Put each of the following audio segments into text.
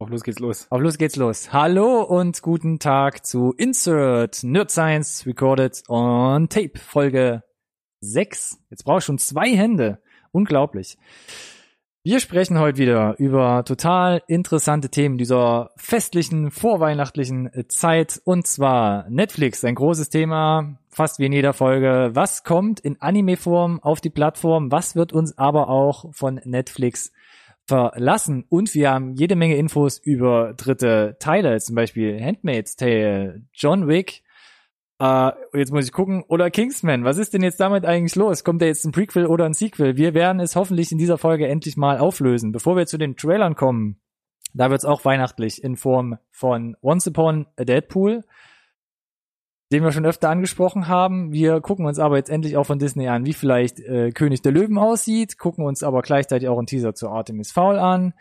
Auf los geht's los. Auf los geht's los. Hallo und guten Tag zu Insert Nerd Science Recorded on Tape Folge 6. Jetzt brauche ich schon zwei Hände. Unglaublich. Wir sprechen heute wieder über total interessante Themen dieser festlichen, vorweihnachtlichen Zeit. Und zwar Netflix, ein großes Thema, fast wie in jeder Folge. Was kommt in Anime-Form auf die Plattform? Was wird uns aber auch von Netflix verlassen? Und wir haben jede Menge Infos über dritte Teile, zum Beispiel Handmaid's Tale, John Wick, Uh, jetzt muss ich gucken. Oder Kingsman. Was ist denn jetzt damit eigentlich los? Kommt da jetzt ein Prequel oder ein Sequel? Wir werden es hoffentlich in dieser Folge endlich mal auflösen. Bevor wir zu den Trailern kommen, da wird es auch weihnachtlich in Form von Once Upon a Deadpool, den wir schon öfter angesprochen haben. Wir gucken uns aber jetzt endlich auch von Disney an, wie vielleicht äh, König der Löwen aussieht, gucken uns aber gleichzeitig auch einen Teaser zu Artemis Fowl an.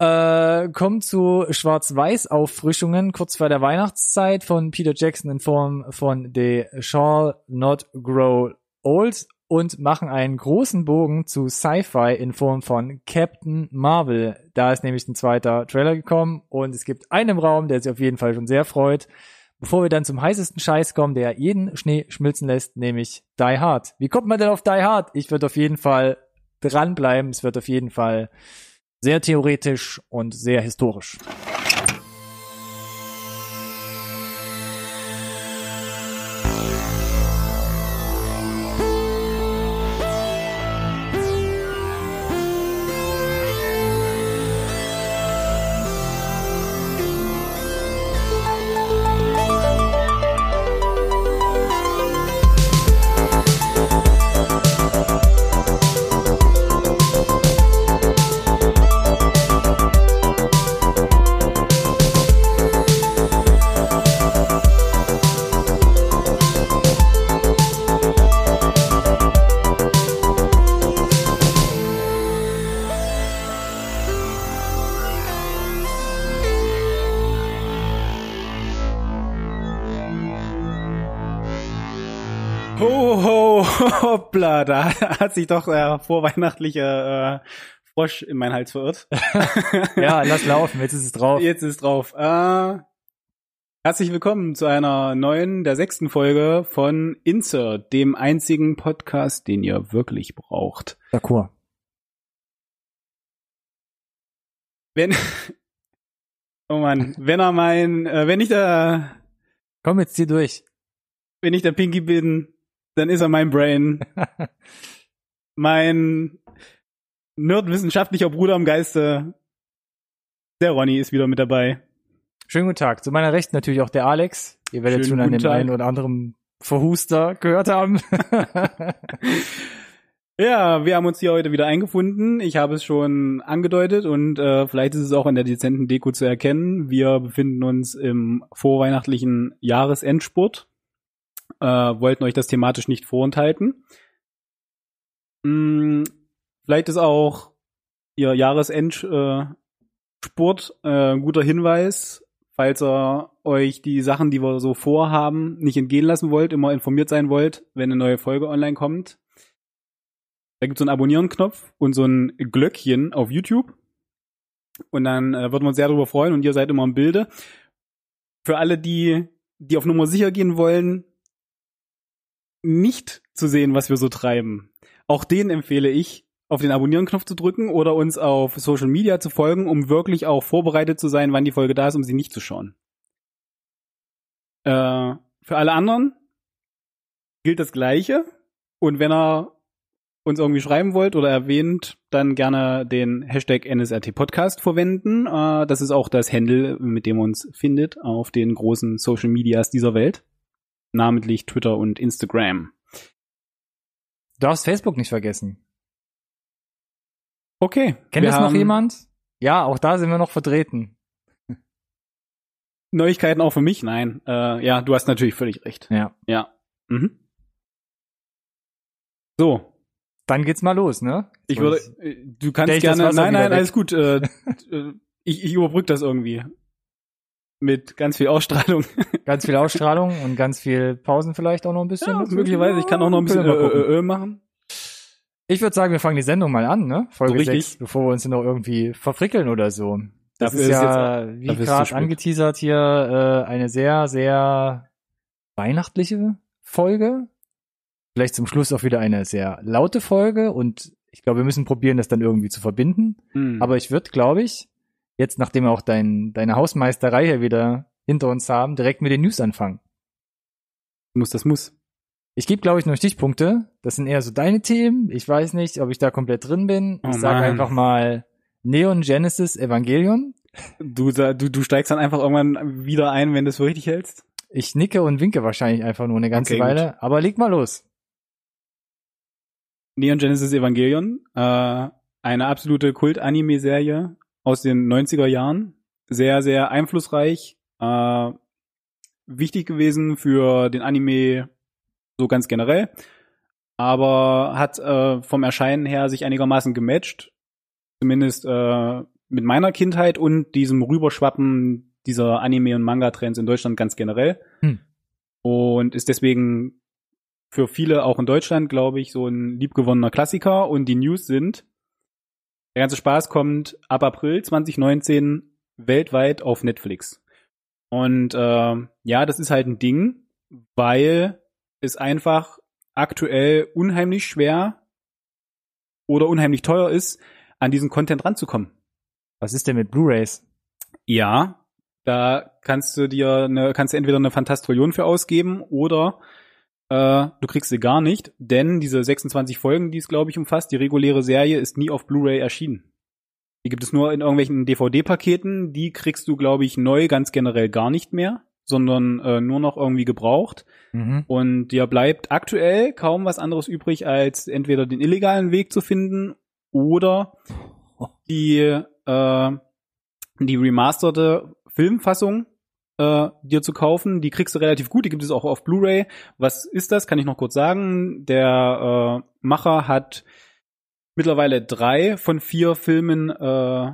Äh, kommt zu Schwarz-Weiß-Auffrischungen kurz vor der Weihnachtszeit von Peter Jackson in Form von The Shall Not Grow Old und machen einen großen Bogen zu Sci-Fi in Form von Captain Marvel. Da ist nämlich ein zweiter Trailer gekommen und es gibt einen im Raum, der sich auf jeden Fall schon sehr freut. Bevor wir dann zum heißesten Scheiß kommen, der jeden Schnee schmilzen lässt, nämlich Die Hard. Wie kommt man denn auf Die Hard? Ich würde auf jeden Fall dranbleiben. Es wird auf jeden Fall sehr theoretisch und sehr historisch. Hoppla, da hat sich doch der vorweihnachtliche äh, Frosch in meinen Hals verirrt. ja, lass laufen, jetzt ist es drauf. Jetzt ist es drauf. Äh, herzlich willkommen zu einer neuen, der sechsten Folge von Insert, dem einzigen Podcast, den ihr wirklich braucht. D'accord. Wenn, oh man, wenn er mein, äh, wenn ich der, Komm jetzt zieh durch. wenn ich der Pinky bin, dann ist er mein Brain. mein nerdwissenschaftlicher Bruder im Geiste. Der Ronny ist wieder mit dabei. Schönen guten Tag. Zu meiner Rechten natürlich auch der Alex. Ihr werdet Schönen schon an dem Tag. einen oder anderen Verhuster gehört haben. Ja, wir haben uns hier heute wieder eingefunden. Ich habe es schon angedeutet und äh, vielleicht ist es auch an der dezenten Deko zu erkennen. Wir befinden uns im vorweihnachtlichen Jahresendspurt. Äh, wollten euch das thematisch nicht vorenthalten. Mm, vielleicht ist auch ihr Jahresendspurt äh, ein guter Hinweis, falls ihr euch die Sachen, die wir so vorhaben, nicht entgehen lassen wollt, immer informiert sein wollt, wenn eine neue Folge online kommt. Da gibt's so einen Abonnieren-Knopf und so ein Glöckchen auf YouTube. Und dann äh, würden wir uns sehr darüber freuen und ihr seid immer im Bilde. Für alle, die, die auf Nummer sicher gehen wollen, nicht zu sehen, was wir so treiben. Auch denen empfehle ich, auf den Abonnieren-Knopf zu drücken oder uns auf Social Media zu folgen, um wirklich auch vorbereitet zu sein, wann die Folge da ist, um sie nicht zu schauen. Äh, für alle anderen gilt das Gleiche. Und wenn ihr uns irgendwie schreiben wollt oder erwähnt, dann gerne den Hashtag NSRT Podcast verwenden. Äh, das ist auch das Handle, mit dem man uns findet auf den großen Social Medias dieser Welt. Namentlich Twitter und Instagram. Du darfst Facebook nicht vergessen. Okay. Kennt das noch jemand? Ja, auch da sind wir noch vertreten. Neuigkeiten auch für mich? Nein. Äh, ja, du hast natürlich völlig recht. Ja. Ja. Mhm. So, Dann geht's mal los, ne? ich würde, äh, du kannst gerne, nein, nein, weg. alles gut. Äh, äh, ich, ich überbrück das irgendwie. Mit ganz viel Ausstrahlung. Ganz viel Ausstrahlung und ganz viel Pausen vielleicht auch noch ein bisschen. Ja, möglicherweise. Ich kann auch noch ein bisschen gucken. äh, äh, machen. Ich würde sagen, wir fangen die Sendung mal an, ne? Folge So richtig. 6, bevor wir uns noch irgendwie verfrickeln oder so. Das ist ist ja, jetzt- wie gerade angeteasert hier, äh, eine sehr, sehr weihnachtliche Folge. Vielleicht zum Schluss auch wieder eine sehr laute Folge und ich glaube, wir müssen probieren, das dann irgendwie zu verbinden. Hm. Aber ich würde, glaube ich, jetzt, nachdem wir auch dein, deine Hausmeisterei hier wieder hinter uns haben, direkt mit den News anfangen. muss, das muss. Ich gebe, glaube ich, nur Stichpunkte. Das sind eher so deine Themen. Ich weiß nicht, ob ich da komplett drin bin. Oh ich sage einfach mal Neon Genesis Evangelion. Du, du, du steigst dann einfach irgendwann wieder ein, wenn du es für richtig hältst. Ich nicke und winke wahrscheinlich einfach nur eine ganze Okay, Weile. Aber leg mal los. Neon Genesis Evangelion, äh, eine absolute Kult-Anime-Serie aus den 90er Jahren. Sehr, sehr einflussreich. Äh, wichtig gewesen für den Anime so ganz generell. Aber hat äh, vom Erscheinen her sich einigermaßen gematcht. Zumindest äh, mit meiner Kindheit und diesem Rüberschwappen dieser Anime- und Manga-Trends in Deutschland ganz generell. Hm. Und ist deswegen für viele auch in Deutschland, glaube ich, so ein liebgewonnener Klassiker. Und die News sind, der ganze Spaß kommt ab April 2019 weltweit auf Netflix. Und äh, ja, das ist halt ein Ding, weil es einfach aktuell unheimlich schwer oder unheimlich teuer ist, an diesen Content ranzukommen. Was ist denn mit Blu-rays? Ja, da kannst du dir eine, kannst du entweder eine Fantastrillion für ausgeben oder äh, du kriegst sie gar nicht, denn diese 26 Folgen, die es glaube ich umfasst, die reguläre Serie ist nie auf Blu-ray erschienen. Die gibt es nur in irgendwelchen DVD-Paketen, die kriegst du glaube ich neu ganz generell gar nicht mehr, sondern äh, nur noch irgendwie gebraucht. Mhm. Und dir bleibt aktuell kaum was anderes übrig, als entweder den illegalen Weg zu finden oder die, äh, die remasterte Filmfassung äh, dir zu kaufen. Die kriegst du relativ gut, die gibt es auch auf Blu-ray. Was ist das? Kann ich noch kurz sagen. Der äh, Macher hat mittlerweile drei von vier Filmen äh,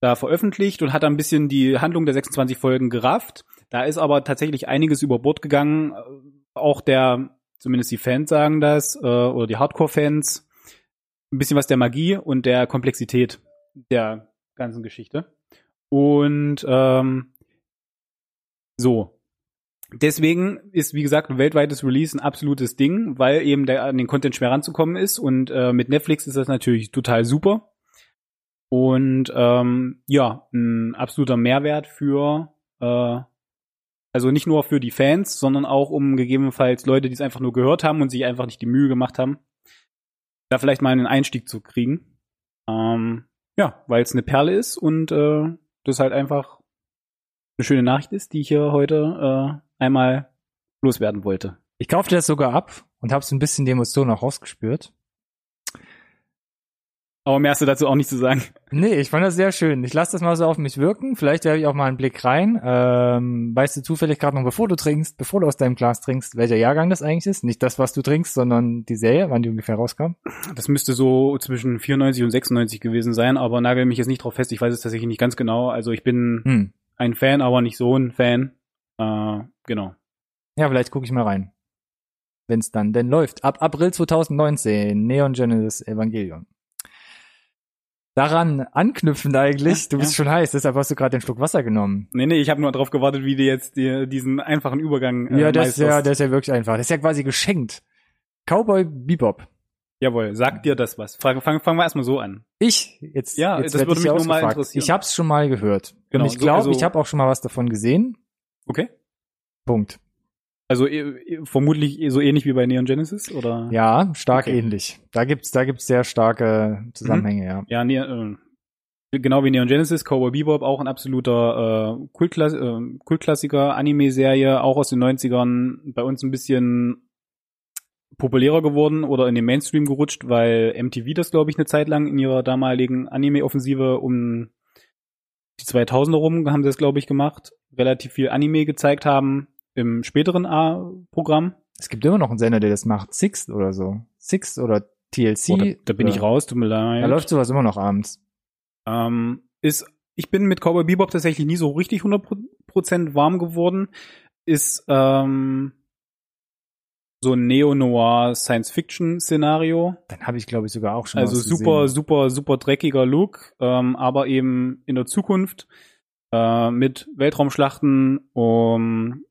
da veröffentlicht und hat ein bisschen die Handlung der 26 Folgen gerafft. Da ist aber tatsächlich einiges über Bord gegangen. Äh, Auch der, zumindest die Fans sagen das, äh, oder die Hardcore-Fans, ein bisschen was der Magie und der Komplexität der ganzen Geschichte. Und ähm, so. Deswegen ist, wie gesagt, ein weltweites Release ein absolutes Ding, weil eben der, an den Content schwer ranzukommen ist. Und äh, mit Netflix ist das natürlich total super. Und ähm, ja, ein absoluter Mehrwert für, äh, also nicht nur für die Fans, sondern auch um gegebenenfalls Leute, die es einfach nur gehört haben und sich einfach nicht die Mühe gemacht haben, da vielleicht mal einen Einstieg zu kriegen. Ähm, ja, weil es eine Perle ist und äh, das halt einfach eine schöne Nachricht ist, die ich hier heute äh, einmal loswerden wollte. Ich kaufte das sogar ab und habe so ein bisschen die Emotionen auch rausgespürt. Aber mehr hast du dazu auch nicht zu sagen. Nee, ich fand das sehr schön. Ich lasse das mal so auf mich wirken. Vielleicht werfe ich auch mal einen Blick rein. Ähm, weißt du zufällig gerade noch, bevor du trinkst, bevor du aus deinem Glas trinkst, welcher Jahrgang das eigentlich ist? Nicht das, was du trinkst, sondern die Serie, wann die ungefähr rauskam? Das müsste so zwischen 94 und 96 gewesen sein, aber nagel mich jetzt nicht drauf fest. Ich weiß es tatsächlich nicht ganz genau. Also ich bin Hm. Ein Fan, aber nicht so ein Fan. Äh, genau. Ja, vielleicht gucke ich mal rein. Wenn es dann denn läuft. Ab April 2019, Neon Genesis Evangelion. Daran anknüpfend eigentlich, Ja, du bist ja. schon heiß, deshalb hast du gerade den Schluck Wasser genommen. Nee, nee, ich habe nur darauf gewartet, wie du jetzt die, diesen einfachen Übergang äh, ja, das ist ja, das ist ja wirklich einfach. Das ist ja quasi geschenkt. Cowboy Bebop. Jawohl, sagt dir das was? Fangen fang, fangen wir erstmal so an. Ich, jetzt, Ja, jetzt das würde ich mich nur mal interessieren. Ich hab's schon mal gehört. Genau, Und ich glaube, also- ich habe auch schon mal was davon gesehen. Okay. Punkt. Also eh, eh, vermutlich eh so ähnlich wie bei Neon Genesis, oder? Ja, stark Okay. ähnlich. Da gibt's, da gibt's sehr starke Zusammenhänge, ja. Ja, nee, äh, genau wie Neon Genesis, Cowboy Bebop, auch ein absoluter äh, Kultklass äh, Kultklassiker, Anime-Serie, auch aus den 90ern, bei uns ein bisschen populärer geworden oder in den Mainstream gerutscht, weil MTV das, glaube ich, eine Zeit lang in ihrer damaligen Anime-Offensive um die 2000er rum haben sie das, glaube ich, gemacht, relativ viel Anime gezeigt haben im späteren A-Programm. Es gibt immer noch einen Sender, der das macht. Six oder so. Six oder TLC. Oh, da, da bin ich raus, tut mir leid. Da läuft sowas immer noch abends. Ähm, ist, ich bin mit Cowboy Bebop tatsächlich nie so richtig 100% warm geworden. Ist ähm, so ein Neo-Noir Science-Fiction-Szenario. Dann habe ich, glaube ich, sogar auch schon Also super, gesehen. super, super dreckiger Look, ähm, aber eben in der Zukunft äh, mit Weltraumschlachten. Um,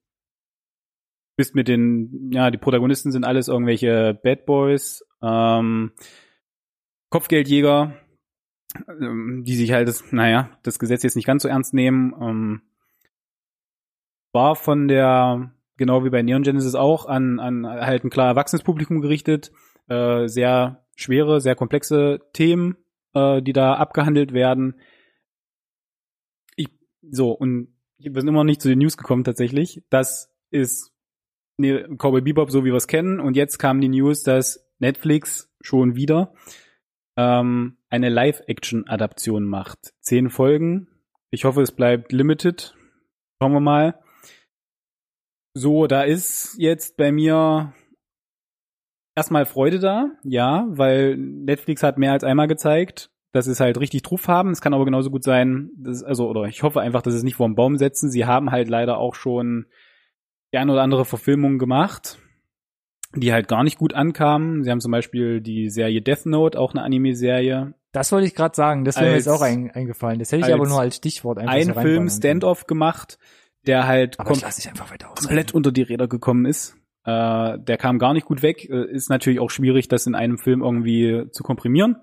bist mit den, ja, die Protagonisten sind alles irgendwelche Bad Boys, ähm, Kopfgeldjäger, ähm, die sich halt, das, naja, das Gesetz jetzt nicht ganz so ernst nehmen. Ähm, war von der, genau wie bei Neon Genesis auch, an, an halt ein klar erwachsenes Publikum gerichtet. Äh, sehr schwere, sehr komplexe Themen, äh, die da abgehandelt werden. Ich, so, und ich bin immer nicht zu den News gekommen tatsächlich. Das ist nee, Cowboy Bebop, so wie wir es kennen. Und jetzt kam die News, dass Netflix schon wieder ähm, eine Live-Action-Adaption macht. Zehn Folgen. Ich hoffe, es bleibt limited. Schauen wir mal. So, da ist jetzt bei mir erstmal Freude da, ja, weil Netflix hat mehr als einmal gezeigt, dass es halt richtig drauf haben. Es kann aber genauso gut sein, dass, also, oder ich hoffe einfach, dass es nicht vor den Baum setzen. Sie haben halt leider auch schon die eine oder andere Verfilmung gemacht, die halt gar nicht gut ankamen. Sie haben zum Beispiel die Serie Death Note, auch eine Anime-Serie. Das wollte ich gerade sagen. Das wäre mir jetzt auch ein, eingefallen. Das hätte ich aber nur als Stichwort einfach Ein Film. Standoff gemacht, der halt kom komplett unter die Räder gekommen ist. Äh, der kam gar nicht gut weg. Äh, ist natürlich auch schwierig, das in einem Film irgendwie zu komprimieren.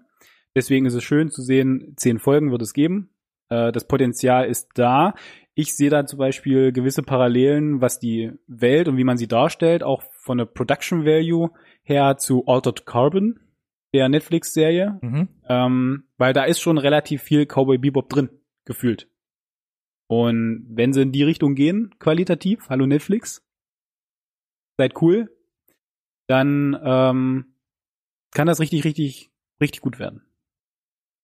Deswegen ist es schön zu sehen, zehn Folgen wird es geben. Äh, das Potenzial ist da. Ich sehe da zum Beispiel gewisse Parallelen, was die Welt und wie man sie darstellt, auch von der Production Value her zu Altered Carbon, der Netflix-Serie. Mhm. Ähm, weil da ist schon relativ viel Cowboy Bebop drin, gefühlt. Und wenn sie in die Richtung gehen, qualitativ, hallo Netflix, seid cool, dann ähm, kann das richtig, richtig, richtig gut werden.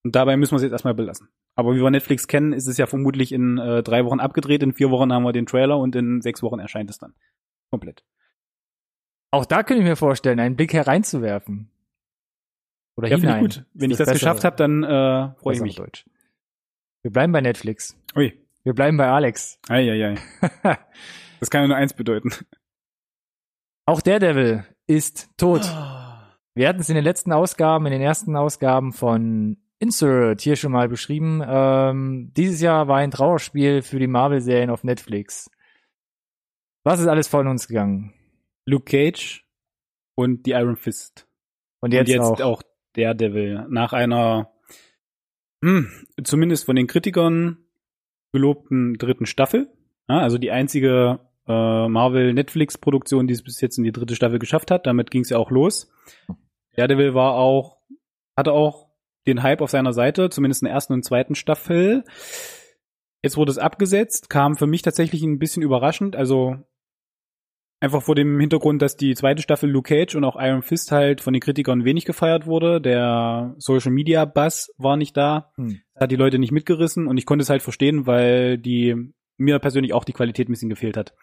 Und dabei müssen wir es jetzt erstmal belassen. Aber wie wir Netflix kennen, ist es ja vermutlich in äh, drei Wochen abgedreht, in vier Wochen haben wir den Trailer und in sechs Wochen erscheint es dann. Komplett. Auch da könnte ich mir vorstellen, einen Blick hereinzuwerfen. Oder Ja, finde ich hinein. gut. Wenn ich ist das geschafft habe, dann äh, freue ich mich. Deutsch. Wir bleiben bei Netflix. Ui. Wir bleiben bei Alex. Eieiei. Das kann ja nur eins bedeuten. Auch Daredevil ist tot. Wir hatten es in den letzten Ausgaben, in den ersten Ausgaben von Insert hier schon mal beschrieben. Ähm, dieses Jahr war ein Trauerspiel für die Marvel-Serien auf Netflix. Was ist alles von uns gegangen? Luke Cage und die Iron Fist. Und jetzt, und jetzt auch. auch. Daredevil. Nach einer, hm, zumindest von den Kritikern gelobten dritten Staffel. Ja, also die einzige äh, Marvel-Netflix-Produktion, die es bis jetzt in die dritte Staffel geschafft hat. Damit ging es ja auch los. Daredevil war auch, hatte auch den Hype auf seiner Seite, zumindest in der ersten und zweiten Staffel. Jetzt wurde es abgesetzt, kam für mich tatsächlich ein bisschen überraschend. Also Einfach vor dem Hintergrund, dass die zweite Staffel Luke Cage und auch Iron Fist halt von den Kritikern wenig gefeiert wurde. Der Social Media Buzz war nicht da. Hm. Hat die Leute nicht mitgerissen und ich konnte es halt verstehen, weil die mir persönlich auch die Qualität ein bisschen gefehlt hat.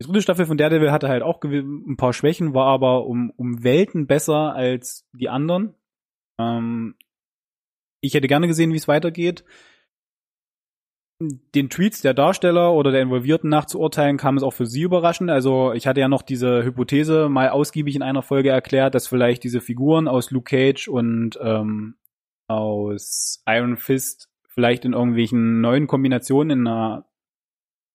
Die dritte Staffel von Daredevil hatte halt auch ein paar Schwächen, war aber um, um Welten besser als die anderen. Ähm, ich hätte gerne gesehen, wie es weitergeht den Tweets der Darsteller oder der Involvierten nachzuurteilen, kam es auch für sie überraschend. Also ich hatte ja noch diese Hypothese mal ausgiebig in einer Folge erklärt, dass vielleicht diese Figuren aus Luke Cage und ähm, aus Iron Fist vielleicht in irgendwelchen neuen Kombinationen in einer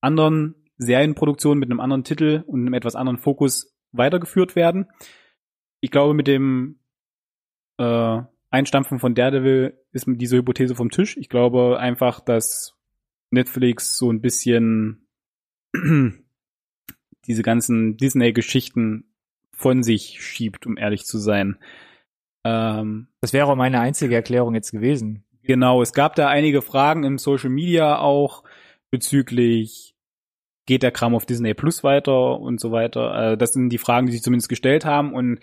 anderen Serienproduktion mit einem anderen Titel und einem etwas anderen Fokus weitergeführt werden. Ich glaube, mit dem äh, Einstampfen von Daredevil ist diese Hypothese vom Tisch. Ich glaube einfach, dass Netflix so ein bisschen diese ganzen Disney-Geschichten von sich schiebt, um ehrlich zu sein. Ähm, Das wäre auch meine einzige Erklärung jetzt gewesen. genau, es gab da einige Fragen im Social Media auch bezüglich geht der Kram auf Disney Plus weiter und so weiter. Äh, das sind die Fragen, die sich zumindest gestellt haben und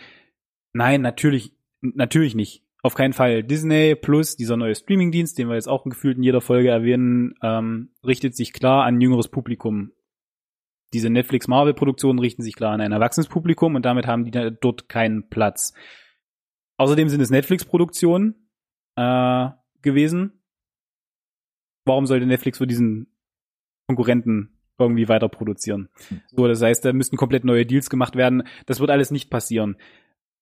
nein, natürlich, natürlich nicht. Auf keinen Fall. Disney Plus, dieser neue Streamingdienst, den wir jetzt auch gefühlt in jeder Folge erwähnen, ähm, richtet sich klar an ein jüngeres Publikum. Diese Netflix-Marvel-Produktionen richten sich klar an ein erwachsenes Publikum und damit haben die dort keinen Platz. Außerdem sind es Netflix-Produktionen äh, gewesen. Warum sollte Netflix für diesen Konkurrenten irgendwie weiter produzieren. So, das heißt, da müssten komplett neue Deals gemacht werden. Das wird alles nicht passieren.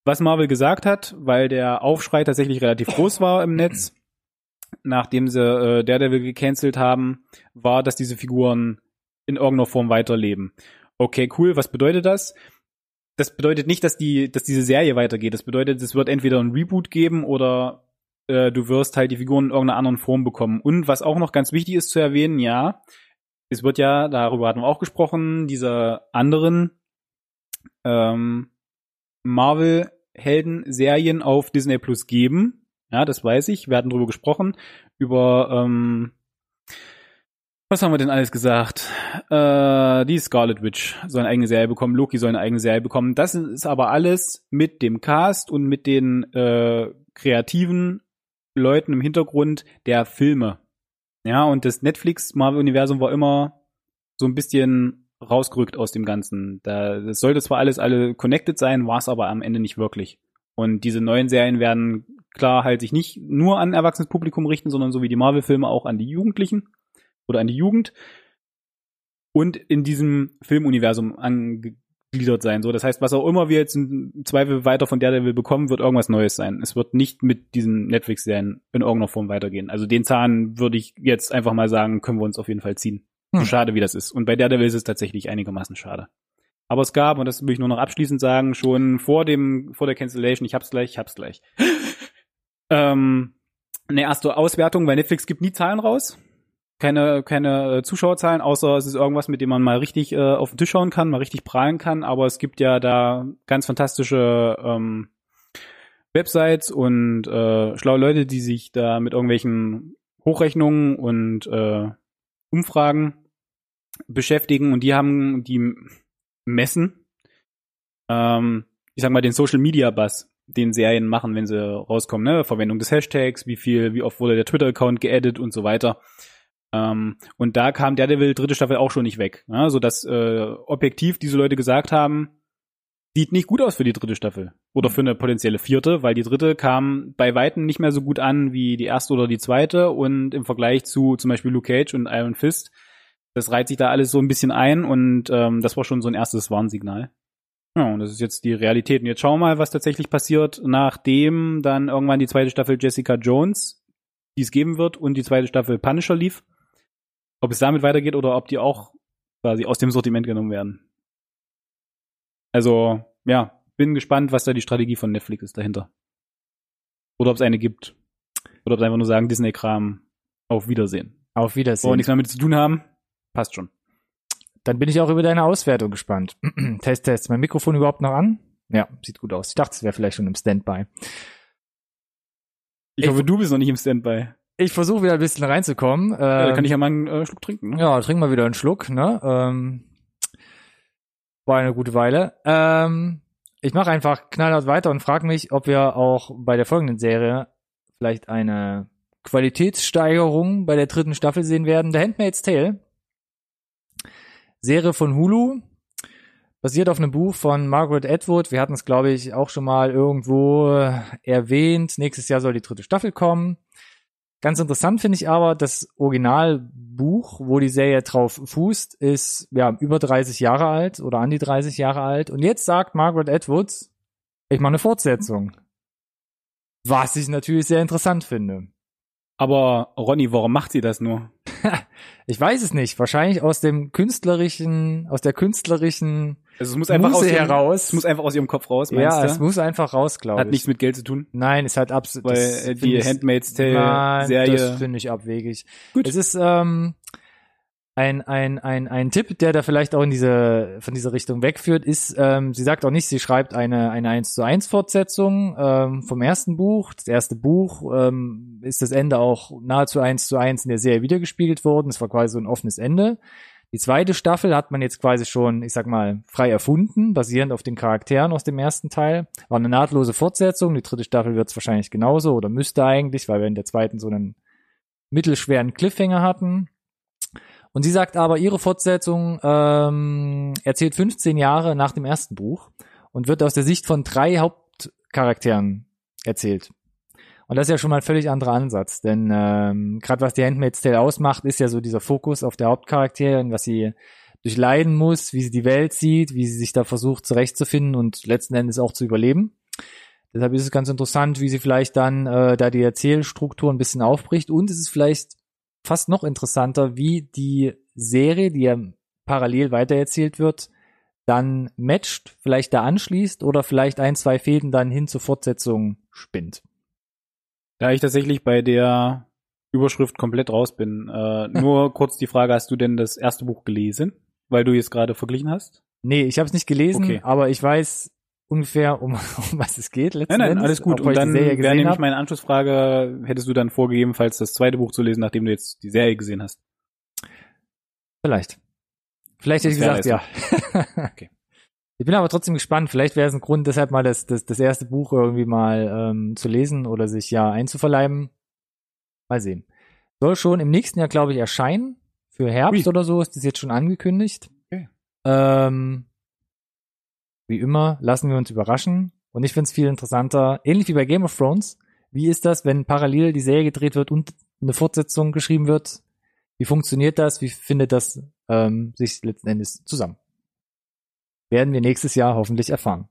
Was Marvel gesagt hat, weil der Aufschrei tatsächlich relativ groß war im Netz, nachdem sie äh, Daredevil gecancelt haben, war, dass diese Figuren in irgendeiner Form weiterleben. Okay, cool. Was bedeutet das? Das bedeutet nicht, dass die, dass diese Serie weitergeht. Das bedeutet, es wird entweder ein Reboot geben oder äh, du wirst halt die Figuren in irgendeiner anderen Form bekommen. Und was auch noch ganz wichtig ist zu erwähnen, ja, es wird ja, darüber hatten wir auch gesprochen, diese anderen ähm, Marvel-Helden-Serien auf Disney Plus geben. Ja, das weiß ich. Wir hatten darüber gesprochen. Über ähm, was haben wir denn alles gesagt? Äh, die Scarlet Witch soll eine eigene Serie bekommen, Loki soll eine eigene Serie bekommen. Das ist aber alles mit dem Cast und mit den äh, kreativen Leuten im Hintergrund der Filme. Ja, und das Netflix-Marvel-Universum war immer so ein bisschen rausgerückt aus dem Ganzen. Da, das sollte zwar alles alle connected sein, war es aber am Ende nicht wirklich. Und diese neuen Serien werden klar halt sich nicht nur an erwachsenes Publikum richten, sondern so wie die Marvel-Filme auch an die Jugendlichen oder an die Jugend und in diesem Filmuniversum angegliedert sein. So, das heißt, was auch immer wir jetzt im Zweifel weiter von Daredevil bekommen, wird irgendwas Neues sein. Es wird nicht mit diesen Netflix-Serien in irgendeiner Form weitergehen. Also den Zahn würde ich jetzt einfach mal sagen, können wir uns auf jeden Fall ziehen. So Hm. schade wie das ist. Und bei Daredevil ist es tatsächlich einigermaßen schade. Aber es gab, und das will ich nur noch abschließend sagen, schon vor dem, vor der Cancellation, ich hab's gleich, ich hab's gleich. ähm, eine erste Auswertung, weil Netflix gibt nie Zahlen raus. Keine, keine äh, Zuschauerzahlen, außer es ist irgendwas, mit dem man mal richtig äh, auf den Tisch schauen kann, mal richtig prahlen kann. Aber es gibt ja da ganz fantastische ähm, Websites und äh, schlaue Leute, die sich da mit irgendwelchen Hochrechnungen und äh, Umfragen beschäftigen und die haben die messen, ähm, ich sag mal, den Social Media Buzz, den Serien machen, wenn sie rauskommen, ne? Verwendung des Hashtags, wie viel, wie oft wurde der Twitter-Account geaddet und so weiter. Ähm, und da kam Daredevil dritte Staffel auch schon nicht weg, ne? so dass äh, objektiv diese Leute gesagt haben, sieht nicht gut aus für die dritte Staffel oder für eine potenzielle vierte, weil die dritte kam bei weitem nicht mehr so gut an wie die erste oder die zweite und im Vergleich zu zum Beispiel Luke Cage und Iron Fist, das reiht sich da alles so ein bisschen ein und ähm, das war schon so ein erstes Warnsignal. Ja, und das ist jetzt die Realität. Und jetzt schauen wir mal, was tatsächlich passiert, nachdem dann irgendwann die zweite Staffel Jessica Jones, die es geben wird, und die zweite Staffel Punisher lief. Ob es damit weitergeht oder ob die auch quasi aus dem Sortiment genommen werden. Also, ja, bin gespannt, was da die Strategie von Netflix ist dahinter. Oder ob es eine gibt. Oder ob sie einfach nur sagen, Disney-Kram, auf Wiedersehen. Auf Wollen Wiedersehen. nichts mehr mit zu tun haben? Passt schon. Dann bin ich auch über deine Auswertung gespannt. Test, Test. Mein Mikrofon überhaupt noch an? Ja, sieht gut aus. Ich dachte, es wäre vielleicht schon im Standby. Ich, Ich- hoffe, du bist noch nicht im Standby. Ich versuche wieder ein bisschen reinzukommen. Ja, Ähm, kann ich ja mal einen äh, Schluck trinken. Ne? Ja, trink mal wieder einen Schluck, ne? Ähm, war eine gute Weile. Ähm, ich mache einfach knallhart weiter und frage mich, ob wir auch bei der folgenden Serie vielleicht eine Qualitätssteigerung bei der dritten Staffel sehen werden. The Handmaid's Tale. Serie von Hulu. Basiert auf einem Buch von Margaret Atwood. Wir hatten es, glaube ich, auch schon mal irgendwo äh, erwähnt. Nächstes Jahr soll die dritte Staffel kommen. Ganz interessant finde ich aber, das Originalbuch, wo die Serie drauf fußt, ist ja über 30 Jahre alt oder an die 30 Jahre alt. Und jetzt sagt Margaret Atwoods, ich mache eine Fortsetzung. Was ich natürlich sehr interessant finde. Aber Ronny, warum macht sie das nur? Ich weiß es nicht. Wahrscheinlich aus dem künstlerischen, aus der künstlerischen Also es muss einfach Muse aus ihrem, heraus. Es muss einfach aus ihrem Kopf raus, meinst ja, du? es muss einfach raus, glaube Hat ich. nichts mit Geld zu tun, Nein, es hat absolut. weil äh, die Handmaid's Tale Serie. das finde ich abwegig. Gut. Es ist ähm, ein, ein, ein, ein Tipp, der da vielleicht auch in diese, von dieser Richtung wegführt, ist, ähm, sie sagt auch nicht, sie schreibt eine, eine 1 zu 1 Fortsetzung ähm, vom ersten Buch. Das erste Buch ähm, ist das Ende auch nahezu 1 zu 1 in der Serie wiedergespiegelt worden. Es war quasi so ein offenes Ende. Die zweite Staffel hat man jetzt quasi schon, ich sag mal, frei erfunden, basierend auf den Charakteren aus dem ersten Teil. War eine nahtlose Fortsetzung. Die dritte Staffel wird es wahrscheinlich genauso oder müsste eigentlich, weil wir in der zweiten so einen mittelschweren Cliffhanger hatten. Und sie sagt aber, ihre Fortsetzung ähm, erzählt 15 Jahre nach dem ersten Buch und wird aus der Sicht von drei Hauptcharakteren erzählt. Und das ist ja schon mal ein völlig anderer Ansatz, denn ähm, gerade was die Handmaid's Tale ausmacht, ist ja so dieser Fokus auf der Hauptcharakterin, was sie durchleiden muss, wie sie die Welt sieht, wie sie sich da versucht zurechtzufinden und letzten Endes auch zu überleben. Deshalb ist es ganz interessant, wie sie vielleicht dann äh, da die Erzählstruktur ein bisschen aufbricht. Und es ist vielleicht fast noch interessanter, wie die Serie, die ja parallel weitererzählt wird, dann matcht, vielleicht da anschließt oder vielleicht ein, zwei Fäden dann hin zur Fortsetzung spinnt. Da ich tatsächlich bei der Überschrift komplett raus bin, äh, nur kurz die Frage, hast du denn das erste Buch gelesen? Weil du jetzt gerade verglichen hast? Nee, ich habe es nicht gelesen, Okay. aber ich weiß ungefähr, um, um was es geht. Letzten Nein, nein, Endes, alles gut. Und dann wäre nämlich hab. meine Anschlussfrage, hättest du dann vorgegeben, falls das zweite Buch zu lesen, nachdem du jetzt die Serie gesehen hast? Vielleicht. Vielleicht hätte ich gesagt, ja. Okay. Ich bin aber trotzdem gespannt. Vielleicht wäre es ein Grund, deshalb mal das, das, das erste Buch irgendwie mal ähm, zu lesen oder sich ja einzuverleiben. Mal sehen. Soll schon im nächsten Jahr, glaube ich, erscheinen. Für Herbst Ui. oder so ist das jetzt schon angekündigt. Okay. Ähm, wie immer, lassen wir uns überraschen. Und ich finde es viel interessanter, ähnlich wie bei Game of Thrones. Wie ist das, wenn parallel die Serie gedreht wird und eine Fortsetzung geschrieben wird? Wie funktioniert das? Wie findet das ähm, sich letzten Endes zusammen? Werden wir nächstes Jahr hoffentlich erfahren.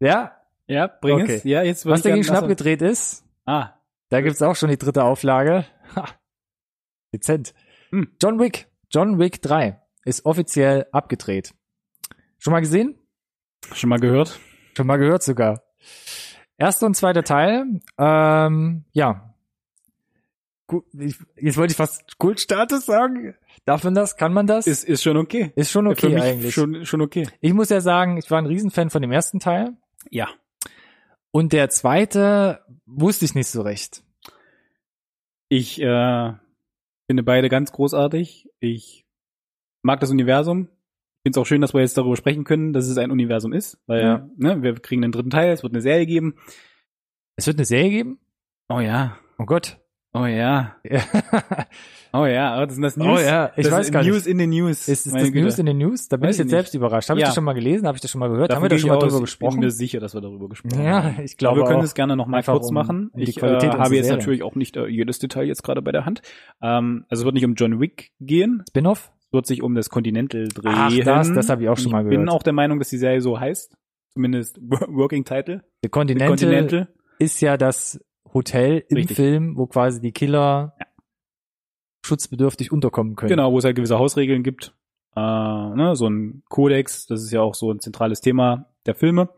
Ja, Ja, bring Okay. es. Ja, jetzt was dagegen achso. abgedreht ist, Ah, da gibt's auch schon die dritte Auflage. Ha, dezent. Hm. John Wick. John Wick 3 ist offiziell abgedreht. Schon mal gesehen? schon mal gehört? Schon mal gehört sogar. Erster und zweiter Teil. Ähm, ja. Jetzt wollte ich fast Kultstatus sagen. Darf man das? Kann man das? Ist, ist schon okay. ist schon okay mich eigentlich. Schon, schon okay. Ich muss ja sagen, ich war ein Riesenfan von dem ersten Teil. Ja. Und der zweite wusste ich nicht so recht. Ich äh, finde beide ganz großartig. Ich mag das Universum. Ich finde es auch schön, dass wir jetzt darüber sprechen können, dass es ein Universum ist, weil Ja. ne, wir kriegen den dritten Teil, es wird eine Serie geben. Es wird eine Serie geben? Oh ja, Oh Gott. oh ja, Ja. oh ja, oh, das sind das News. Oh ja, ich weiß ist gar News nicht. in den News. Ist es Meine das Güte. News in den News? Da bin Weiß ich jetzt ich selbst überrascht. Habe ich Ja. das schon mal gelesen? Habe ich das schon mal gehört? Davon Haben wir da schon mal ich drüber aus. gesprochen? Ich bin mir sicher, dass wir darüber gesprochen haben. Ja, ich glaube Aber wir können es gerne noch mal kurz um- machen. die ich Qualität äh, habe jetzt Serie. natürlich auch nicht äh, jedes Detail jetzt gerade bei der Hand. Ähm, also es wird nicht um John Wick gehen. Spin-off? Wird sich um das Continental drehen. Ach, das- das habe ich auch schon mal Ich bin gehört. auch der Meinung, dass die Serie so heißt. Zumindest Working Title. The Continental, Continental. ist ja das Hotel im Richtig. Film, wo quasi die Killer schutzbedürftig unterkommen können. Genau, wo es halt gewisse Hausregeln gibt. Äh, ne, so ein Kodex, das ist ja auch so ein zentrales Thema der Filme.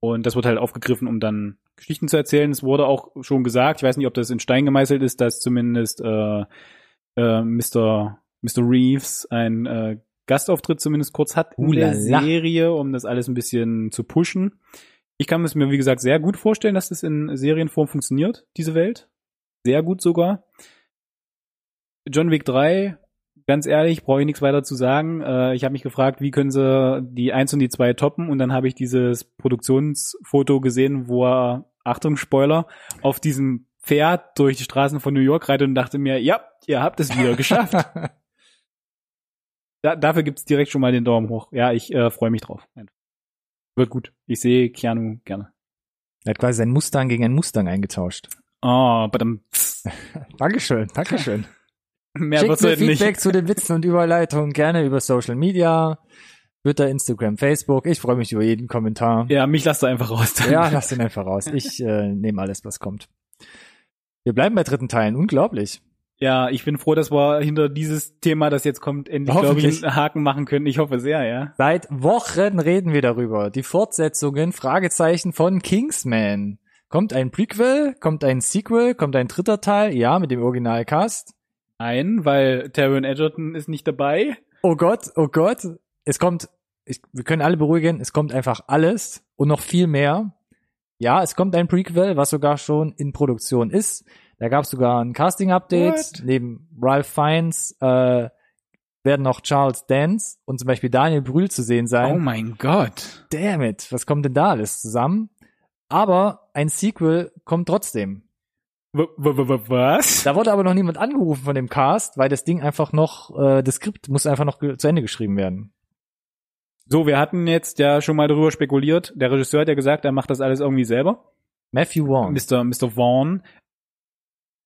Und das wird halt aufgegriffen, um dann Geschichten zu erzählen. Es wurde auch schon gesagt, ich weiß nicht, ob das in Stein gemeißelt ist, dass zumindest äh, äh, Mr. Mr. Reeves ein äh, Gastauftritt zumindest kurz hat in der Ulala. Serie, um das alles ein bisschen zu pushen. Ich kann es mir, wie gesagt, sehr gut vorstellen, dass das in Serienform funktioniert, diese Welt. Sehr gut sogar. John Wick 3, ganz ehrlich, brauche ich nichts weiter zu sagen. Äh, ich habe mich gefragt, wie können sie die 1 und die 2 toppen und dann habe ich dieses Produktionsfoto gesehen, wo er, Achtung, Spoiler, auf diesem Pferd durch die Straßen von New York reitet und dachte mir, ja, ihr habt es wieder geschafft. Da, dafür gibt's direkt schon mal den Daumen hoch. Ja, ich äh, freue mich drauf. Wird gut. Ich sehe Keanu gerne. er hat quasi seinen Mustang gegen einen Mustang eingetauscht. Oh, but Dankeschön, Dankeschön. mehr Schickt mir Feedback nicht. zu den Witzen und Überleitungen gerne über Social Media, Twitter, Instagram, Facebook. Ich freue mich über jeden Kommentar. Ja, mich lasst du einfach raus. Dann. Ja, lass den einfach raus. Ich äh, nehme alles, was kommt. Wir bleiben bei dritten Teilen. Unglaublich. Ja, ich bin froh, dass wir hinter dieses Thema, das jetzt kommt, endlich, glaube ich, einen Haken machen können. Ich hoffe sehr, ja. Seit Wochen reden wir darüber. Die Fortsetzungen, Fragezeichen von Kingsman. Kommt ein Prequel? Kommt ein Sequel? Kommt ein dritter Teil? Ja, mit dem Originalcast. Ein, weil Taron Edgerton ist nicht dabei. Oh Gott, oh Gott. Es kommt, ich, wir können alle beruhigen, es kommt einfach alles und noch viel mehr. Ja, es kommt ein Prequel, was sogar schon in Produktion ist. Da gab es sogar ein Casting-Update. Neben Ralph Fiennes äh, werden noch Charles Dance und zum Beispiel Daniel Brühl zu sehen sein. Oh mein Gott. Damn it, was kommt denn da alles zusammen? Aber ein Sequel kommt trotzdem. W w w was? Da wurde aber noch niemand angerufen von dem Cast, weil das Ding einfach noch, äh, das Skript muss einfach noch zu Ende geschrieben werden. So, wir hatten jetzt ja schon mal darüber spekuliert. Der Regisseur hat ja gesagt, er macht das alles irgendwie selber. Matthew Vaughn. Mr. Mr. Vaughn.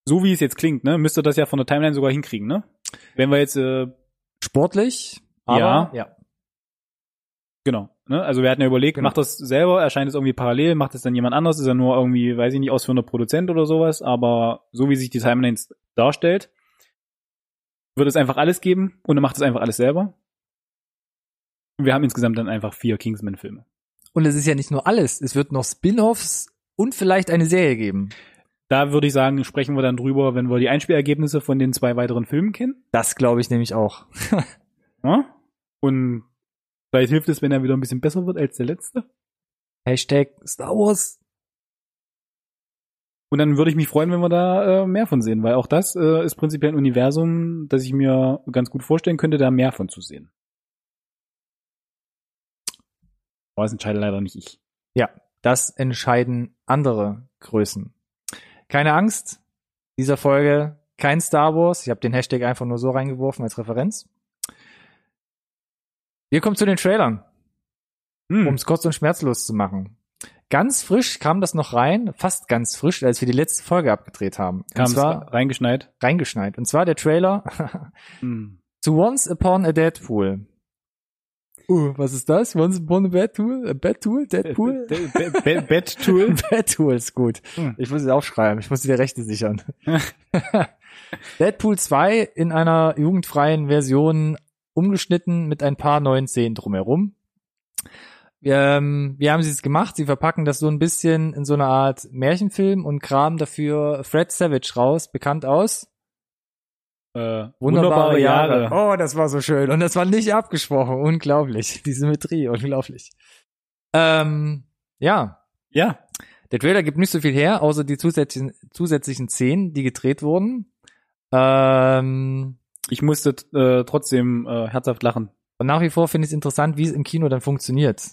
So wie es jetzt klingt, ne, müsste das ja von der Timeline sogar hinkriegen, ne? Wenn wir jetzt, äh, Sportlich, aber Ja. ja. genau, ne? Also wir hatten ja überlegt, Genau. macht das selber, erscheint es irgendwie parallel, macht es dann jemand anders, ist er nur irgendwie, weiß ich nicht, ausführender Produzent oder sowas, aber so wie sich die Timelines darstellt, wird es einfach alles geben und er macht es einfach alles selber. Und wir haben insgesamt dann einfach vier Kingsman-Filme. Und es ist ja nicht nur alles. Es wird noch Spin-offs und vielleicht eine Serie geben. Da würde ich sagen, sprechen wir dann drüber, wenn wir die Einspielergebnisse von den zwei weiteren Filmen kennen. Das glaube ich nämlich auch. Ja? Und vielleicht hilft es, wenn er wieder ein bisschen besser wird als der letzte. Hashtag Star Wars. Und dann würde ich mich freuen, wenn wir da äh, mehr von sehen, weil auch das äh, ist prinzipiell ein Universum, das ich mir ganz gut vorstellen könnte, da mehr von zu sehen. Aber das entscheide leider nicht ich. Ja, das entscheiden andere Größen. Keine Angst, dieser Folge kein Star Wars. Ich habe den Hashtag einfach nur so reingeworfen als Referenz. Wir kommen zu den Trailern, Hm. um es kurz und schmerzlos zu machen. Ganz frisch kam das noch rein, fast ganz frisch, als wir die letzte Folge abgedreht haben. Und Kam es zwar reingeschneit. reingeschneit. Und zwar der Trailer Hm. zu Once Upon a Deadpool. Uh, was ist das? Once Upon a Deadpool? A Deadpool? Deadpool? Be- Be- Be- Bed-Tool. Deadpool ist gut. Hm. Ich muss es aufschreiben. Ich muss dir Rechte sichern. Deadpool 2 in einer jugendfreien Version umgeschnitten mit ein paar neuen Szenen drumherum. Wir, ähm, wie haben sie es gemacht? Sie verpacken das so ein bisschen in so eine Art Märchenfilm und kramen dafür Fred Savage raus, bekannt aus Äh, Wunderbare, Jahre. Oh, das war so schön. Und das war nicht abgesprochen. Unglaublich. Die Symmetrie, unglaublich. Ähm, ja, Ja. der Trailer gibt nicht so viel her, außer die zusätzlichen, zusätzlichen Szenen, die gedreht wurden. Ähm, Ich musste äh, trotzdem äh, herzhaft lachen. und nach wie vor finde ich es interessant, wie es im Kino dann funktioniert.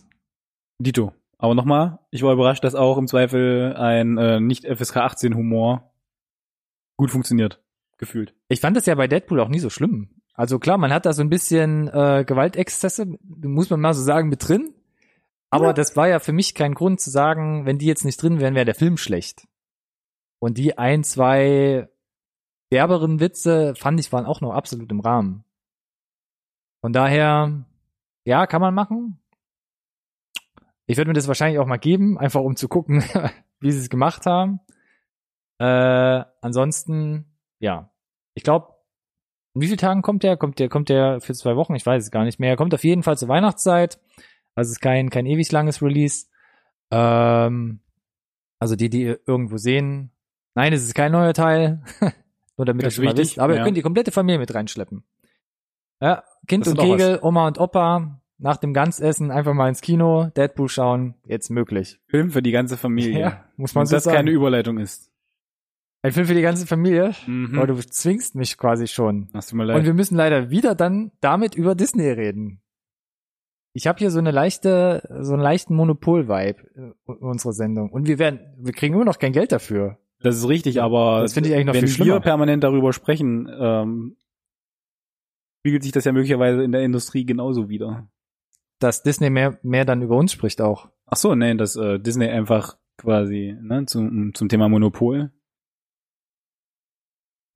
Dito. Aber nochmal, ich war überrascht, dass auch im Zweifel ein äh, nicht FSK 18 Humor gut funktioniert. Gefühlt. Ich fand das ja bei Deadpool auch nie so schlimm. Also klar, man hat da so ein bisschen äh, Gewaltexzesse, muss man mal so sagen, mit drin. Aber Ja. das war ja für mich kein Grund zu sagen, wenn die jetzt nicht drin wären, wäre der Film schlecht. Und die ein, zwei derberen Witze, fand ich, waren auch noch absolut im Rahmen. Von daher, ja, kann man machen. Ich würde mir das wahrscheinlich auch mal geben, einfach um zu gucken, wie sie es gemacht haben. Äh, ansonsten, ja. Ich glaube, in wie vielen Tagen kommt der? Kommt der, kommt der für zwei Wochen? Ich weiß es gar nicht mehr. Er kommt auf jeden Fall zur Weihnachtszeit. Also es ist kein, kein ewig langes Release. Ähm, also die, die ihr irgendwo sehen. Nein, es ist kein neuer Teil. Nur damit ihr schon mal wisst. Aber ihr ja. könnt die komplette Familie mit reinschleppen. Ja, Kind Das und Kegel, Oma und Opa, nach dem Ganzessen einfach mal ins Kino, Deadpool schauen, jetzt möglich. Film für die ganze Familie. Ja, muss man Und so das sagen. keine Überleitung ist. Ein Film für die ganze Familie? Mhm. Aber du zwingst mich quasi schon. Hast du mir Und leid. wir müssen leider wieder dann damit über Disney reden. Ich habe hier so eine leichte, so einen leichten Monopol-Vibe äh, in unserer Sendung. Und wir werden, wir kriegen immer noch kein Geld dafür. Das ist richtig, aber Das finde ich eigentlich noch wenn viel schlimmer. wir permanent darüber sprechen, ähm, spiegelt sich das ja möglicherweise in der Industrie genauso wieder. Dass Disney mehr, mehr dann über uns spricht auch. Ach so, nein, dass äh, Disney einfach quasi ne, zum, zum Thema Monopol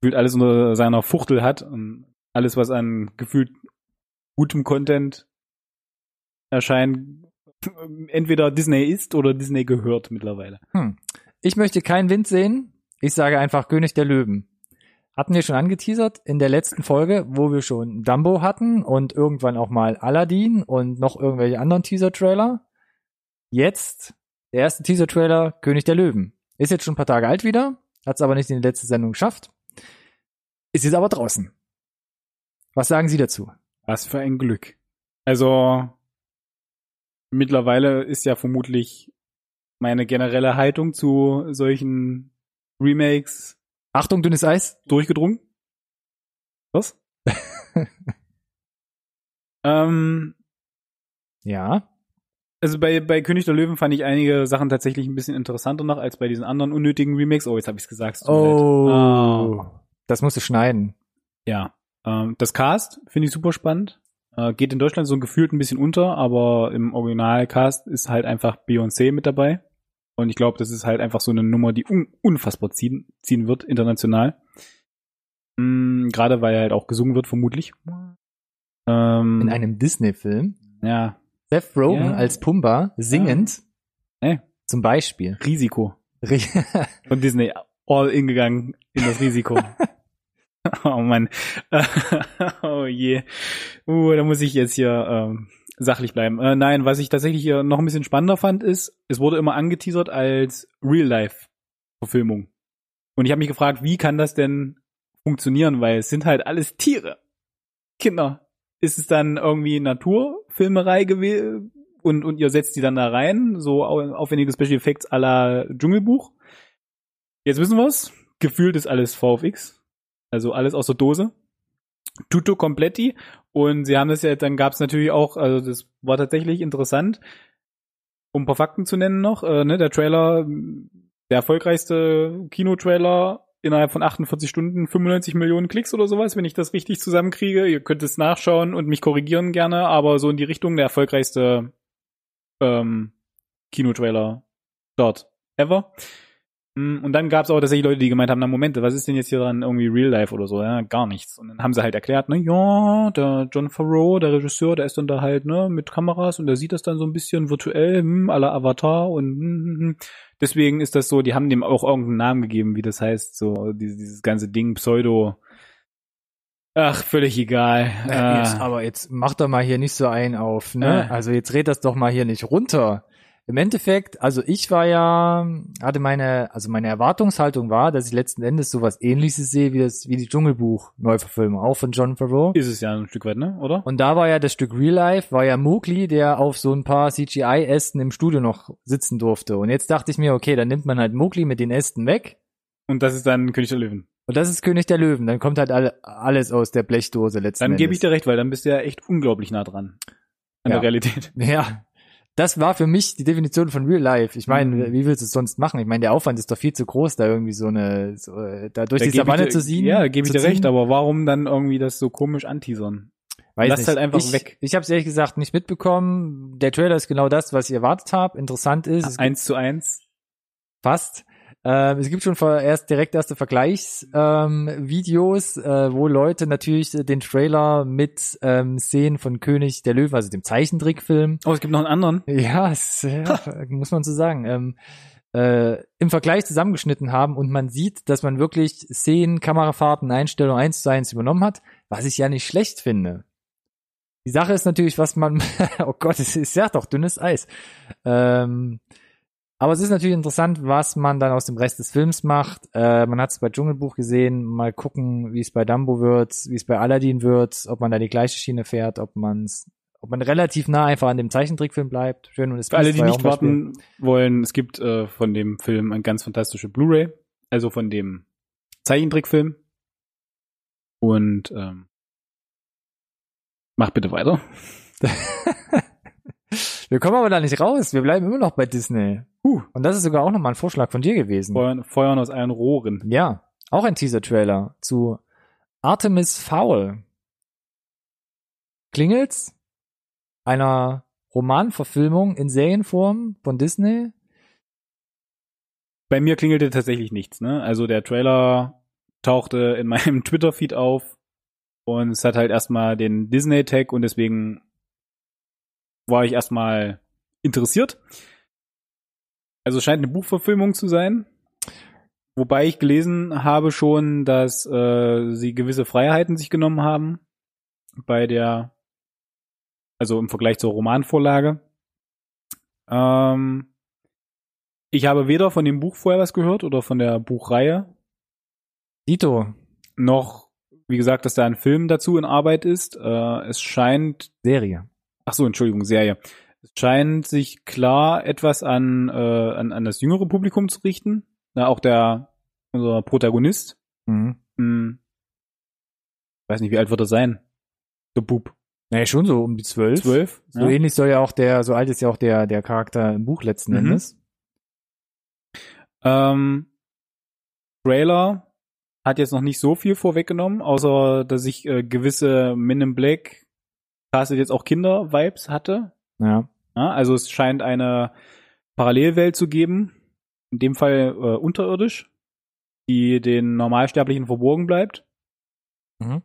gefühlt alles unter seiner Fuchtel hat und alles, was an gefühlt gutem Content erscheint, entweder Disney ist oder Disney gehört mittlerweile. Hm. Ich möchte keinen Wind sehen. Ich sage einfach König der Löwen. Hatten wir schon angeteasert in der letzten Folge, wo wir schon Dumbo hatten und irgendwann auch mal Aladdin und noch irgendwelche anderen Teaser-Trailer. Jetzt der erste Teaser-Trailer König der Löwen. Ist jetzt schon ein paar Tage alt wieder, hat es aber nicht in die letzte Sendung geschafft. Ist jetzt aber draußen. Was sagen Sie dazu? Was für ein Glück. Also mittlerweile ist ja vermutlich meine generelle Haltung zu solchen Remakes Achtung, dünnes Eis. durchgedrungen. Was? ähm, Ja. also bei, bei König der Löwen fand ich einige Sachen tatsächlich ein bisschen interessanter noch als bei diesen anderen unnötigen Remakes. Oh, jetzt habe ich es gesagt. leid. Oh. Das musst du schneiden. Ja. Ähm, das Cast finde ich super spannend. Äh, geht in Deutschland so gefühlt ein bisschen unter, aber im Originalcast ist halt einfach Beyoncé mit dabei. Und ich glaube, das ist halt einfach so eine Nummer, die un unfassbar ziehen, ziehen wird, international. Mm, Gerade weil halt auch gesungen wird, vermutlich. Ähm, In einem Disney-Film. ja, Seth Rogen Ja. als Pumba singend. Äh. Zum Beispiel. Risiko. Von Disney all in gegangen in das Risiko. oh Mann. oh je. Uh, da muss ich jetzt hier ähm, sachlich bleiben. Äh, nein, was ich tatsächlich hier noch ein bisschen spannender fand, ist, es wurde immer angeteasert als Real-Life-Verfilmung. Und ich habe mich gefragt, wie kann das denn funktionieren, weil es sind halt alles Tiere. Kinder. Ist es dann irgendwie Naturfilmerei gewesen und, und ihr setzt die dann da rein, so au- aufwendige Special Effects à la Dschungelbuch? Jetzt wissen wir's. Gefühlt ist alles VFX. Also alles aus der Dose. Tutto completti. Und sie haben das ja, dann gab's natürlich auch, also das war tatsächlich interessant, um ein paar Fakten zu nennen noch, äh, ne, der Trailer, der erfolgreichste Kinotrailer innerhalb von 48 Stunden 95 Millionen Klicks oder sowas, wenn ich das richtig zusammenkriege. Ihr könnt es nachschauen und mich korrigieren gerne, aber so in die Richtung der erfolgreichste ähm, Kinotrailer dort ever. Mm, Und dann gab es auch tatsächlich Leute, die gemeint haben, na Moment, was ist denn jetzt hier dran irgendwie Real Life oder so? Ja, gar nichts. Und dann haben sie halt erklärt, ne, ja, der John Favreau, der Regisseur, der ist dann da halt, ne, mit Kameras und der sieht das dann so ein bisschen virtuell, hm, à la Avatar und hm, hm, hm. deswegen ist das so, die haben dem auch irgendeinen Namen gegeben, wie das heißt, so dieses, dieses ganze Ding, Pseudo. Ach, völlig egal. Äh, jetzt, Äh, aber jetzt mach doch mal hier nicht so ein auf, ne? Äh. Also jetzt red das doch mal hier nicht runter. Im Endeffekt, also ich war ja, hatte meine, also meine Erwartungshaltung war, dass ich letzten Endes sowas ähnliches sehe wie das, wie die Dschungelbuch-Neuverfilmung, auch von John Favreau. ist es ja ein Stück weit, ne, oder? Und da war ja das Stück Real Life, war ja Mowgli, der auf so ein paar CGI-Ästen im Studio noch sitzen durfte. Und jetzt dachte ich mir, okay, dann nimmt man halt Mowgli mit den Ästen weg. Und das ist dann König der Löwen. Und das ist König der Löwen. Dann kommt halt alle, alles aus der Blechdose letzten Dann Endes. gebe ich dir recht, weil dann bist du ja echt unglaublich nah dran. An Ja. der Realität. Ja, das war für mich die Definition von Real Life. Ich meine, Mhm. wie willst du es sonst machen? Ich meine, der Aufwand ist doch viel zu groß, da irgendwie so eine, so, äh, da durch Da die Savanne zu ziehen. Ja, gebe ich dir recht, aber warum dann irgendwie das so komisch anteasern? Weiß lass nicht. halt einfach ich, weg. Ich habe es ehrlich gesagt nicht mitbekommen. Der Trailer ist genau das, was ich erwartet habe. Interessant ist, gibt Eins zu eins. fast. Ähm, es gibt schon erst direkt erste Vergleichsvideos, ähm, äh, wo Leute natürlich äh, den Trailer mit ähm, Szenen von König der Löwen, also dem Zeichentrickfilm, Oh, es gibt noch einen anderen. Ja, es, ja muss man so sagen. Ähm, äh, im Vergleich zusammengeschnitten haben und man sieht, dass man wirklich Szenen, Kamerafahrten, Einstellungen eins zu eins übernommen hat, was ich ja nicht schlecht finde. Die Sache ist natürlich, was man, oh Gott, es ist ja doch dünnes Eis. Ähm, aber es ist natürlich interessant, was man dann aus dem Rest des Films macht. Äh, man hat es bei Dschungelbuch gesehen. Mal gucken, wie es bei Dumbo wird, wie es bei Aladdin wird, ob man da die gleiche Schiene fährt, ob man es ob man relativ nah einfach an dem Zeichentrickfilm bleibt. Schön und es Für alle, die nicht warten wollen, es gibt äh, von dem Film eine ganz fantastische Blu-ray, also von dem Zeichentrickfilm. Und ähm, mach bitte weiter. Wir kommen aber da nicht raus. Wir bleiben immer noch bei Disney. Huh. Und das ist sogar auch nochmal ein Vorschlag von dir gewesen. Feuern, Feuern aus allen Rohren. Ja, auch ein Teaser-Trailer zu Artemis Fowl. Klingelt's? Einer Romanverfilmung in Serienform von Disney? Bei mir klingelte tatsächlich nichts, ne? Also der Trailer tauchte in meinem Twitter-Feed auf und es hat halt erstmal den Disney-Tag und deswegen war ich erstmal interessiert. Also es scheint eine Buchverfilmung zu sein. Wobei ich gelesen habe schon, dass äh, sie gewisse Freiheiten sich genommen haben bei der, also im Vergleich zur Romanvorlage. Ähm, ich habe weder von dem Buch vorher was gehört oder von der Buchreihe, Dito, noch, wie gesagt, dass da ein Film dazu in Arbeit ist. Äh, es scheint, Serie. Ach so, Entschuldigung, Serie. Es scheint sich klar etwas an, äh, an, an das jüngere Publikum zu richten. Na, auch der, unser Protagonist, Mhm. hm, weiß nicht, wie alt wird er sein? Der Bub. Naja, schon so um die zwölf. Zwölf? So ähnlich soll ja auch der, so alt ist ja auch der, der Charakter im Buch letzten Mhm. Endes. Ähm, Trailer hat jetzt noch nicht so viel vorweggenommen, außer dass ich äh, gewisse Men in Black castet jetzt auch Kinder-Vibes hatte. Ja. Ja, also es scheint eine Parallelwelt zu geben, in dem Fall äh, unterirdisch, die den Normalsterblichen verborgen bleibt. Mhm.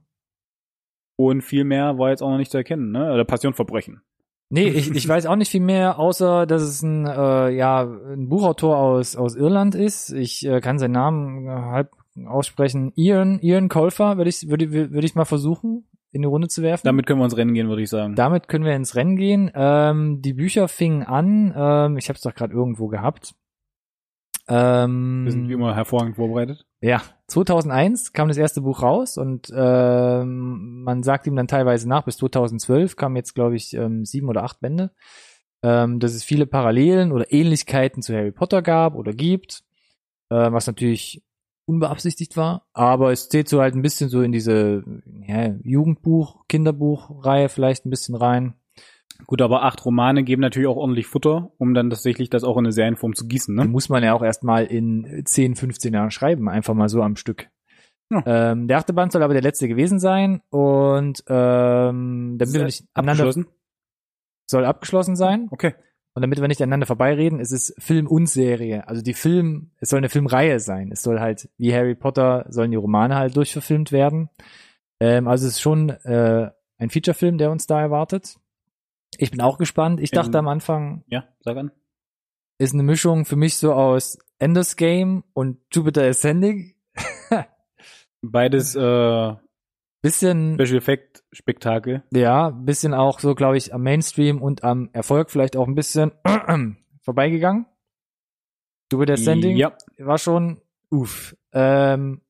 Und viel mehr war jetzt auch noch nicht zu erkennen, ne? Oder Passionverbrechen. Nee, ich, ich weiß auch nicht viel mehr, außer dass es ein, äh, ja, ein Buchautor aus, aus Irland ist. Ich äh, kann seinen Namen äh, halb aussprechen. Ian, Ian Colfer würde ich, würde, würde ich mal versuchen, in die Runde zu werfen. Damit können wir uns rennen gehen, würde ich sagen. Damit können wir ins Rennen gehen. Ähm, die Bücher fingen an, ähm, ich habe es doch gerade irgendwo gehabt. Ähm, wir sind wie immer hervorragend vorbereitet. Ja, 2001 kam das erste Buch raus und ähm, man sagt ihm dann teilweise nach, bis 2012 kamen jetzt, glaube ich, ähm, sieben oder acht Bände, ähm, dass es viele Parallelen oder Ähnlichkeiten zu Harry Potter gab oder gibt, äh, was natürlich unbeabsichtigt war, aber es zählt so halt ein bisschen so in diese ja, Jugendbuch, Kinderbuchreihe vielleicht ein bisschen rein. Gut, aber acht Romane geben natürlich auch ordentlich Futter, um dann tatsächlich das auch in eine Serienform zu gießen, Die ne? muss man ja auch erstmal in 10, 15 Jahren schreiben, einfach mal so am Stück. Ja. Ähm, der achte Band soll aber der letzte gewesen sein und ähm, damit wir nicht aneinander Abgeschlossen? soll abgeschlossen sein Okay. Und damit wir nicht aneinander vorbeireden, ist es Film und Serie. Also die Film, es soll eine Filmreihe sein. Es soll halt wie Harry Potter sollen die Romane halt durchverfilmt werden. Ähm, also es ist schon äh, ein Featurefilm, der uns da erwartet. Ich bin auch gespannt. Ich dachte In- am Anfang, Ja, sag an. ist eine Mischung für mich so aus Enders Game und Jupiter Ascending. Beides äh, Bisschen, Special Effect Spektakel. ja, bisschen auch so, glaube ich, am Mainstream und am Erfolg vielleicht auch ein bisschen vorbeigegangen. Jupiter Ascending Ja. war schon uff. Ähm,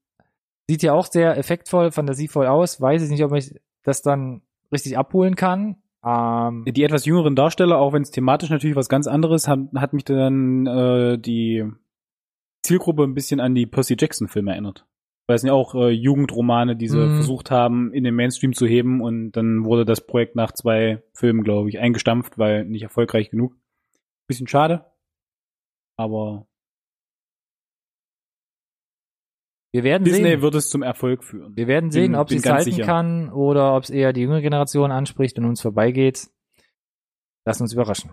sieht ja auch sehr effektvoll, fantasievoll aus. Weiß ich nicht, ob ich das dann richtig abholen kann. Ähm, Die etwas jüngeren Darsteller, auch wenn es thematisch natürlich was ganz anderes, hat, hat mich dann äh, die Zielgruppe ein bisschen an die Percy Jackson Filme erinnert. Weil es sind ja auch äh, Jugendromane, die sie Mhm. versucht haben, in den Mainstream zu heben und dann wurde das Projekt nach zwei Filmen, glaube ich, eingestampft, weil nicht erfolgreich genug. Bisschen schade. Aber wir werden Disney sehen. wird es zum Erfolg führen. Wir werden sehen, Bin- ob sie es halten sicher. kann oder ob es eher die jüngere Generation anspricht und uns vorbeigeht. Lass uns überraschen.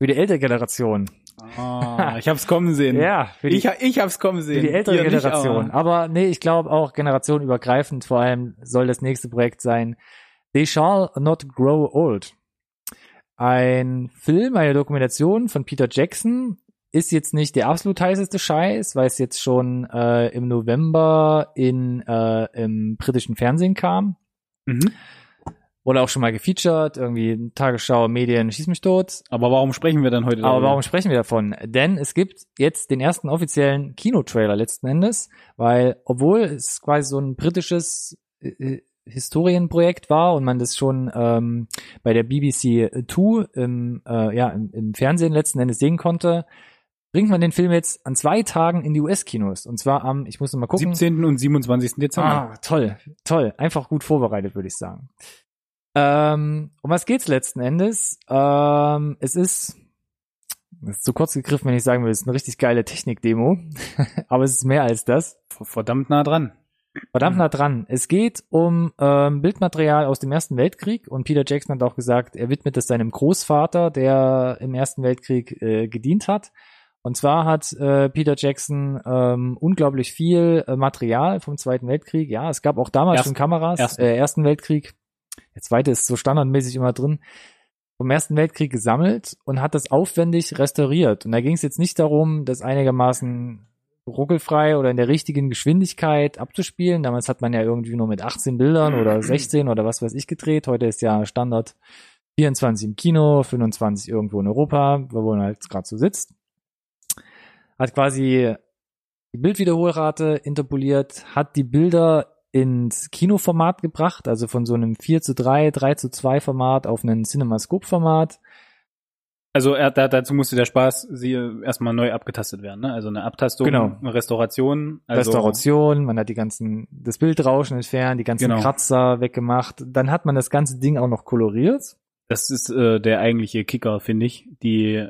Für die ältere Generation. Ah, ich hab's kommen sehen. Ja, für die, Ich, ich hab's kommen sehen. für die ältere nicht, Generation. aber- aber nee, ich glaube auch generationenübergreifend. Vor allem soll das nächste Projekt sein. They Shall Not Grow Old. Ein Film, eine Dokumentation von Peter Jackson. Ist jetzt nicht der absolut heißeste Scheiß, weil es jetzt schon äh, im November in äh, im britischen Fernsehen kam. Mhm. Wurde auch schon mal gefeatured, irgendwie Tagesschau, Medien, schieß mich tot. Aber warum sprechen wir dann heute Aber darüber? warum sprechen wir davon? Denn es gibt jetzt den ersten offiziellen Kinotrailer letzten Endes, weil obwohl es quasi so ein britisches äh, Historienprojekt war und man das schon ähm, bei der BBC Two im, äh, ja, im, im Fernsehen letzten Endes sehen konnte, bringt man den Film jetzt an zwei Tagen in die US-Kinos. Und zwar am, ich muss noch mal gucken. 17. und 27. Dezember. Ah, toll, toll. Einfach gut vorbereitet, würde ich sagen. Ähm, um was geht's letzten Endes? Ähm, es ist, das ist zu kurz gegriffen, wenn ich sagen will, es ist eine richtig geile Technik-Demo. Aber es ist mehr als das. Verdammt nah dran. Verdammt nah dran. Es geht um ähm, Bildmaterial aus dem Ersten Weltkrieg und Peter Jackson hat auch gesagt, er widmet es seinem Großvater, der im Ersten Weltkrieg äh, gedient hat. Und zwar hat äh, Peter Jackson ähm, unglaublich viel äh, Material vom Zweiten Weltkrieg. Ja, es gab auch damals Erst- schon Kameras. Ersten. Äh, Ersten Weltkrieg. Der zweite ist so standardmäßig immer drin. Vom Ersten Weltkrieg gesammelt und hat das aufwendig restauriert. Und da ging es jetzt nicht darum, das einigermaßen ruckelfrei oder in der richtigen Geschwindigkeit abzuspielen. Damals hat man ja irgendwie nur mit 18 Bildern oder 16 oder was weiß ich gedreht. Heute ist ja Standard 24 im Kino, 25 irgendwo in Europa, wo man halt gerade so sitzt. Hat quasi die Bildwiederholrate interpoliert, hat die Bilder ins Kinoformat gebracht, also von so einem 4 zu 3, 3 zu 2 Format auf einen Cinemascope-Format. Also er, da, dazu musste der Spaß sie erstmal neu abgetastet werden. Ne? Also eine Abtastung, Genau. eine Restauration. Also, Restauration, man hat die ganzen, das Bildrauschen entfernt, die ganzen Genau. Kratzer weggemacht. Dann hat man das ganze Ding auch noch koloriert. Das ist äh, der eigentliche Kicker, finde ich. Die,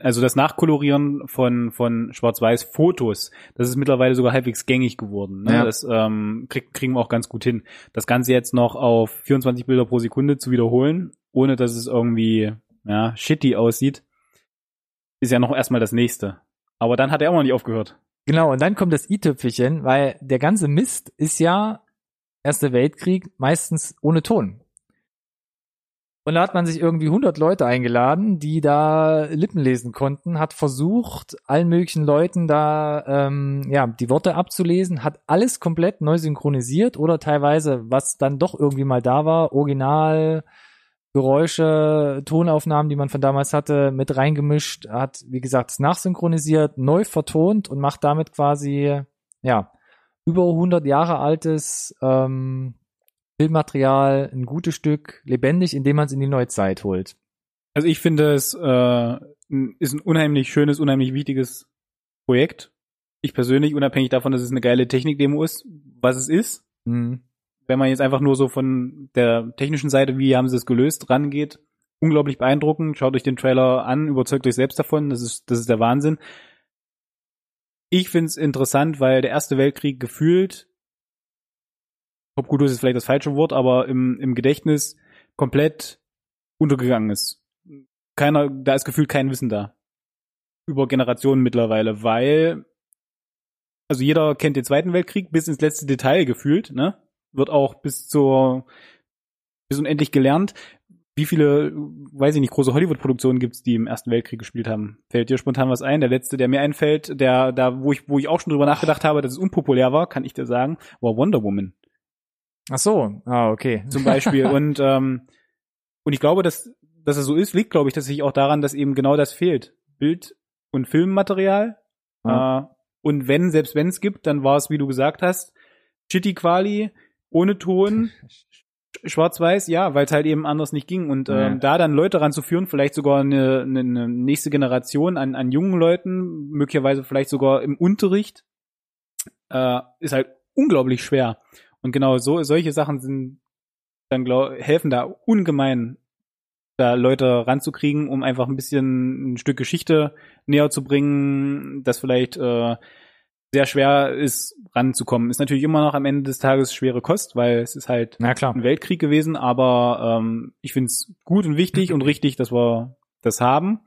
also das Nachkolorieren von von Schwarz-Weiß-Fotos, das ist mittlerweile sogar halbwegs gängig geworden. Ne? Ja. Das ähm, krieg, kriegen wir auch ganz gut hin. Das Ganze jetzt noch auf 24 Bilder pro Sekunde zu wiederholen, ohne dass es irgendwie ja, shitty aussieht, ist ja noch erstmal das nächste. Aber dann hat er auch noch nicht aufgehört. Genau, und dann kommt das i-Tüpfelchen, weil der ganze Mist ist ja Erste Weltkrieg meistens ohne Ton. Und da hat man sich irgendwie 100 Leute eingeladen, die da Lippen lesen konnten, hat versucht, allen möglichen Leuten da ähm, ja die Worte abzulesen, hat alles komplett neu synchronisiert oder teilweise, was dann doch irgendwie mal da war, Original Geräusche, Tonaufnahmen, die man von damals hatte, mit reingemischt, hat, wie gesagt, es nachsynchronisiert, neu vertont und macht damit quasi, ja, über 100 Jahre altes ähm, Filmmaterial ein gutes Stück lebendig, indem man es in die neue Zeit holt. Also ich finde es äh, ist ein unheimlich schönes, unheimlich wichtiges Projekt. Ich persönlich, unabhängig davon, dass es eine geile Technikdemo ist, was es ist, Mhm. wenn man jetzt einfach nur so von der technischen Seite, wie haben sie es gelöst, rangeht, unglaublich beeindruckend. Schaut euch den Trailer an, überzeugt euch selbst davon. Das ist, das ist der Wahnsinn. Ich find's interessant, weil der Erste Weltkrieg gefühlt, Popkultur ist vielleicht das falsche Wort, aber im, im Gedächtnis komplett untergegangen ist. Keiner, da ist gefühlt kein Wissen da. Über Generationen mittlerweile, weil, also jeder kennt den Zweiten Weltkrieg bis ins letzte Detail gefühlt, ne? Wird auch bis zur, bis unendlich gelernt. Wie viele, weiß ich nicht, große Hollywood-Produktionen gibt's, die im Ersten Weltkrieg gespielt haben? Fällt dir spontan was ein? Der letzte, der mir einfällt, der, da, wo ich, wo ich auch schon drüber nachgedacht habe, dass es unpopulär war, kann ich dir sagen, war Wonder Woman Ach so, ah, okay. zum Beispiel. und, ähm, und ich glaube, dass, dass es so ist, liegt, glaube ich, tatsächlich auch daran, dass eben genau das fehlt. Bild- und Filmmaterial. Ja. Äh, und wenn, selbst wenn es gibt, dann war es, wie du gesagt hast, Chitty Quali, ohne Ton, schwarz-weiß, ja, weil es halt eben anders nicht ging. Und ähm, Ja. da dann Leute ranzuführen, vielleicht sogar eine, eine, eine nächste Generation an, an jungen Leuten, möglicherweise vielleicht sogar im Unterricht, äh, ist halt unglaublich schwer. Und genau so solche Sachen sind dann glaub, helfen da ungemein, da Leute ranzukriegen, um einfach ein bisschen ein Stück Geschichte näher zu bringen, das vielleicht äh, sehr schwer ist, ranzukommen. Ist natürlich immer noch am Ende des Tages schwere Kost, weil es ist halt Na klar. ein Weltkrieg gewesen, aber ähm, ich finde es gut und wichtig und richtig, dass wir das haben.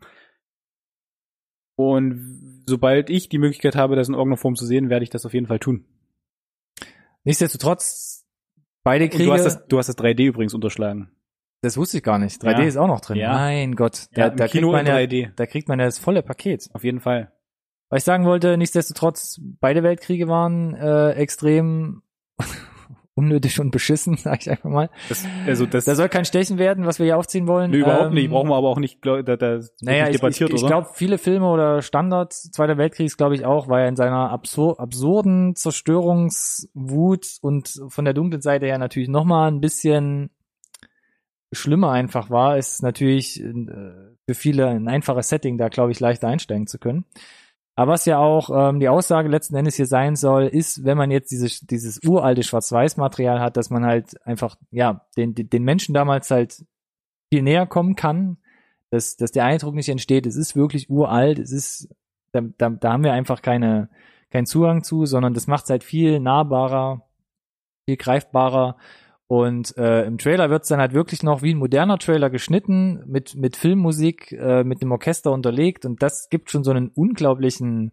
Und sobald ich die Möglichkeit habe, das in irgendeiner Form zu sehen, werde ich das auf jeden Fall tun. Nichtsdestotrotz, beide Und Kriege, du hast das, du hast das 3D übrigens unterschlagen. das wusste ich gar nicht. 3D Ja. ist auch noch drin. Ja. Mein Gott, da, im da, kriegt man ja, 3D. da kriegt man ja das volle Paket. Auf jeden Fall. Was ich sagen wollte, nichtsdestotrotz, beide Weltkriege waren äh, extrem unnötig und beschissen, sag ich einfach mal. Das, also das, Da soll kein Stechen werden, was wir hier aufziehen wollen. nee, überhaupt Ähm, nicht. Brauchen wir aber auch nicht, glaub, da, da Naja, nicht ich, ich, debattiert, ich oder? glaube, viele Filme oder Standards Zweiter Weltkriegs, glaube ich auch, weil er in seiner absur absurden Zerstörungswut und von der dunklen Seite her natürlich noch mal ein bisschen schlimmer einfach war, ist natürlich äh, für viele ein einfaches Setting, da glaube ich leichter einsteigen zu können. Aber was ja auch ähm, die Aussage letzten Endes hier sein soll, ist, wenn man jetzt dieses, dieses uralte Schwarz-Weiß-Material hat, dass man halt einfach, ja, den, den Menschen damals halt viel näher kommen kann, dass, dass der Eindruck nicht entsteht, es ist wirklich uralt, es ist, da, da, da haben wir einfach keine, keinen Zugang zu, sondern das macht es halt viel nahbarer, viel greifbarer. Und äh, im Trailer wird es dann halt wirklich noch wie ein moderner Trailer geschnitten, mit, mit Filmmusik, äh, mit dem Orchester unterlegt. Und das gibt schon so einen unglaublichen,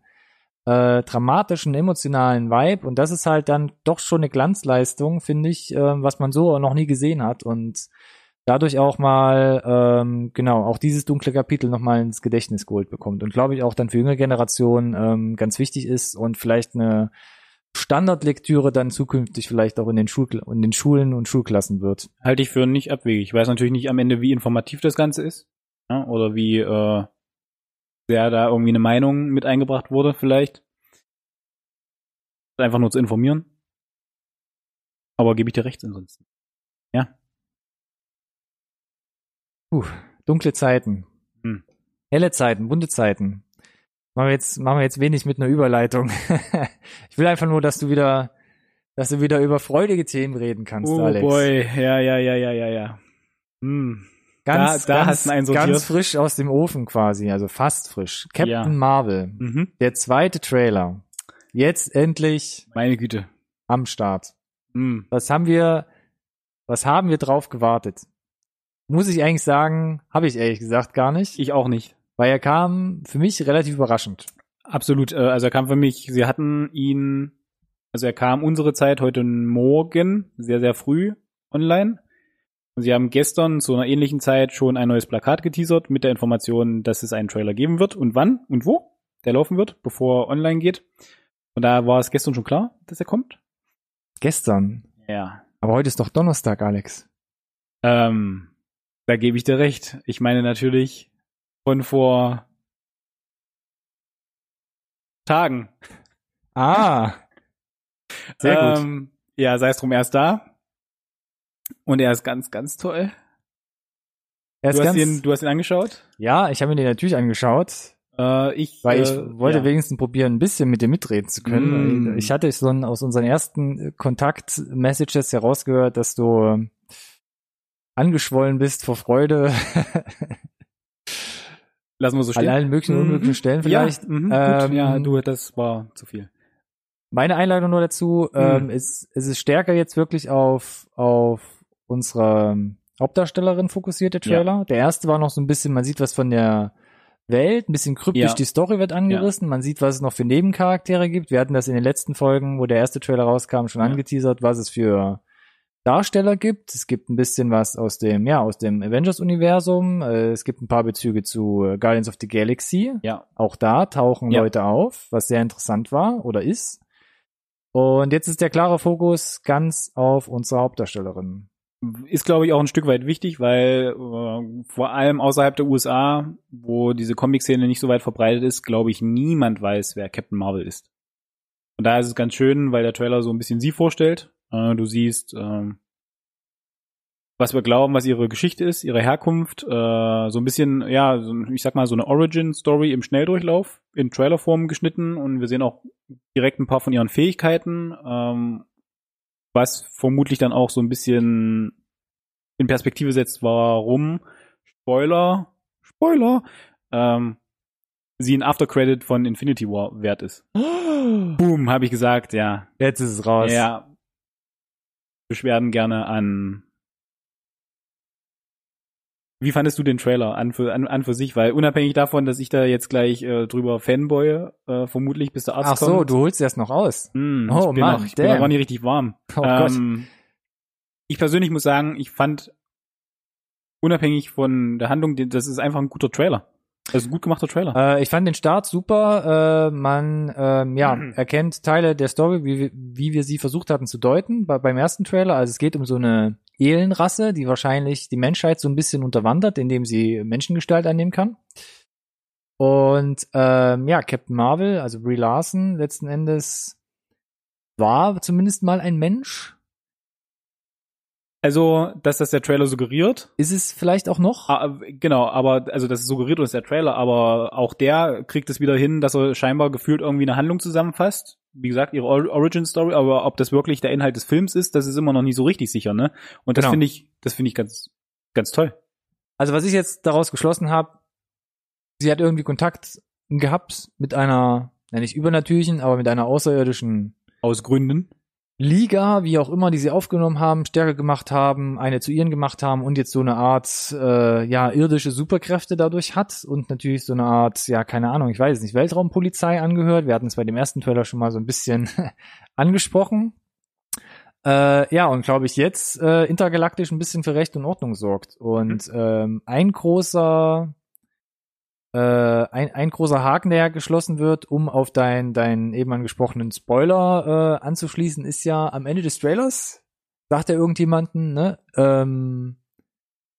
äh, dramatischen, emotionalen Vibe. Und das ist halt dann doch schon eine Glanzleistung, finde ich, äh, was man so noch nie gesehen hat. Und dadurch auch mal, ähm, genau, auch dieses dunkle Kapitel nochmal ins Gedächtnis geholt bekommt. Und glaube ich auch dann für jüngere Generationen ähm, ganz wichtig ist und vielleicht eine Standardlektüre dann zukünftig vielleicht auch in den, Schul in den Schulen und Schulklassen wird. Halte ich für nicht abwegig. Ich weiß natürlich nicht am Ende, wie informativ das Ganze ist. Ja, oder wie äh, sehr da irgendwie eine Meinung mit eingebracht wurde, vielleicht. Einfach nur zu informieren. Aber gebe ich dir recht ansonsten. Puh, dunkle Zeiten. Hm. Helle Zeiten, bunte Zeiten. Machen wir jetzt, machen wir jetzt wenig mit einer Überleitung. ich will einfach nur, dass du wieder, dass du wieder über freudige Themen reden kannst, Oh Alex. boy, ja, ja, ja, ja, ja, ja. Hm. Ganz, Da- da ganz, einen ganz frisch aus dem Ofen quasi, also fast frisch. Captain Ja. Marvel, Mhm. der zweite Trailer. Jetzt endlich Meine Güte. am Start. Hm. Was haben wir, was haben wir drauf gewartet? Muss ich eigentlich sagen, habe ich ehrlich gesagt gar nicht, Ich auch nicht. Weil er kam für mich relativ überraschend. Absolut. Äh, also er kam für mich, sie hatten ihn Also er kam unsere Zeit heute Morgen, sehr, sehr früh online. Und sie haben gestern zu einer ähnlichen Zeit schon ein neues Plakat geteasert mit der Information, dass es einen Trailer geben wird und wann und wo der laufen wird, bevor er online geht. Und da war es gestern schon klar, dass er kommt. Gestern. Ja. Aber heute ist doch Donnerstag, Alex. Ähm, da gebe ich dir recht. Ich meine natürlich von vor Tagen. Ah. Sehr gut. Ähm, ja, sei es drum, er ist da. Und er ist ganz, ganz toll. Er ist Du hast, ganz, ihn, du hast ihn angeschaut? ja, ich habe den natürlich angeschaut, Äh, ich, weil ich äh, wollte ja. wenigstens probieren, ein bisschen mit dir mitreden zu können. Mm. Ich hatte schon aus unseren ersten Kontakt-Messages herausgehört, dass du angeschwollen bist vor Freude Lassen wir so an stehen. allen möglichen und Mhm. unmöglichen Stellen vielleicht. Ja, mhm, Ähm, ja, du, das war zu viel. Meine Einleitung nur dazu, ähm, ist, es ist stärker jetzt wirklich auf, auf unsere ähm, Hauptdarstellerin fokussiert, der Trailer. Der erste war noch so ein bisschen, man sieht was von der Welt, ein bisschen kryptisch, Ja. die Story wird angerissen, man sieht, was es noch für Nebencharaktere gibt. Wir hatten das in den letzten Folgen, wo der erste Trailer rauskam, schon Ja. angeteasert, was es für Darsteller gibt. Es gibt ein bisschen was aus dem, ja, aus dem Avengers-Universum. Äh, Es gibt ein paar Bezüge zu äh, Guardians of the Galaxy. Ja. Auch da tauchen Ja. Leute auf, was sehr interessant war oder ist. Und jetzt ist der klare Fokus ganz auf unsere Hauptdarstellerin. Ist, glaube ich, auch ein Stück weit wichtig, weil äh, vor allem außerhalb der USA, wo diese Comic-Szene nicht so weit verbreitet ist, glaube ich, niemand weiß, wer Captain Marvel ist. Und da ist es ganz schön, weil der Trailer so ein bisschen sie vorstellt. Äh, du siehst, ähm, was wir glauben, was ihre Geschichte ist, ihre Herkunft, äh, so ein bisschen, ja, so, ich sag mal, so eine Origin-Story im Schnelldurchlauf in Trailerform geschnitten und wir sehen auch direkt ein paar von ihren Fähigkeiten, ähm, was vermutlich dann auch so ein bisschen in Perspektive setzt, warum Spoiler, Spoiler, ähm, sie ein Aftercredit von Infinity War wert ist. Boom, habe ich gesagt, ja. Jetzt ist es raus. Ja. Beschwerden gerne an. Wie fandest du den Trailer an für, an, an für sich? Weil unabhängig davon, dass ich da jetzt gleich äh, drüber fanboye, äh, vermutlich bis der Arzt Ach so, kommt. du holst erst noch aus. Hm, Oh, ich bin Mann, noch, ich bin damn. noch gar nicht richtig warm. Oh ähm, ich persönlich muss sagen, ich fand unabhängig von der Handlung, das ist einfach ein guter Trailer. Das ist ein gut gemachter Trailer. Äh, ich fand den Start super. Äh, man ähm, ja, Mhm. erkennt Teile der Story, wie, wir- wie wir sie versucht hatten zu deuten bei, beim ersten Trailer. Also es geht um so eine Elenrasse, die wahrscheinlich die Menschheit so ein bisschen unterwandert, indem sie Menschengestalt annehmen kann. Und ähm, ja, Captain Marvel, also Brie Larson, letzten Endes war zumindest mal ein Mensch. Also, dass das der Trailer suggeriert, Ist es vielleicht auch noch? Ah, genau, aber also das suggeriert uns der Trailer, aber auch der kriegt es wieder hin, dass er scheinbar gefühlt irgendwie eine Handlung zusammenfasst. Wie gesagt, ihre Or- Origin Story, aber ob das wirklich der Inhalt des Films ist, das ist immer noch nicht so richtig sicher, ne? Und das Genau. finde ich, das finde ich ganz, ganz toll. Also was ich jetzt daraus geschlossen habe, sie hat irgendwie Kontakt gehabt mit einer, ja nicht übernatürlichen, aber mit einer außerirdischen Aus Gründen. Liga, wie auch immer, die sie aufgenommen haben, stärker gemacht haben, eine zu ihren gemacht haben und jetzt so eine Art, äh, ja, irdische Superkräfte dadurch hat und natürlich so eine Art, ja, keine Ahnung, ich weiß es nicht, Weltraumpolizei angehört. Wir hatten es bei dem ersten Trailer schon mal so ein bisschen angesprochen. Äh, ja, und glaube ich jetzt äh, intergalaktisch ein bisschen für Recht und Ordnung sorgt. Und ähm, ein großer äh, ein, ein großer Haken, der geschlossen wird, um auf dein, deinen eben angesprochenen Spoiler äh, anzuschließen, ist ja am Ende des Trailers, sagt er irgendjemanden, ne, ähm,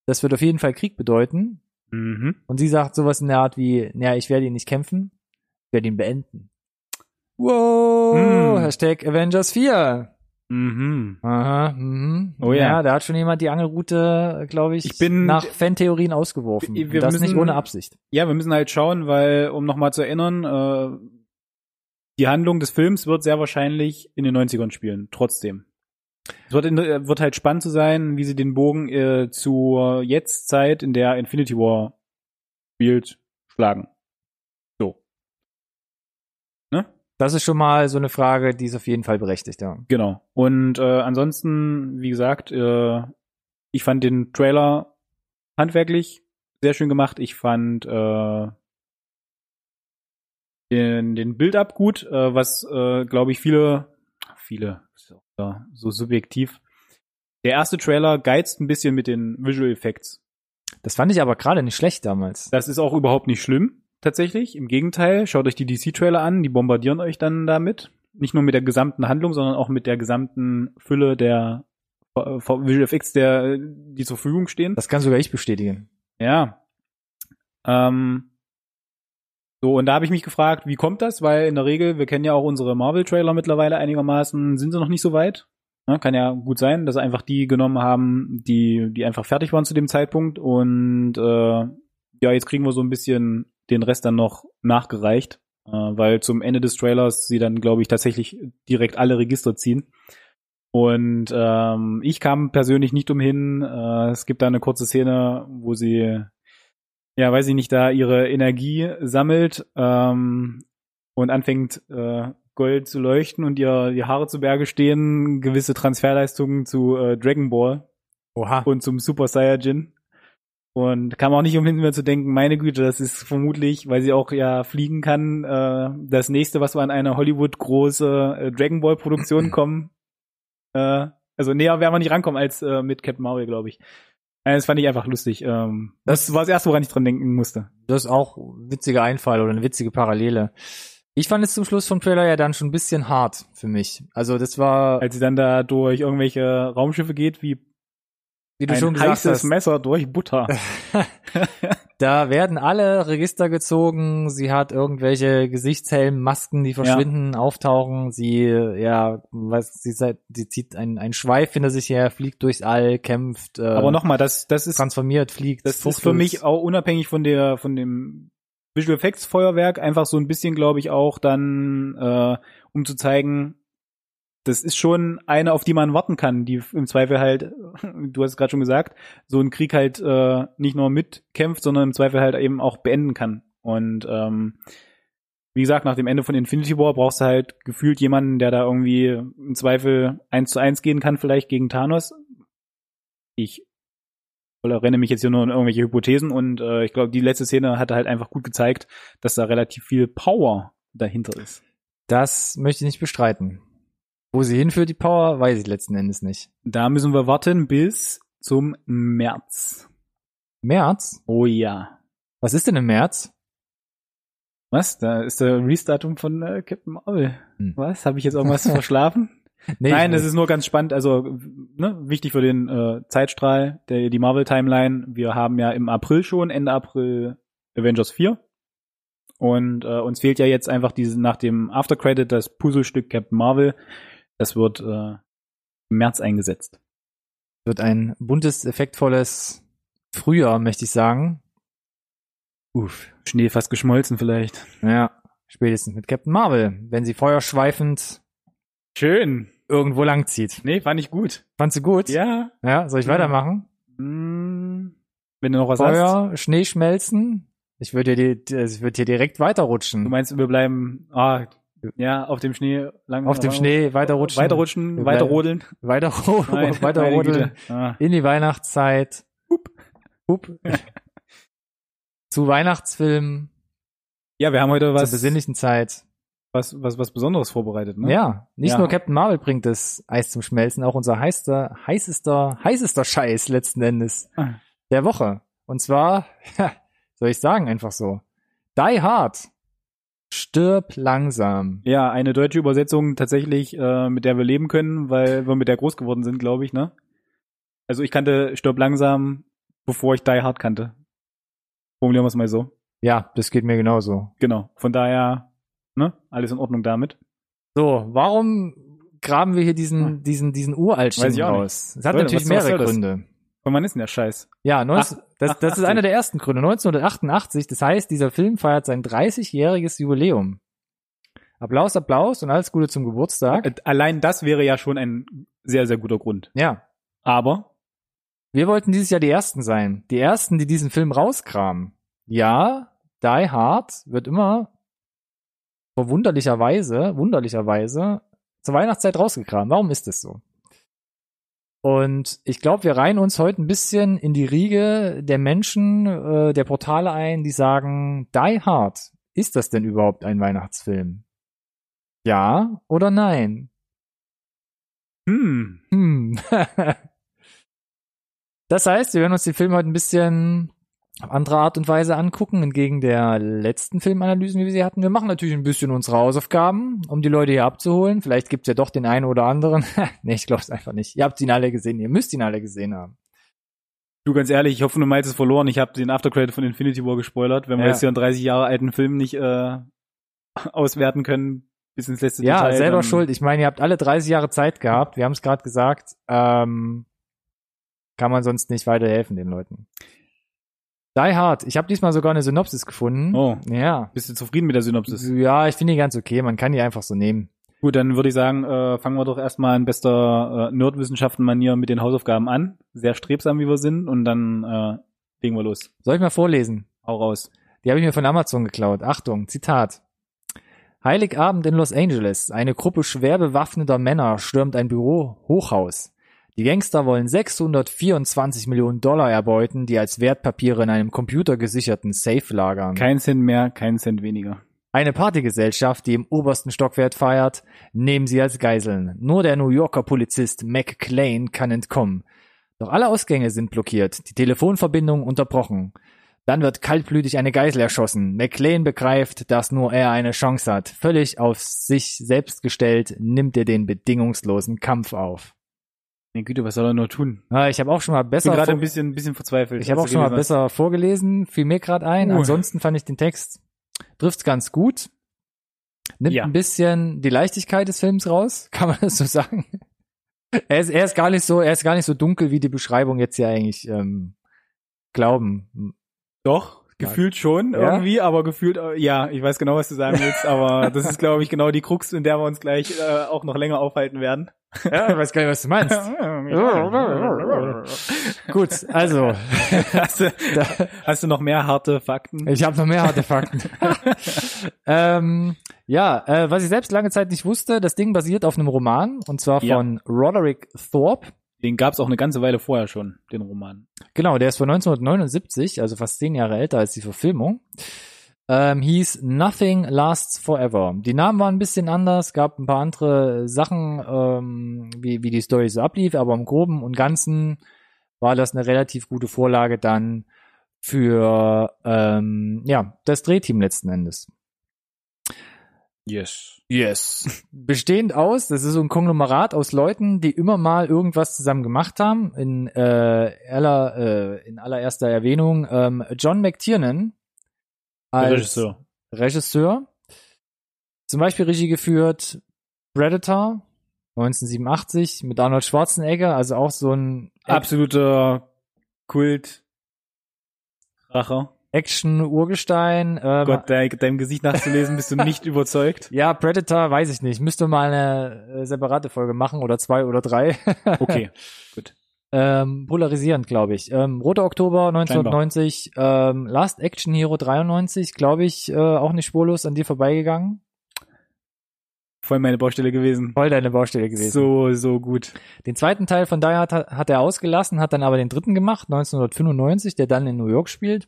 das wird auf jeden Fall Krieg bedeuten. Mhm. Und sie sagt sowas in der Art wie, naja, ich werde ihn nicht kämpfen, ich werde ihn beenden. Wow, Mm. Hashtag Avengers 4. Mhm. Aha, mhm. Oh ja. ja. da hat schon jemand die Angelroute, glaube ich, Ich bin- nach Fantheorien ausgeworfen. Wir Und das nicht müssen- ohne Absicht. Ja, wir müssen halt schauen, weil, um nochmal zu erinnern, äh, die Handlung des Films wird sehr wahrscheinlich in den 90ern spielen, trotzdem. Es wird, in, äh, wird halt spannend zu sein, wie sie den Bogen äh, zur Jetztzeit, in der Infinity War spielt, schlagen. So. Ne? Das ist schon mal so eine Frage, die ist auf jeden Fall berechtigt, ja. Genau. Und äh, ansonsten, wie gesagt, äh, ich fand den Trailer handwerklich sehr schön gemacht. Ich fand äh, den, den Build-up gut, äh, was, äh, glaube ich, viele viele. Ja, so subjektiv. Der erste Trailer geizt ein bisschen mit den Visual Effects. Das fand ich aber gerade nicht schlecht damals. Das ist auch überhaupt nicht schlimm, tatsächlich. Im Gegenteil, schaut euch die DC-Trailer an, die bombardieren euch dann damit. Nicht nur mit der gesamten Handlung, sondern auch mit der gesamten Fülle der äh, Visual Effects, der, die zur Verfügung stehen. Das kann sogar ich bestätigen. Ja. Ähm, so, und da habe ich mich gefragt, wie kommt das? Weil in der Regel, wir kennen ja auch unsere Marvel-Trailer mittlerweile einigermaßen, sind sie noch nicht so weit. Ja, kann ja gut sein, dass sie einfach die genommen haben, die, die einfach fertig waren zu dem Zeitpunkt. Und äh, ja, jetzt kriegen wir so ein bisschen den Rest dann noch nachgereicht, äh, weil zum Ende des Trailers sie dann, glaube ich, tatsächlich direkt alle Register ziehen. Und ähm, ich kam persönlich nicht umhin. Äh, es gibt da eine kurze Szene, wo sie, ja, weiß ich nicht, da ihre Energie sammelt ähm, und anfängt äh, Gold zu leuchten und ihr die Haare zu Berge stehen, gewisse Transferleistungen zu äh, Dragon Ball Oha. und zum Super Saiyajin. Und kam auch nicht umhin mir zu denken, meine Güte, das ist vermutlich, weil sie auch ja fliegen kann, äh, das nächste, was wir an eine Hollywood große äh, Dragon Ball Produktion kommen. Äh, also näher werden wir nicht rankommen als äh, mit Captain Marvel, glaube ich. Äh, Das fand ich einfach lustig. Ähm, das war das erste, woran ich dran denken musste. Das ist auch ein witziger Einfall oder eine witzige Parallele. Ich fand es zum Schluss vom Trailer ja dann schon ein bisschen hart für mich. Also das war, Als sie dann da durch irgendwelche Raumschiffe geht, wie wie du ein schon gesagt heißes hast, Messer durch Butter. da werden alle Register gezogen. Sie hat irgendwelche Gesichtshelm, Masken, die verschwinden, auftauchen. Sie, ja, was, sie, sie zieht einen, einen Schweif hinter sich her, fliegt durchs All, kämpft, äh, Aber nochmal, das, das ist transformiert, fliegt. Das ist fuchtelt. für mich auch unabhängig von der, von dem Visual Effects Feuerwerk einfach so ein bisschen, glaube ich, auch dann, äh, um zu zeigen, das ist schon eine, auf die man warten kann, die im Zweifel halt, du hast es gerade schon gesagt, so einen Krieg halt äh, nicht nur mitkämpft, sondern im Zweifel halt eben auch beenden kann. Und ähm, wie gesagt, nach dem Ende von Infinity War brauchst du halt gefühlt jemanden, der da irgendwie im Zweifel eins zu eins gehen kann, vielleicht gegen Thanos. Ich renne mich jetzt hier nur in irgendwelche Hypothesen und äh, ich glaube, die letzte Szene hatte halt einfach gut gezeigt, dass da relativ viel Power dahinter ist. Das möchte ich nicht bestreiten. Wo sie hinführt, die Power, weiß ich letzten Endes nicht. Da müssen wir warten bis zum März. März? Oh ja. Was ist denn im März? Was? Da ist der Release-Datum von äh, Captain Marvel. Hm. Was? Habe ich jetzt irgendwas verschlafen? Nee, Nein, es ist nur ganz spannend, also ne, wichtig für den äh, Zeitstrahl, der, die Marvel-Timeline. Wir haben ja im April schon, Ende April Avengers 4. Und äh, uns fehlt ja jetzt einfach diese nach dem Aftercredit das Puzzlestück Captain Marvel. Das wird äh, im März eingesetzt. wird ein buntes, effektvolles Frühjahr, möchte ich sagen. Uff, Schnee fast geschmolzen vielleicht. Ja, spätestens mit Captain Marvel, wenn sie feuerschweifend Schön. irgendwo langzieht. Nee, fand ich gut. Fandst du gut? Ja. Ja, soll ich Ja. weitermachen? Hm, wenn du noch was hast. Feuer, Schnee schmelzen. Ich würde dir, die- ich würde hier direkt Du weiterrutschen. meinst, wir bleiben ah, ja, auf dem Schnee lang Auf dem Schnee weiterrutschen. weiterrutschen, Wir weiter. Weiter, Nein, weiter meine rodeln. Güte. Ah. In die Weihnachtszeit. Hup. Hup. Zu Weihnachtsfilmen, Ja, wir haben heute zur was, besinnlichen Zeit. was, was, was Besonderes vorbereitet, ne? Ja, nicht Ja. nur Captain Marvel bringt das Eis zum Schmelzen, auch unser heißester, heißester, heißester Scheiß letzten Endes Ah. der Woche. Und zwar, ja, soll ich sagen, einfach so. Die Hard. Stirb langsam. Ja, eine deutsche Übersetzung tatsächlich, äh, mit der wir leben können, weil wir mit der groß geworden sind, glaube ich, ne? Also ich kannte Stirb langsam, bevor ich Die Hard kannte. Formulieren wir es mal so. Ja, das geht mir genauso. Genau. Von daher, ne? Alles in Ordnung damit. So, warum graben wir hier diesen, Hm. diesen, diesen nicht. raus? Es hat Soll- natürlich mehrere? Gründe. Und wann ist denn der Scheiß? Ja, 19, Ach, das, das ist 88. einer der ersten Gründe. 1988, das heißt, dieser Film feiert sein 30-jähriges Jubiläum. Applaus, Applaus und alles Gute zum Geburtstag. Äh, Allein das wäre ja schon ein sehr, sehr guter Grund. Ja, Aber, wir wollten dieses Jahr die Ersten sein. Die Ersten, die diesen Film rauskramen. Ja, Die Hard wird immer verwunderlicherweise, wunderlicherweise zur Weihnachtszeit rausgekramt. Warum ist das so? Und ich glaube, wir reihen uns heute ein bisschen in die Riege der Menschen, äh, der Portale ein, die sagen, Die Hard, ist das denn überhaupt ein Weihnachtsfilm? Ja oder nein? Hm. Hm. das heißt, wir werden uns den Film heute ein bisschen auf andere Art und Weise angucken, entgegen der letzten Filmanalysen, wie wir sie hatten. Wir machen natürlich ein bisschen unsere Hausaufgaben, um die Leute hier abzuholen. Vielleicht gibt's ja doch den einen oder anderen. nee, ich glaube es einfach nicht. Ihr habt ihn alle gesehen, ihr müsst ihn alle gesehen haben. Du, ganz ehrlich, ich hoffe, du meinst es verloren. Ich habe den Aftercredit von Infinity War gespoilert. Wenn wir Ja. jetzt hier einen 30 Jahre alten Film nicht äh, auswerten können, bis ins letzte Ja, Detail. selber dann, schuld. Ich meine, ihr habt alle 30 Jahre Zeit gehabt. Wir haben es gerade gesagt. Ähm, kann man sonst nicht weiterhelfen den Leuten. Die Hard. Ich habe diesmal sogar eine Synopsis gefunden. Oh. Ja. Bist du zufrieden mit der Synopsis? Ja, ich finde die ganz okay. Man kann die einfach so nehmen. Gut, dann würde ich sagen, äh, fangen wir doch erstmal in bester äh, Nerdwissenschaften-Manier mit den Hausaufgaben an. Sehr strebsam, wie wir sind. Und dann äh, legen wir los. Soll ich mal vorlesen? Hau raus. Die habe ich mir von Amazon geklaut. Achtung, Zitat. Heiligabend in Los Angeles. Eine Gruppe schwer bewaffneter Männer stürmt ein Büro-Hochhaus. Die Gangster wollen 624 Millionen Dollar erbeuten, die als Wertpapiere in einem computergesicherten Safe lagern. Kein Cent mehr, kein Cent weniger. Eine Partygesellschaft, die im obersten Stockwerk feiert, nehmen sie als Geiseln. Nur der New Yorker Polizist McClane kann entkommen. Doch alle Ausgänge sind blockiert, die Telefonverbindung unterbrochen. Dann wird kaltblütig eine Geisel erschossen. McLean begreift, dass nur er eine Chance hat. Völlig auf sich selbst gestellt, nimmt er den bedingungslosen Kampf auf. Nee, Güte, was soll er nur tun? Ah, Ich habe auch schon mal Ich bin besser, gerade ein bisschen, ein bisschen verzweifelt. ich habe auch schon mal besser vorgelesen, fiel mir gerade ein. Uh. Ansonsten fand ich den Text trifft's ganz gut. Nimmt Ja. ein bisschen die Leichtigkeit des Films raus, kann man das so sagen. Er ist, er ist gar nicht so, er ist gar nicht so dunkel, wie die Beschreibung jetzt ja eigentlich ähm, glauben. Doch, gefühlt schon Ja? irgendwie, aber gefühlt, äh, ja, ich weiß genau, was du sagen willst, aber das ist, glaube ich, genau die Krux, in der wir uns gleich äh, auch noch länger aufhalten werden. Ja, ich weiß gar nicht, was du meinst. Gut, also hast, du, hast du noch mehr harte Fakten? Ich habe noch mehr harte Fakten. ähm, ja, äh, was ich selbst lange Zeit nicht wusste, das Ding basiert auf einem Roman und zwar Ja. von Roderick Thorpe. Den gab's auch eine ganze Weile vorher schon, den Roman. Genau, der ist von 1979, also fast zehn Jahre älter als die Verfilmung. Ähm, hieß Nothing Lasts Forever. Die Namen waren ein bisschen anders, gab ein paar andere Sachen, ähm, wie, wie die Story so ablief, aber im Groben und Ganzen war das eine relativ gute Vorlage dann für ähm, ja das Drehteam letzten Endes. Yes. Yes. Bestehend aus, das ist so ein Konglomerat aus Leuten, die immer mal irgendwas zusammen gemacht haben. In, äh, aller, äh, in allererster Erwähnung ähm, John McTiernan als Regisseur. Regisseur. Zum Beispiel Regie geführt Predator 1987 mit Arnold Schwarzenegger, also auch so ein Absoluter Kult. Racher. Action-Urgestein. Ähm, Gott, dein, deinem Gesicht nachzulesen, bist du nicht überzeugt. ja, Predator weiß ich nicht. Müsste mal eine äh, separate Folge machen oder zwei oder drei. Okay, gut. Ähm, polarisierend, glaube ich. Ähm, Roter Oktober 1990, ähm, Last Action Hero 93, glaube ich, äh, auch nicht spurlos an dir vorbeigegangen. Voll meine Baustelle gewesen. Voll deine Baustelle gewesen. So, so gut. Den zweiten Teil von Die Hard hat, hat er ausgelassen, hat dann aber den dritten gemacht, 1995, der dann in New York spielt.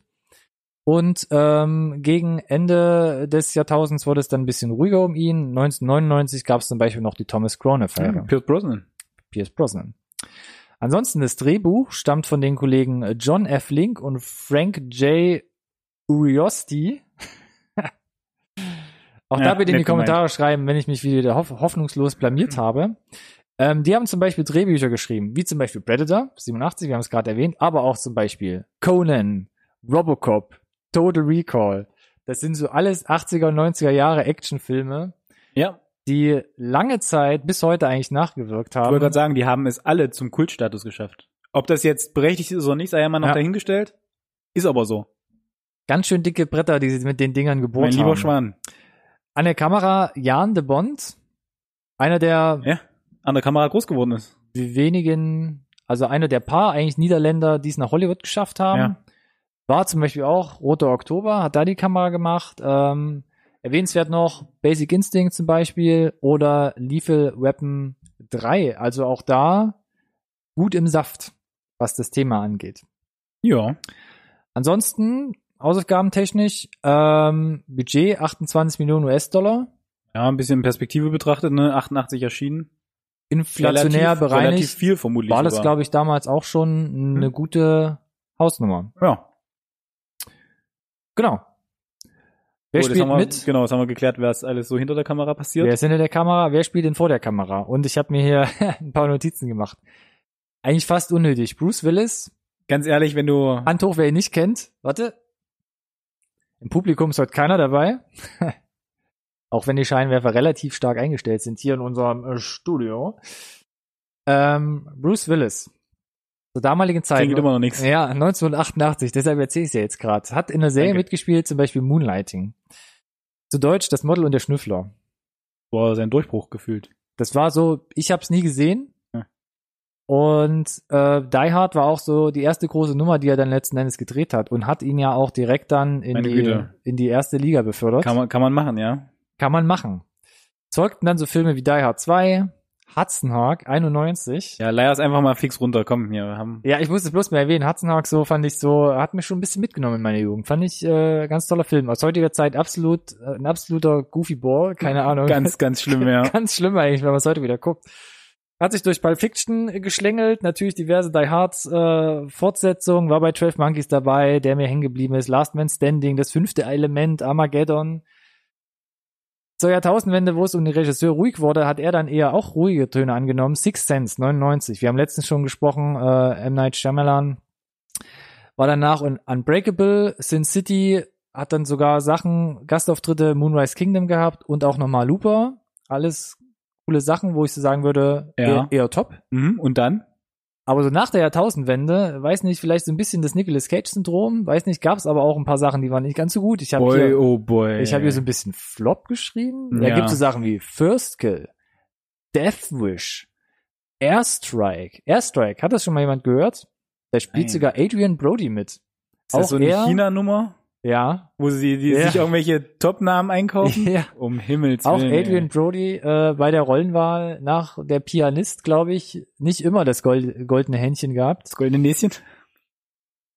Und ähm, gegen Ende des Jahrtausends wurde es dann ein bisschen ruhiger um ihn. 1999 gab es zum Beispiel noch die Thomas Crown-Affäre. Pierce Brosnan. Pierce Brosnan. Ansonsten das Drehbuch stammt von den Kollegen John F. Link und Frank J. Uriosti. Auch Ja, da bitte in die Kommentare schreiben, wenn ich mich wieder hoff hoffnungslos blamiert habe. Ähm, die haben zum Beispiel Drehbücher geschrieben, wie zum Beispiel Predator, 87, wir haben es gerade erwähnt, aber auch zum Beispiel Conan, Robocop, Total Recall. Das sind so alles 80er und 90er Jahre Actionfilme, Ja. Die lange Zeit bis heute eigentlich nachgewirkt Ich wollte haben. gerade sagen, die haben es alle zum Kultstatus geschafft. Ob das jetzt berechtigt ist oder nicht, sei ja mal noch Ja. dahingestellt. Ist aber so. Ganz schön dicke Bretter, die sie mit den Dingern gebohrt mein lieber haben. Schwan. An der Kamera Jan de Bond, einer der Ja. An der Kamera groß geworden ist. wenigen, also einer der paar eigentlich Niederländer, die es nach Hollywood geschafft haben. Ja. War zum Beispiel auch Roter Oktober, hat da die Kamera gemacht. Ähm, erwähnenswert noch Basic Instinct zum Beispiel oder Lethal Weapon 3. Also auch da gut im Saft, was das Thema angeht. Ja. Ansonsten, hausaufgabentechnisch, ähm, Budget 28 Millionen US-Dollar. Ja, ein bisschen in Perspektive betrachtet, ne? 88 erschienen. inflationär relativ, bereinigt, relativ viel vermutlich. war das, glaube ich, damals auch schon eine Hm. gute Hausnummer. Ja. Genau. Wer das spielt wir, mit? Genau, das haben wir geklärt, wer ist alles so hinter der Kamera passiert. Wer ist hinter der Kamera? Wer spielt denn vor der Kamera? Und ich habe mir hier ein paar Notizen gemacht. Eigentlich fast unnötig. Bruce Willis, Ganz ehrlich, wenn du Hand hoch, wer ihn nicht kennt. Warte. Im Publikum ist heute keiner dabei. Auch wenn die Scheinwerfer relativ stark eingestellt sind hier in unserem äh, Studio. Ähm, Bruce Willis. Zur damaligen Zeit. klingt immer noch nichts. Ja, 1988, deshalb erzähle ich es ja jetzt gerade. Hat in der Serie Danke. mitgespielt, zum Beispiel Moonlighting. Zu Deutsch das Model und der Schnüffler. War sein Durchbruch gefühlt. Das war so, ich habe es nie gesehen. Ja. Und äh, Die Hard war auch so die erste große Nummer, die er dann letzten Endes gedreht hat und hat ihn ja auch direkt dann in, Meine die, Güte. in die erste Liga befördert. Kann man, kann man machen, ja. Kann man machen. Folgten dann so Filme wie Die Hard 2, Hudson Hawk 91. Ja, leider ist einfach mal fix runter. Komm, hier, wir haben. Ja, ich musste bloß mal erwähnen, Hudson Hawk so fand ich so, hat mich schon ein bisschen mitgenommen in meiner Jugend. Fand ich äh, ganz toller Film. Aus heutiger Zeit absolut, äh, ein absoluter Goofy Ball, keine Ahnung. Ganz, ganz schlimm, ja. Ganz schlimm eigentlich, wenn man es heute wieder guckt. Hat sich durch Pulp Fiction geschlängelt, natürlich diverse Die Hards äh, Fortsetzungen, war bei 12 Monkeys dabei, der mir hängen geblieben ist, Last Man Standing, das fünfte Element, Armageddon. Zur Jahrtausendwende, wo es um den Regisseur ruhig wurde, hat er dann eher auch ruhige Töne angenommen. Six Sense, 99. Wir haben letztens schon gesprochen, äh, M. Night Shyamalan war danach in Unbreakable, Sin City, hat dann sogar Sachen, Gastauftritte, Moonrise Kingdom gehabt und auch nochmal Looper. Alles coole Sachen, wo ich so sagen würde, Ja. eher, eher top. Mhm. Und dann? Aber so nach der Jahrtausendwende, weiß nicht, vielleicht so ein bisschen das Nicolas Cage-Syndrom, weiß nicht, gab es aber auch ein paar Sachen, die waren nicht ganz so gut. Ich habe hier, oh boy. ich habe hier so ein bisschen Flop geschrieben. Da Ja. gibt es so Sachen wie First Kill, Death Wish, Airstrike. Airstrike, hat das schon mal jemand gehört? Da spielt Nein. sogar Adrian Brody mit. ist das auch so eine er- China-Nummer, Ja. wo sie die Ja. sich irgendwelche Top-Namen einkaufen? Ja. Um Himmels Auch Willen. Adrian ey. Brody äh, bei der Rollenwahl nach der Pianist, glaube ich, nicht immer das Gold, goldene Händchen gehabt. Das goldene Näschen?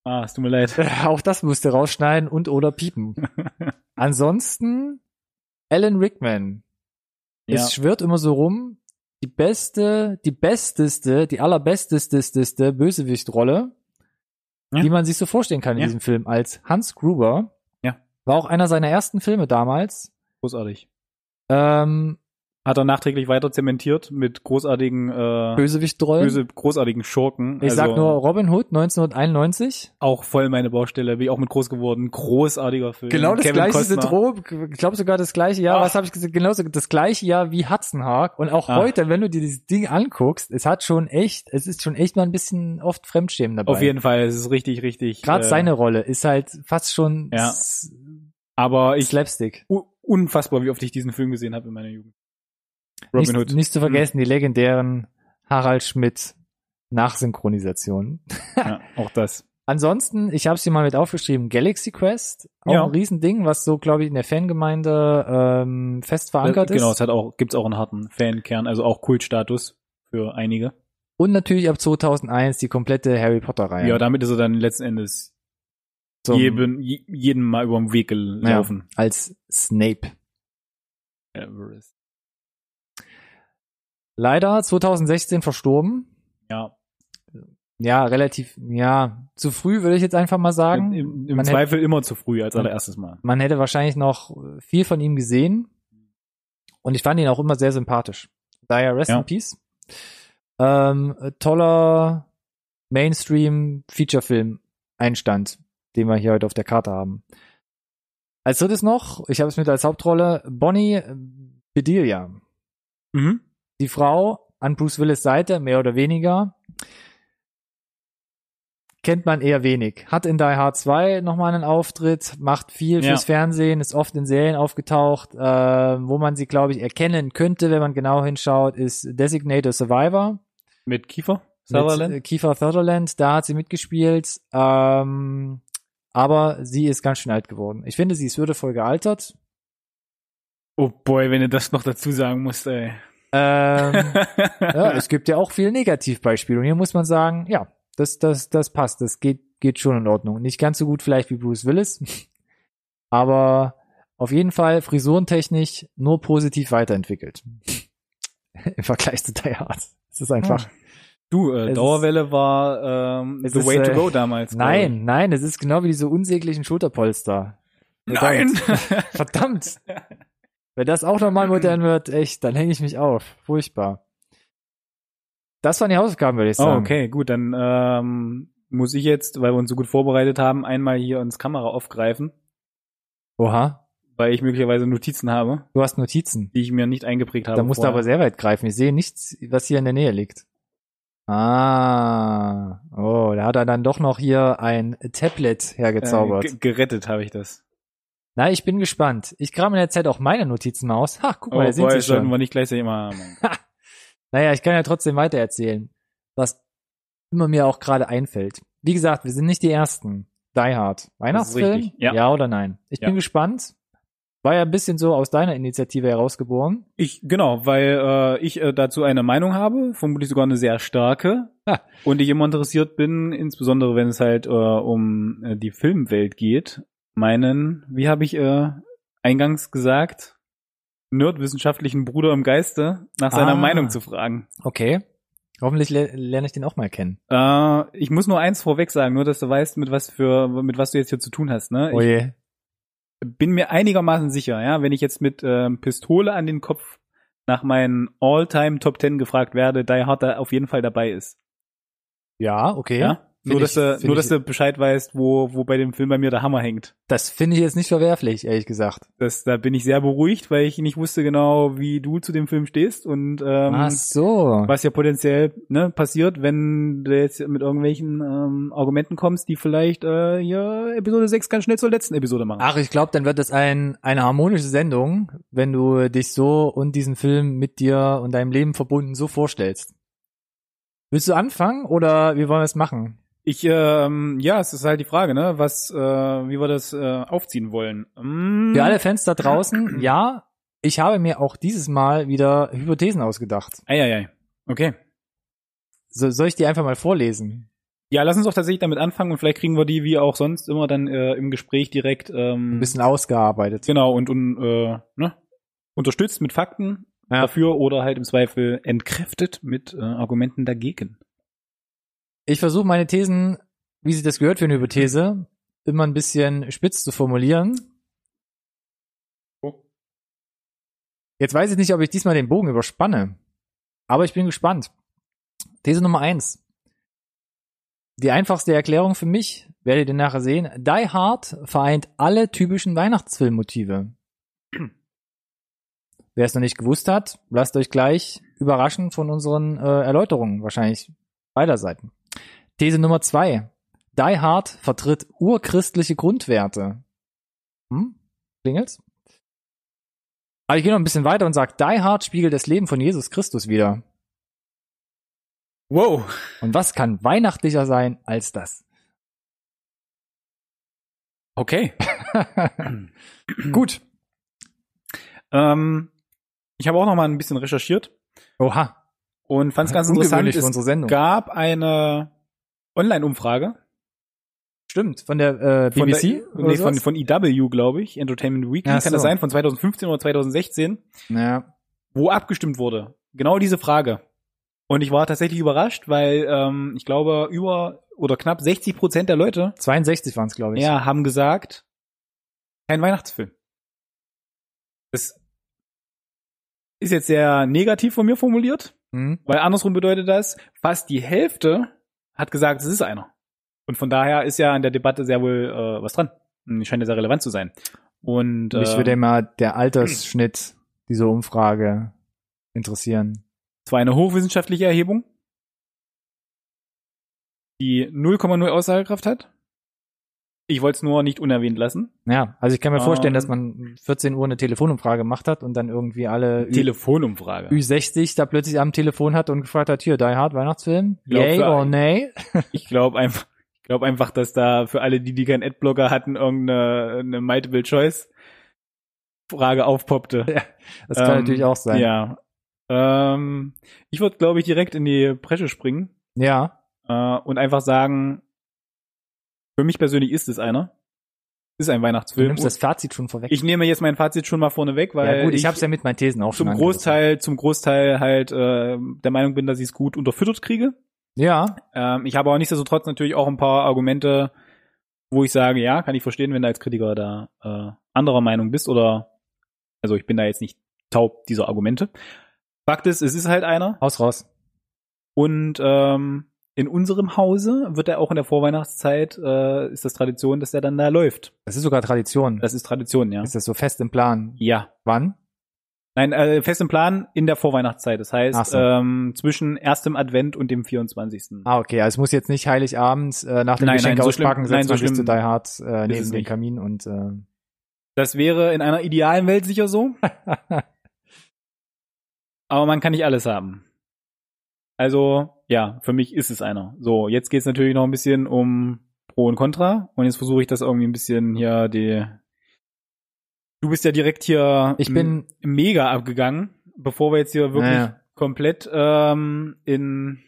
Ah, es tut mir leid. Auch das musste rausschneiden und oder piepen. Ansonsten Alan Rickman. Ja. Es schwirrt immer so rum, die beste, die besteste, die allerbestesteste Bösewichtrolle, Ja. die man sich so vorstellen kann in Ja. diesem Film, als Hans Gruber. Ja. War auch einer seiner ersten Filme damals. Großartig. Ähm, Hat er nachträglich weiter zementiert mit großartigen, äh, Bösewichtrollen. böse, großartigen Schurken. Ich also, sag nur Robin Hood 1991. Auch voll meine Baustelle, bin ich auch mit groß geworden. Großartiger Film. Genau das Kevin gleiche Costner. Syndrom. Ich glaube sogar das gleiche Jahr. Ach. Was habe ich gesagt? Genauso das gleiche Jahr wie Hudson Hawk. Und auch Ach. heute, wenn du dir dieses Ding anguckst, es hat schon echt, es ist schon echt mal ein bisschen oft Fremdschämen dabei. Auf jeden Fall, es ist richtig, richtig. Gerade äh, seine Rolle ist halt fast schon Ja. Aber ich, Slapstick. unfassbar, wie oft ich diesen Film gesehen habe in meiner Jugend. Robin Nicht, Hood. nicht zu vergessen die legendären Harald Schmidt Nachsynchronisationen. Ja, auch das. Ansonsten, ich habe es hier mal mit aufgeschrieben, Galaxy Quest, auch Ja. ein Riesending, was so, glaube ich, in der Fangemeinde ähm, fest verankert Äh, genau, ist. es hat auch, gibt's auch einen harten Fankern, also auch Kultstatus für einige. Und natürlich ab 2001 die komplette Harry Potter-Reihe. Ja, damit ist er dann letzten Endes Zum- jedem, je- jedem mal über den Weg gelaufen. als Snape. Everest. Leider 2016 verstorben. Ja, Ja, relativ, ja, zu früh würde ich jetzt einfach mal sagen. im, im Zweifel immer zu früh als allererstes Mal. Man hätte wahrscheinlich noch viel von ihm gesehen. Und ich fand ihn auch immer sehr sympathisch. Daher Rest Ja. in Peace. Ähm, toller Mainstream-Feature-Film Einstand, den wir hier heute auf der Karte haben. Als drittes noch, ich habe es mit als Hauptrolle, Bonnie Bedelia. Mhm. Die Frau an Bruce Willis Seite, mehr oder weniger, kennt man eher wenig. Hat in Die Hard 2 nochmal einen Auftritt, macht viel Ja. fürs Fernsehen, ist oft in Serien aufgetaucht. Äh, wo man sie, glaube ich, erkennen könnte, wenn man genau hinschaut, ist Designated Survivor. Mit Kiefer Mit Sutherland. äh, Kiefer Sutherland, da hat sie mitgespielt. Ähm, aber sie ist ganz schön alt geworden. Ich finde, sie ist würdevoll gealtert. oh boy, wenn du das noch dazu sagen musst, ey. Ähm, ja, es gibt ja auch viele Negativbeispiele. Und hier muss man sagen, ja, das, das, das passt. Das geht, geht schon in Ordnung. Nicht ganz so gut vielleicht wie Bruce Willis. Aber auf jeden Fall frisurentechnisch nur positiv weiterentwickelt. im Vergleich zu Die Hard. Es ist einfach. Du, äh, Es Dauerwelle war ähm, the ist, way to äh, go damals. glaub ich. Nein, nein, es ist genau wie diese unsäglichen Schulterpolster. Nein! Verdammt. Wenn das auch nochmal modern wird, echt, dann hänge ich mich auf. Furchtbar. Das waren die Hausaufgaben, würde ich oh, sagen. okay, gut, dann ähm, muss ich jetzt, weil wir uns so gut vorbereitet haben, einmal hier ins Kamera aufgreifen, Oha, weil ich möglicherweise Notizen habe, du hast Notizen. die ich mir nicht eingeprägt habe. Da musst du vorher. aber sehr weit greifen. Ich sehe nichts, was hier in der Nähe liegt. Ah, oh, da hat er dann doch noch hier ein Tablet hergezaubert. Äh, ge- gerettet habe ich das. Na, ich bin gespannt. Ich kram in der Zeit auch meine Notizen mal aus. Ha, guck Oh, mal, da sind boy, sie das sollten schon. wir nicht gleichzeitig immer haben. Naja, ich kann ja trotzdem weitererzählen, was immer mir auch gerade einfällt. Wie gesagt, wir sind nicht die Ersten. Die Hard. Weihnachtsfilm? richtig, ja. oder nein? Ich Ja. bin gespannt. War ja ein bisschen so aus deiner Initiative herausgeboren. Ich, genau, weil äh, ich äh, dazu eine Meinung habe, vermutlich sogar eine sehr starke. Ha. Und ich immer interessiert bin, insbesondere wenn es halt äh, um äh, die Filmwelt geht, meinen, wie habe ich äh, eingangs gesagt, nerdwissenschaftlichen Bruder im Geiste nach seiner Ah. Meinung zu fragen. Okay. Hoffentlich le lerne ich den auch mal kennen. Äh, ich muss nur eins vorweg sagen, nur dass du weißt, mit was für mit was du jetzt hier zu tun hast. Ne? Oh je. Ich bin mir einigermaßen sicher, ja, wenn ich jetzt mit ähm, Pistole an den Kopf nach meinen All-Time Top Ten gefragt werde, Die Hard da auf jeden Fall dabei ist. Ja, okay. Ja? Nur, dass, ich- du, nur ich- dass du Bescheid weißt, wo, wo bei dem Film bei mir der Hammer hängt. Das finde ich jetzt nicht verwerflich, ehrlich gesagt. Das, da bin ich sehr beruhigt, weil ich nicht wusste genau, wie du zu dem Film stehst und ähm, Ach so. was ja potenziell ne, passiert, wenn du jetzt mit irgendwelchen ähm, Argumenten kommst, die vielleicht äh, hier Episode 6 ganz schnell zur letzten Episode machen. Ach, ich glaube, dann wird das ein, eine harmonische Sendung, wenn du dich so und diesen Film mit dir und deinem Leben verbunden so vorstellst. Willst du anfangen oder wie wollen wir es machen? Ich, ähm, ja, es ist halt die Frage, ne, was, äh, wie wir das äh, aufziehen wollen. Mm, Für alle Fans da draußen, ja, ich habe mir auch dieses Mal wieder Hypothesen ausgedacht. Eieiei. Okay. So, soll ich die einfach mal vorlesen? Ja, lass uns doch tatsächlich damit anfangen und vielleicht kriegen wir die wie auch sonst immer dann äh, im Gespräch direkt ähm, Ein bisschen ausgearbeitet. genau und, und äh, ne, unterstützt mit Fakten Ja. dafür oder halt im Zweifel entkräftet mit äh, Argumenten dagegen. Ich versuche meine Thesen, wie sich das gehört für eine Hypothese, immer ein bisschen spitz zu formulieren. Oh. Jetzt weiß ich nicht, ob ich diesmal den Bogen überspanne, aber ich bin gespannt. These Nummer eins. Die einfachste Erklärung für mich, werdet ihr nachher sehen, Die Hard vereint alle typischen Weihnachtsfilmmotive. Wer es noch nicht gewusst hat, lasst euch gleich überraschen von unseren äh, Erläuterungen, wahrscheinlich beider Seiten. These Nummer zwei. Die Hard vertritt urchristliche Grundwerte. Hm? Klingelt's? Aber ich gehe noch ein bisschen weiter und sage, Die Hard spiegelt das Leben von Jesus Christus wieder. Wow. Und was kann weihnachtlicher sein als das? Okay. Gut. ähm, ich habe auch noch mal ein bisschen recherchiert Oha. und fand es ganz interessant. Es unsere Sendung. gab eine Online-Umfrage Stimmt, von der äh, von BBC? der, oder nee, von, von EW, glaube ich, Entertainment Weekly, Ach kann das sein, von 2015 oder 2016, ja. wo abgestimmt wurde. Genau diese Frage. Und ich war tatsächlich überrascht, weil ähm, ich glaube, über oder knapp 60 Prozent der Leute 62 waren es, glaube ich. ja, haben gesagt, kein Weihnachtsfilm. Das ist jetzt sehr negativ von mir formuliert, Hm? weil andersrum bedeutet das, fast die Hälfte hat gesagt, es ist einer. Und von daher ist ja an der Debatte sehr wohl äh, was dran. Scheint ja sehr relevant zu sein. Und Mich äh, würde immer der Altersschnitt dieser Umfrage interessieren. es war eine hochwissenschaftliche Erhebung, die 0,0 Aussagekraft hat. Ich wollte es nur nicht unerwähnt lassen. Ja, also ich kann mir vorstellen, Ähm. dass man 14 Uhr eine Telefonumfrage gemacht hat und dann irgendwie alle Ü- Telefonumfrage. Ü60 da plötzlich am Telefon hat und gefragt hat, hier, Die Hard Weihnachtsfilm, glaub, yay ein- nay? Ich glaube einfach, ich glaube einfach, dass da für alle, die, die keinen Adblocker hatten, irgendeine eine Multiple Choice Frage aufpoppte. Das kann Ähm, natürlich auch sein. Ja. Ähm, ich würde, glaube ich, direkt in die Bresche springen ja. äh, und einfach sagen, für mich persönlich ist es einer. Ist ein Du Weihnachtsfilm. nimmst das Fazit schon vorweg. ich nehme jetzt mein Fazit schon mal vorne weg, weil ja gut, ich, habe es ja mit meinen Thesen auch zum schon Großteil, zum Großteil halt äh, der Meinung bin, dass ich es gut unterfüttert kriege. Ja, Ähm, ich habe aber nichtsdestotrotz natürlich auch ein paar Argumente, wo ich sage, ja, kann ich verstehen, wenn du als Kritiker da äh, anderer Meinung bist oder also ich bin da jetzt nicht taub dieser Argumente. Fakt ist, es ist halt einer Haus raus. und ähm, in unserem Hause wird er auch in der Vorweihnachtszeit äh, ist das Tradition, dass er dann da läuft. Das ist sogar Tradition. Das ist Tradition, ja. ist das so fest im Plan? Ja. Wann? Nein, äh, fest im Plan in der Vorweihnachtszeit. Das heißt so. ähm, zwischen erstem Advent und dem 24. Ah, okay. Also es muss jetzt nicht Heiligabend äh, nach dem Nein, Geschenk nein, so schlimm- auspacken, nein, so schlimm zu Die Hard äh, neben nicht. Kamin und äh, Das wäre in einer idealen Welt sicher so. Aber man kann nicht alles haben. Also, ja, für mich ist es einer. So, jetzt geht's natürlich noch ein bisschen um Pro und Contra. Und jetzt versuche ich das irgendwie ein bisschen hier die. Du bist ja direkt hier Ich bin- mega abgegangen, bevor wir jetzt hier wirklich Naja. komplett ähm, in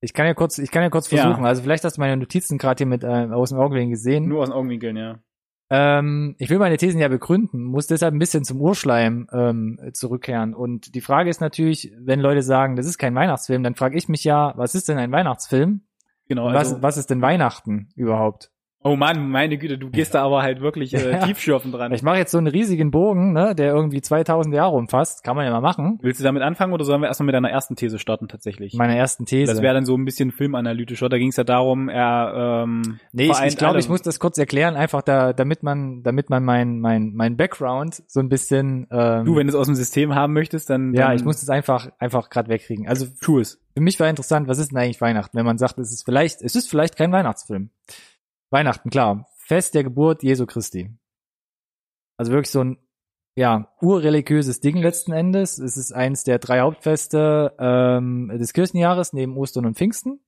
ich kann ja kurz, ich kann ja kurz Ja. versuchen. Also vielleicht hast du meine Notizen gerade hier mit äh, aus dem Augenwinkel gesehen. nur aus den Augenwinkeln, ja. Ähm, ich will meine Thesen ja begründen, muss deshalb ein bisschen zum Urschleim ähm, zurückkehren. Und die Frage ist natürlich, wenn Leute sagen, das ist kein Weihnachtsfilm, dann frage ich mich ja, was ist denn ein Weihnachtsfilm? Genau. Also, was, was ist denn Weihnachten überhaupt? Oh Mann, meine Güte, du gehst da aber halt wirklich äh, Ja. tiefschürfend dran. Ich mache jetzt so einen riesigen Bogen, ne, der irgendwie 2000 Jahre umfasst. Kann man ja mal machen. Willst du damit anfangen oder sollen wir erstmal mit deiner ersten These starten tatsächlich? Meine ersten These. Das wäre dann so ein bisschen filmanalytischer. Da ging es ja darum, er ähm, Nee, ich, ich glaube, ich muss das kurz erklären, einfach da, damit man, damit man mein, mein, mein Background so ein bisschen. Ähm, Du, wenn du es aus dem System haben möchtest, dann, ja, dann ich muss das einfach, einfach gerade wegkriegen. Also tu es. für mich war interessant, was ist denn eigentlich Weihnachten, wenn man sagt, es ist vielleicht, es ist vielleicht kein Weihnachtsfilm. Weihnachten, klar. Fest der Geburt Jesu Christi. Also wirklich so ein, ja, urreligiöses Ding letzten Endes. Es ist eins der drei Hauptfeste ähm, des Kirchenjahres neben Ostern und Pfingsten.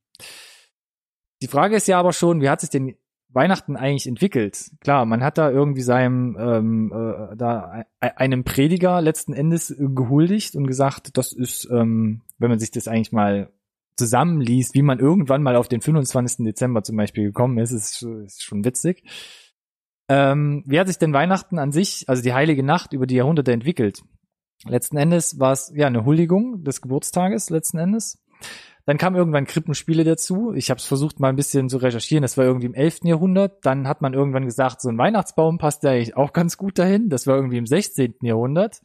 Die Frage ist ja aber schon, wie hat sich denn Weihnachten eigentlich entwickelt? Klar, man hat da irgendwie seinem ähm, äh, da e- einem Prediger letzten Endes gehuldigt und gesagt, das ist, ähm, wenn man sich das eigentlich mal zusammenliest, wie man irgendwann mal auf den 25. Dezember zum Beispiel gekommen ist, ist, ist schon witzig. Ähm, wie hat sich denn Weihnachten an sich, also die heilige Nacht über die Jahrhunderte entwickelt? Letzten Endes war es ja eine Huldigung des Geburtstages, letzten Endes. Dann kamen irgendwann Krippenspiele dazu. Ich habe es versucht mal ein bisschen zu recherchieren. Das war irgendwie im 11. Jahrhundert. Dann hat man irgendwann gesagt, so ein Weihnachtsbaum passt ja eigentlich auch ganz gut dahin. Das war irgendwie im 16. Jahrhundert.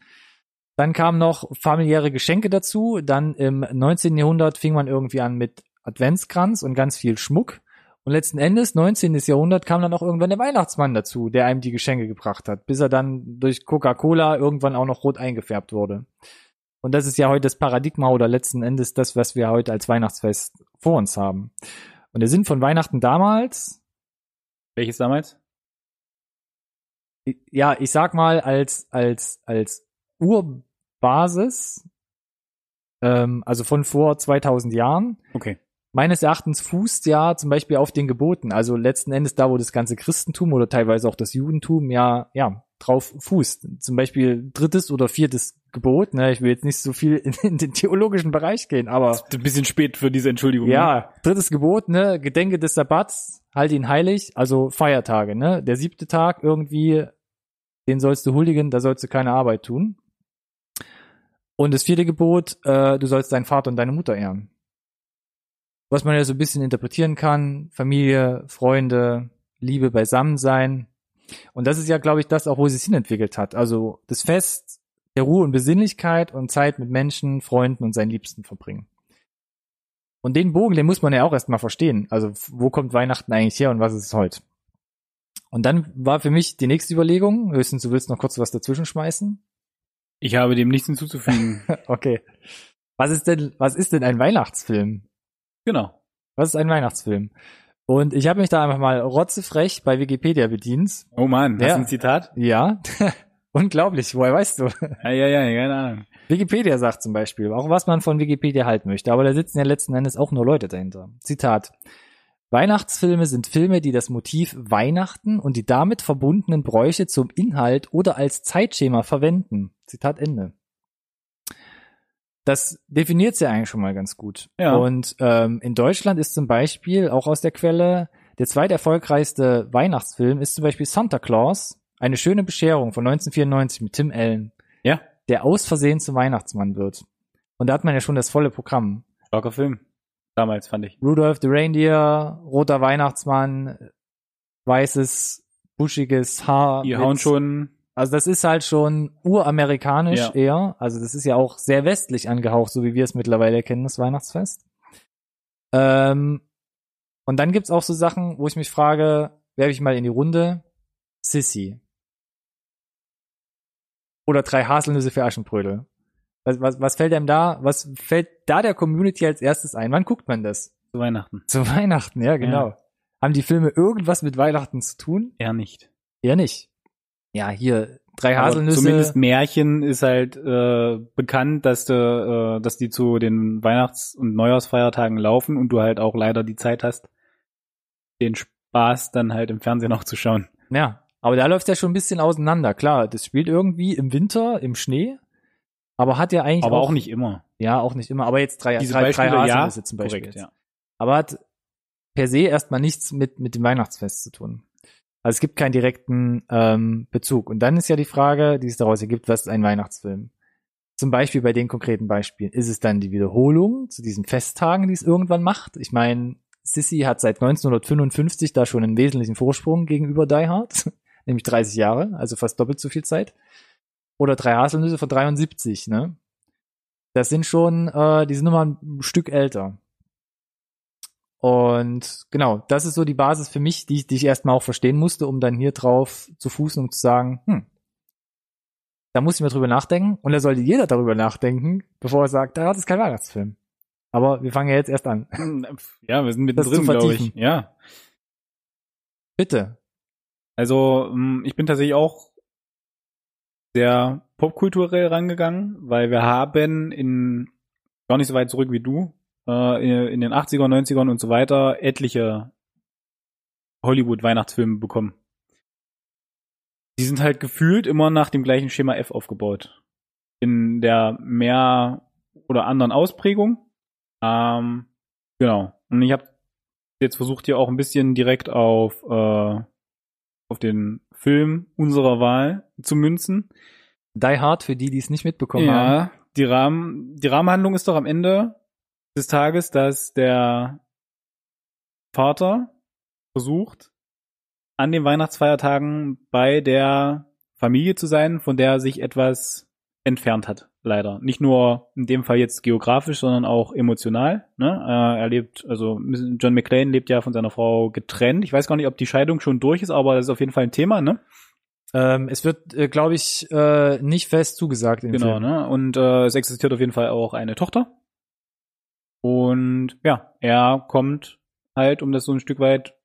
Dann kamen noch familiäre Geschenke dazu. Dann im 19. Jahrhundert fing man irgendwie an mit Adventskranz und ganz viel Schmuck. Und letzten Endes, 19. Jahrhundert, kam dann auch irgendwann der Weihnachtsmann dazu, der einem die Geschenke gebracht hat, bis er dann durch Coca-Cola irgendwann auch noch rot eingefärbt wurde. Und das ist ja heute das Paradigma oder letzten Endes das, was wir heute als Weihnachtsfest vor uns haben. Und der Sinn von Weihnachten damals, Welches damals? ja, ich sag mal, als, als, als Urbasis, ähm, also von vor 2000 Jahren, Okay. meines Erachtens fußt ja zum Beispiel auf den Geboten. Also letzten Endes da, wo das ganze Christentum oder teilweise auch das Judentum ja, ja, drauf fußt. Zum Beispiel drittes oder viertes Gebot. Ne? Ich will jetzt nicht so viel in, in den theologischen Bereich gehen, aber Ein bisschen spät für diese Entschuldigung. ne? ja, drittes Gebot, ne, Gedenke des Sabbats, halt ihn heilig, also Feiertage, ne? Der siebte Tag irgendwie, den sollst du huldigen, da sollst du keine Arbeit tun. Und das vierte Gebot, äh, du sollst deinen Vater und deine Mutter ehren. Was man ja so ein bisschen interpretieren kann, Familie, Freunde, Liebe beisammen sein. Und das ist ja, glaube ich, das auch, wo es sich hinentwickelt hat. Also das Fest der Ruhe und Besinnlichkeit und Zeit mit Menschen, Freunden und seinen Liebsten verbringen. Und den Bogen, den muss man ja auch erstmal verstehen. Also wo kommt Weihnachten eigentlich her und was ist es heute? Und dann war für mich die nächste Überlegung, höchstens du willst noch kurz was dazwischen schmeißen. Ich habe dem nichts hinzuzufügen. Okay. Was ist denn, was ist denn ein Weihnachtsfilm? genau. Was ist ein Weihnachtsfilm? Und ich habe mich da einfach mal rotzefrech bei Wikipedia bedient. Oh Mann, hast Ja. du ein Zitat? Ja. Unglaublich, woher weißt du? Ja, ja, ja, keine Ahnung. Wikipedia sagt zum Beispiel, auch was man von Wikipedia halten möchte, aber da sitzen ja letzten Endes auch nur Leute dahinter. Zitat. Weihnachtsfilme sind Filme, die das Motiv Weihnachten und die damit verbundenen Bräuche zum Inhalt oder als Zeitschema verwenden. Zitat Ende. Das definiert ja eigentlich schon mal ganz gut. Ja. Und ähm, in Deutschland ist zum Beispiel auch aus der Quelle Der zweite erfolgreichste Weihnachtsfilm ist zum Beispiel Santa Claus, eine schöne Bescherung von 1994 mit Tim Allen, Ja, der aus Versehen zum Weihnachtsmann wird. Und da hat man ja schon das volle Programm. starker Film. Damals fand ich. Rudolph the Reindeer, roter Weihnachtsmann, weißes, buschiges Haar. Die hauen schon, Also das ist halt schon uramerikanisch Ja. eher. Also das ist ja auch sehr westlich angehaucht, so wie wir es mittlerweile kennen, das Weihnachtsfest. Ähm, und dann gibt's auch so Sachen, wo ich mich frage, werfe ich mal in die Runde, Sissy. Oder drei Haselnüsse für Aschenbrödel. Was, was, was fällt einem da, was fällt da der Community als erstes ein? Wann guckt man das? zu Weihnachten. Zu Weihnachten, ja, genau. Haben die Filme irgendwas mit Weihnachten zu tun? Eher nicht. Eher nicht. Ja, hier, drei Aber Haselnüsse. zumindest Märchen ist halt äh, bekannt, dass, du, äh, dass die zu den Weihnachts- und Neujahrsfeiertagen laufen und du halt auch leider die Zeit hast, den Spaß dann halt im Fernsehen auch zu schauen. Ja, aber da läuft ja schon ein bisschen auseinander. Klar, das spielt irgendwie im Winter, im Schnee, aber hat ja eigentlich Aber auch nicht immer. Ja, auch nicht immer. Aber jetzt drei, Diese drei, drei Beispiele, ja, Haselnüsse zum Beispiel. korrekt, jetzt. ja. Aber hat per se erstmal nichts mit, mit dem Weihnachtsfest zu tun. Also es gibt keinen direkten ähm, Bezug. Und dann ist ja die Frage, die es daraus ergibt, was ist ein Weihnachtsfilm? Zum Beispiel bei den konkreten Beispielen. Ist es dann die Wiederholung zu diesen Festtagen, die es irgendwann macht? Ich meine, Sissy hat seit 1955 da schon einen wesentlichen Vorsprung gegenüber Die Hard, nämlich 30 Jahre, also fast doppelt so viel Zeit. Oder drei Haselnüsse von 73, ne? Das sind schon, äh, die sind nochmal ein Stück älter. Und genau, das ist so die Basis für mich, die, ich- die ich erstmal auch verstehen musste, um dann hier drauf zu fußen und zu sagen, hm, da muss ich mir drüber nachdenken und da sollte jeder darüber nachdenken, bevor er sagt, da ist kein Weihnachtsfilm. Aber wir fangen ja jetzt erst an. Ja, wir sind Das mittendrin, glaube ich. Ja. Bitte. Also, mh, ich bin tatsächlich auch sehr popkulturell rangegangen, weil wir haben in gar nicht so weit zurück wie du, äh, in, den 80er, 90ern und so weiter etliche Hollywood-Weihnachtsfilme bekommen. Die sind halt gefühlt immer nach dem gleichen Schema F aufgebaut. In der mehr oder anderen Ausprägung. Ähm, genau. Und ich habe jetzt versucht hier auch ein bisschen direkt auf äh, auf den Film unserer Wahl zu münzen. Die Hard, für die, die es nicht mitbekommen haben. Ja, die Rahmen, die Rahmenhandlung ist doch am Ende des Tages, dass der Vater versucht, an den Weihnachtsfeiertagen bei der Familie zu sein, von der er sich etwas entfernt hat, leider. Nicht nur in dem Fall jetzt geografisch, sondern auch emotional. Ne? Äh, er lebt, also John McClane lebt ja von seiner Frau getrennt. Ich weiß gar nicht, ob die Scheidung schon durch ist, aber das ist auf jeden Fall ein Thema, ne? Ähm, es wird, äh, glaube ich, äh, nicht fest zugesagt in Genau, Film. ne? Und äh, es existiert auf jeden Fall auch eine Tochter. Und ja, er kommt halt, um das so ein Stück weit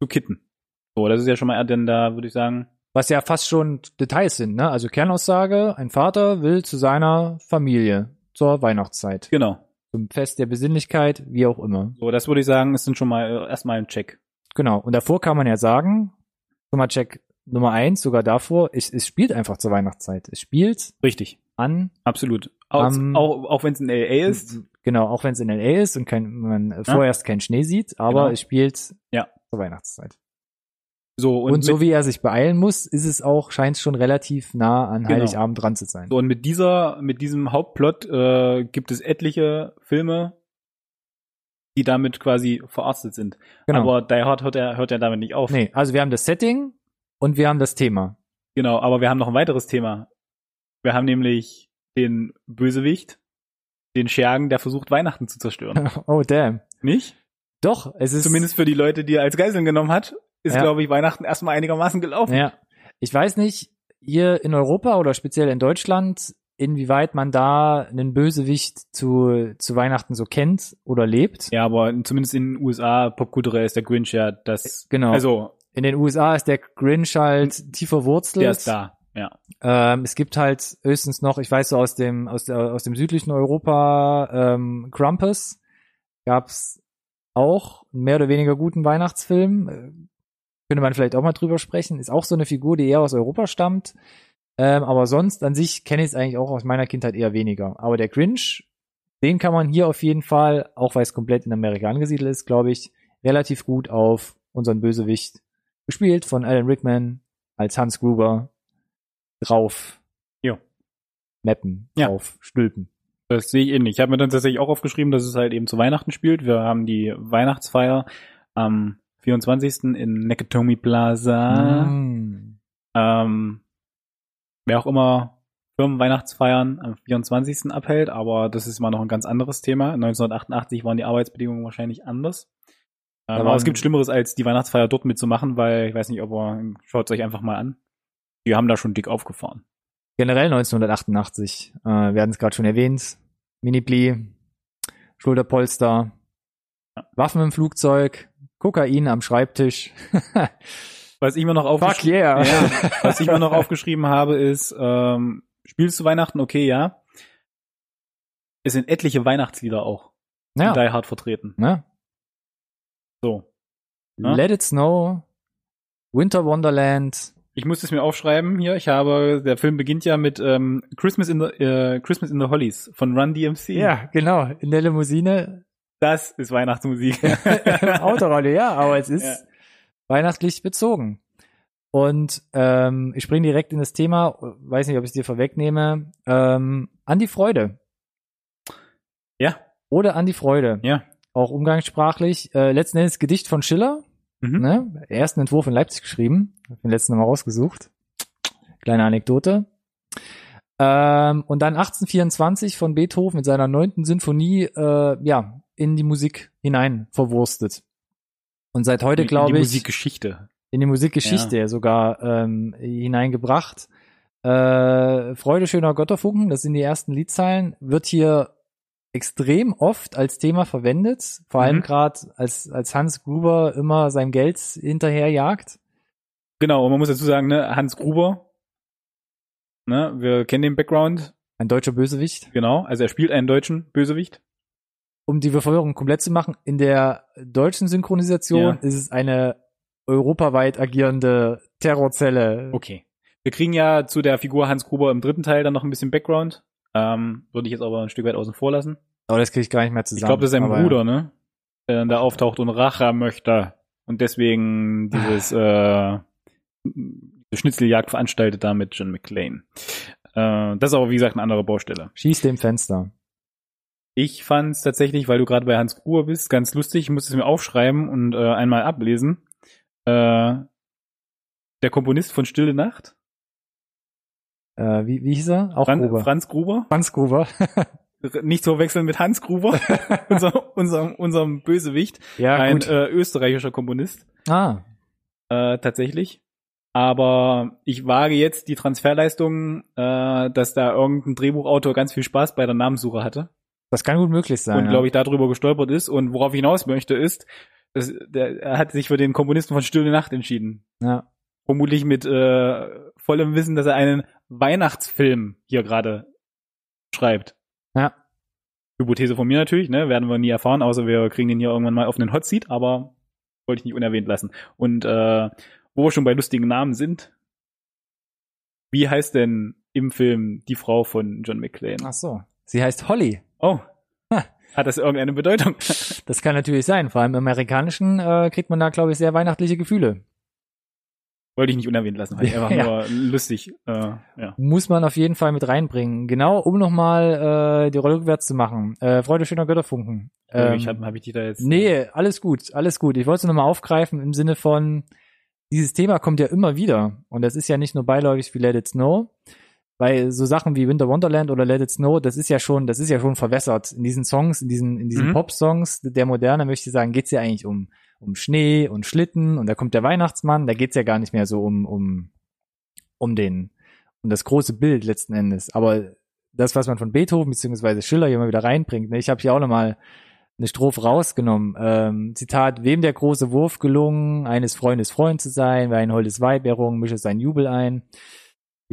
zu kitten. So, das ist ja schon mal, denn da würde ich sagen, Was ja fast schon Details sind, ne? Also Kernaussage, ein Vater will zu seiner Familie zur Weihnachtszeit. genau. Zum Fest der Besinnlichkeit, wie auch immer. So, das würde ich sagen, ist dann schon mal äh, erstmal ein Check. Genau. Und davor kann man ja sagen, schon mal Check Nummer eins, sogar davor, es, es spielt einfach zur Weihnachtszeit. Es spielt Richtig, an, absolut. Aus, Am- auch auch wenn es in LA ist. genau, auch wenn es in LA ist und kein, man äh, vorerst keinen Schnee sieht, aber Genau. es spielt Ja. zur Weihnachtszeit. So, Und, und, so wie er sich beeilen muss, ist es auch, scheint es schon relativ nah an Genau. Heiligabend dran zu sein. so, und mit dieser, mit diesem Hauptplot äh, gibt es etliche Filme, die damit quasi verarztet sind. Genau. Aber Die Hard hört er, hört er damit nicht auf. Nee, also wir haben das Setting und wir haben das Thema. Genau, aber wir haben noch ein weiteres Thema. Wir haben nämlich den Bösewicht, den Schergen, der versucht, Weihnachten zu zerstören. oh, damn. Nicht? Doch, es ist. Zumindest für die Leute, die er als Geiseln genommen hat, ist, Ja. glaube ich, Weihnachten erstmal einigermaßen gelaufen. Ja. Ich weiß nicht, hier in Europa oder speziell in Deutschland, inwieweit man da einen Bösewicht zu, zu Weihnachten so kennt oder lebt. Ja, aber zumindest in den USA, popkulturell ist der Grinch ja das. Genau. Also, In den USA ist der Grinch halt tiefer verwurzelt. der ist da. Ja. Ähm, es gibt halt höchstens noch, ich weiß so aus dem aus, der, aus dem südlichen Europa, ähm, Krampus gab's auch einen mehr oder weniger guten Weihnachtsfilm. Könnte man vielleicht auch mal drüber sprechen. Ist auch so eine Figur, die eher aus Europa stammt. Ähm, aber sonst an sich kenne ich es eigentlich auch aus meiner Kindheit eher weniger. Aber der Grinch, den kann man hier auf jeden Fall, auch weil es komplett in Amerika angesiedelt ist, glaube ich, relativ gut auf unseren Bösewicht, gespielt von Alan Rickman als Hans Gruber, drauf Jo. mappen, Ja. drauf stülpen. Das sehe ich ähnlich. Ich habe mir dann tatsächlich auch aufgeschrieben, dass es halt eben zu Weihnachten spielt. Wir haben die Weihnachtsfeier am 24. in Nakatomi Plaza. Mm. Ähm, wer auch immer Firmenweihnachtsfeiern am 24. abhält, aber das ist mal noch ein ganz anderes Thema. 1988 waren die Arbeitsbedingungen wahrscheinlich anders. Ähm, aber es gibt Schlimmeres, als die Weihnachtsfeier dort mitzumachen, weil ich weiß nicht, ob ihr, schaut euch einfach mal an. Die haben da schon dick aufgefahren. Generell 1988, äh, wir hatten es gerade schon erwähnt, Mini-Pli, Schulterpolster, Waffen im Flugzeug, Kokain am Schreibtisch. Was ich mir noch aufgeschrieben yeah. Ja, was ich mir noch aufgeschrieben habe, ist, ähm, spielst du Weihnachten? Okay, ja. Es sind etliche Weihnachtslieder auch in ja. Die Hard vertreten. Ne? So. Ja. Let It Snow, Winter Wonderland, Ich muss es mir aufschreiben hier. Ich habe, der Film beginnt ja mit ähm, Christmas in the äh, Christmas in the Hollies von Run DMC. ja, genau, in der Limousine, Das ist Weihnachtsmusik. Autorolle, ja, aber es ist Ja. weihnachtlich bezogen. Und ähm, ich springe direkt in das Thema, weiß nicht, ob ich es dir vorwegnehme, ähm, an die Freude. ja, Oder an die Freude. ja. Auch umgangssprachlich. Äh, letzten Endes Gedicht von Schiller, Mhm. ne? Ersten Entwurf in Leipzig geschrieben. Hab den letzten Mal rausgesucht. Kleine Anekdote. Ähm, und dann 1824 von Beethoven mit seiner neunten Sinfonie, äh, ja, in die Musik hinein verwurstet. Und seit heute, In- in glaube die ich, Musikgeschichte. in die Musikgeschichte sogar ähm, hineingebracht. Äh, Freude schöner Götterfunken, das sind die ersten Liedzeilen, wird hier extrem oft als Thema verwendet, vor allem Mhm. gerade als, als Hans Gruber immer seinem Geld hinterherjagt. Genau, und man muss dazu sagen, ne, Hans Gruber, ne, wir kennen den Background, Ein deutscher Bösewicht. genau, also er spielt einen deutschen Bösewicht. Um die Bevölkerung komplett zu machen, in der deutschen Synchronisation Ja. ist es eine europaweit agierende Terrorzelle. Okay. Wir kriegen ja zu der Figur Hans Gruber im dritten Teil dann noch ein bisschen Background. Ähm, würde ich jetzt aber ein Stück weit außen vor lassen. Aber das kriege ich gar nicht mehr Ich zusammen. glaube, das ist Aber Bruder, ne? Der dann da auftaucht und Rache möchte. Und deswegen dieses äh, Schnitzeljagd veranstaltet da mit John McClane. Äh, das ist aber, wie gesagt, eine andere Baustelle. Schieß dem Fenster. Ich fand es tatsächlich, weil du gerade bei Hans Gruber bist, ganz lustig. Ich muss es mir aufschreiben und äh, einmal ablesen. Äh, der Komponist von Stille Nacht, Äh, wie, wie hieß er? Auch Fran Gruber. Franz Gruber, Franz Gruber. nicht zu verwechseln mit Hans Gruber, unser, unserem, unserem Bösewicht, ja, ein gut. äh, österreichischer Komponist. ah, äh, tatsächlich. Aber ich wage jetzt die Transferleistung, äh, dass da irgendein Drehbuchautor ganz viel Spaß bei der Namenssuche hatte das kann gut möglich sein. und ja. glaube ich darüber gestolpert ist. Und worauf ich hinaus möchte ist, dass, der, er hat sich für den Komponisten von Stille Nacht entschieden. Ja. Vermutlich mit äh, vollem Wissen, dass er einen Weihnachtsfilm hier gerade schreibt. Ja. Hypothese von mir natürlich, ne? Werden wir nie erfahren, außer wir kriegen den hier irgendwann mal auf einen Hot Seat, aber wollte ich nicht unerwähnt lassen. Und äh, wo wir schon bei lustigen Namen sind, wie heißt denn im Film die Frau von John McClane? Ach so. Sie heißt Holly. Oh. Ha. Hat das irgendeine Bedeutung? Das kann natürlich sein. Vor allem im Amerikanischen äh, kriegt man da, glaube ich, sehr weihnachtliche Gefühle. Wollte ich nicht unerwähnt lassen, weil einfach Ja. nur lustig. Äh, ja. Muss man auf jeden Fall mit reinbringen. Genau, um nochmal äh, die Rolle rückwärts zu machen. Äh, Freude schöner Götterfunken. Ähm, ich habe hab ich die da jetzt. nee, alles gut, alles gut. Ich wollte es nochmal aufgreifen im Sinne von, dieses Thema kommt ja immer wieder. Und das ist ja nicht nur beiläufig wie Let It Snow. Weil so Sachen wie Winter Wonderland oder Let It Snow, das ist ja schon, das ist ja schon verwässert. In diesen Songs, in diesen, in diesen Mhm. Pop-Songs der Moderne möchte ich sagen, geht's ja eigentlich um, um Schnee und Schlitten und da kommt der Weihnachtsmann, da geht's ja gar nicht mehr so um, um, um den, um das große Bild letzten Endes. Aber das, was man von Beethoven bzw. Schiller hier mal wieder reinbringt, ne, ich habe hier auch nochmal eine Strophe rausgenommen. Ähm, Zitat, wem der große Wurf gelungen, eines Freundes Freund zu sein, wer ein holdes Weib errungen, mische sein Jubel ein.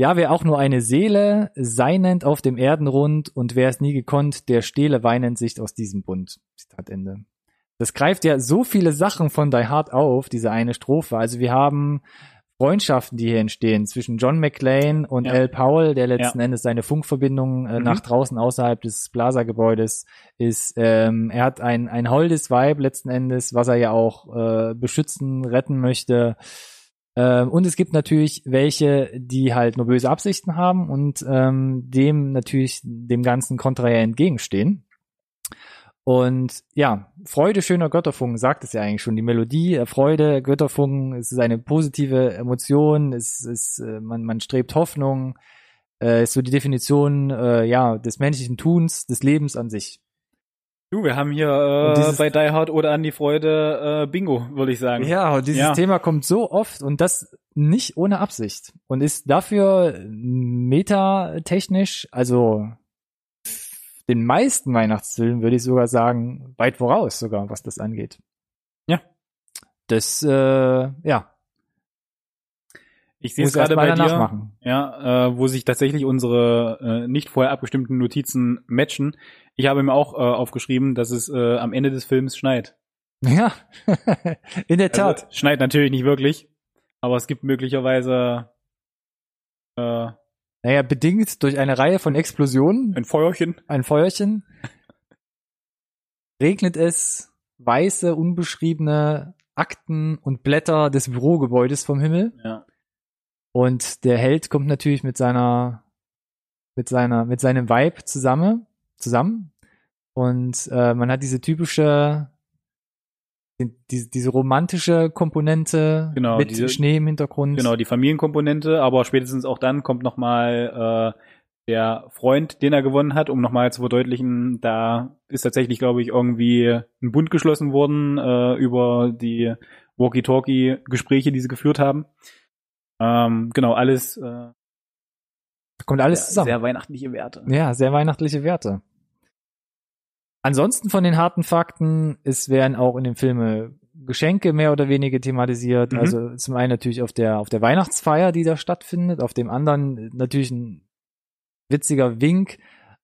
Ja, wer auch nur eine Seele seinend auf dem Erdenrund und wer es nie gekonnt, der stehle weinend sich aus diesem Bund. Zitat Ende. Das greift ja so viele Sachen von Die Hard auf, diese eine Strophe. Also wir haben Freundschaften, die hier entstehen zwischen John McClane und Ja. Al Powell, der letzten Endes seine Funkverbindung äh, Mhm. nach draußen außerhalb des Plaza-Gebäudes ist. Ähm, er hat ein, ein holdes Vibe letzten Endes, was er ja auch äh, beschützen, retten möchte. Ähm, und es gibt natürlich welche, die halt nur böse Absichten haben und ähm, dem natürlich dem Ganzen konträr entgegenstehen. Und ja, Freude schöner Götterfunken sagt es ja eigentlich schon. Die Melodie, äh, Freude, Götterfunken, es ist eine positive Emotion, es ist, äh, man, man strebt Hoffnung, äh, ist so die Definition äh, ja des menschlichen Tuns, des Lebens an sich. Du, wir haben hier äh, dieses- bei Die Hard oder an die Freude äh, Bingo, würde ich sagen. Ja, und dieses Ja. Thema kommt so oft und das nicht ohne Absicht und ist dafür metatechnisch, also den meisten Weihnachtsfilmen würde ich sogar sagen, weit voraus sogar, was das angeht. Ja. Das, äh, ja, Ich sehe es gerade mal bei dir, machen. ja, äh, wo sich tatsächlich unsere äh, nicht vorher abgestimmten Notizen matchen. Ich habe mir auch äh, aufgeschrieben, dass es äh, am Ende des Films schneit. Ja, in der Tat. Also, schneit natürlich nicht wirklich, aber es gibt möglicherweise äh, Naja, bedingt durch eine Reihe von Explosionen, ein Feuerchen. ein Feuerchen, regnet es weiße, unbeschriebene Akten und Blätter des Bürogebäudes vom Himmel. Ja. Und der Held kommt natürlich mit seiner, mit seiner, mit seinem Vibe zusammen, zusammen. Und äh, man hat diese typische, die, diese, diese romantische Komponente Genau, mit diese- Schnee im Hintergrund. Genau, die Familienkomponente, aber spätestens auch dann kommt nochmal äh, der Freund, den er gewonnen hat, um nochmal zu verdeutlichen, da ist tatsächlich, glaube ich, irgendwie ein Bund geschlossen worden äh, über die Walkie-Talkie-Gespräche, die sie geführt haben. Ähm, genau, alles äh, Kommt alles sehr, zusammen. sehr weihnachtliche Werte. Ja, sehr weihnachtliche Werte. Ansonsten von den harten Fakten, es werden auch in den Filmen Geschenke mehr oder weniger thematisiert. Mhm. Also zum einen natürlich auf der, auf der Weihnachtsfeier, die da stattfindet, auf dem anderen natürlich ein witziger Wink.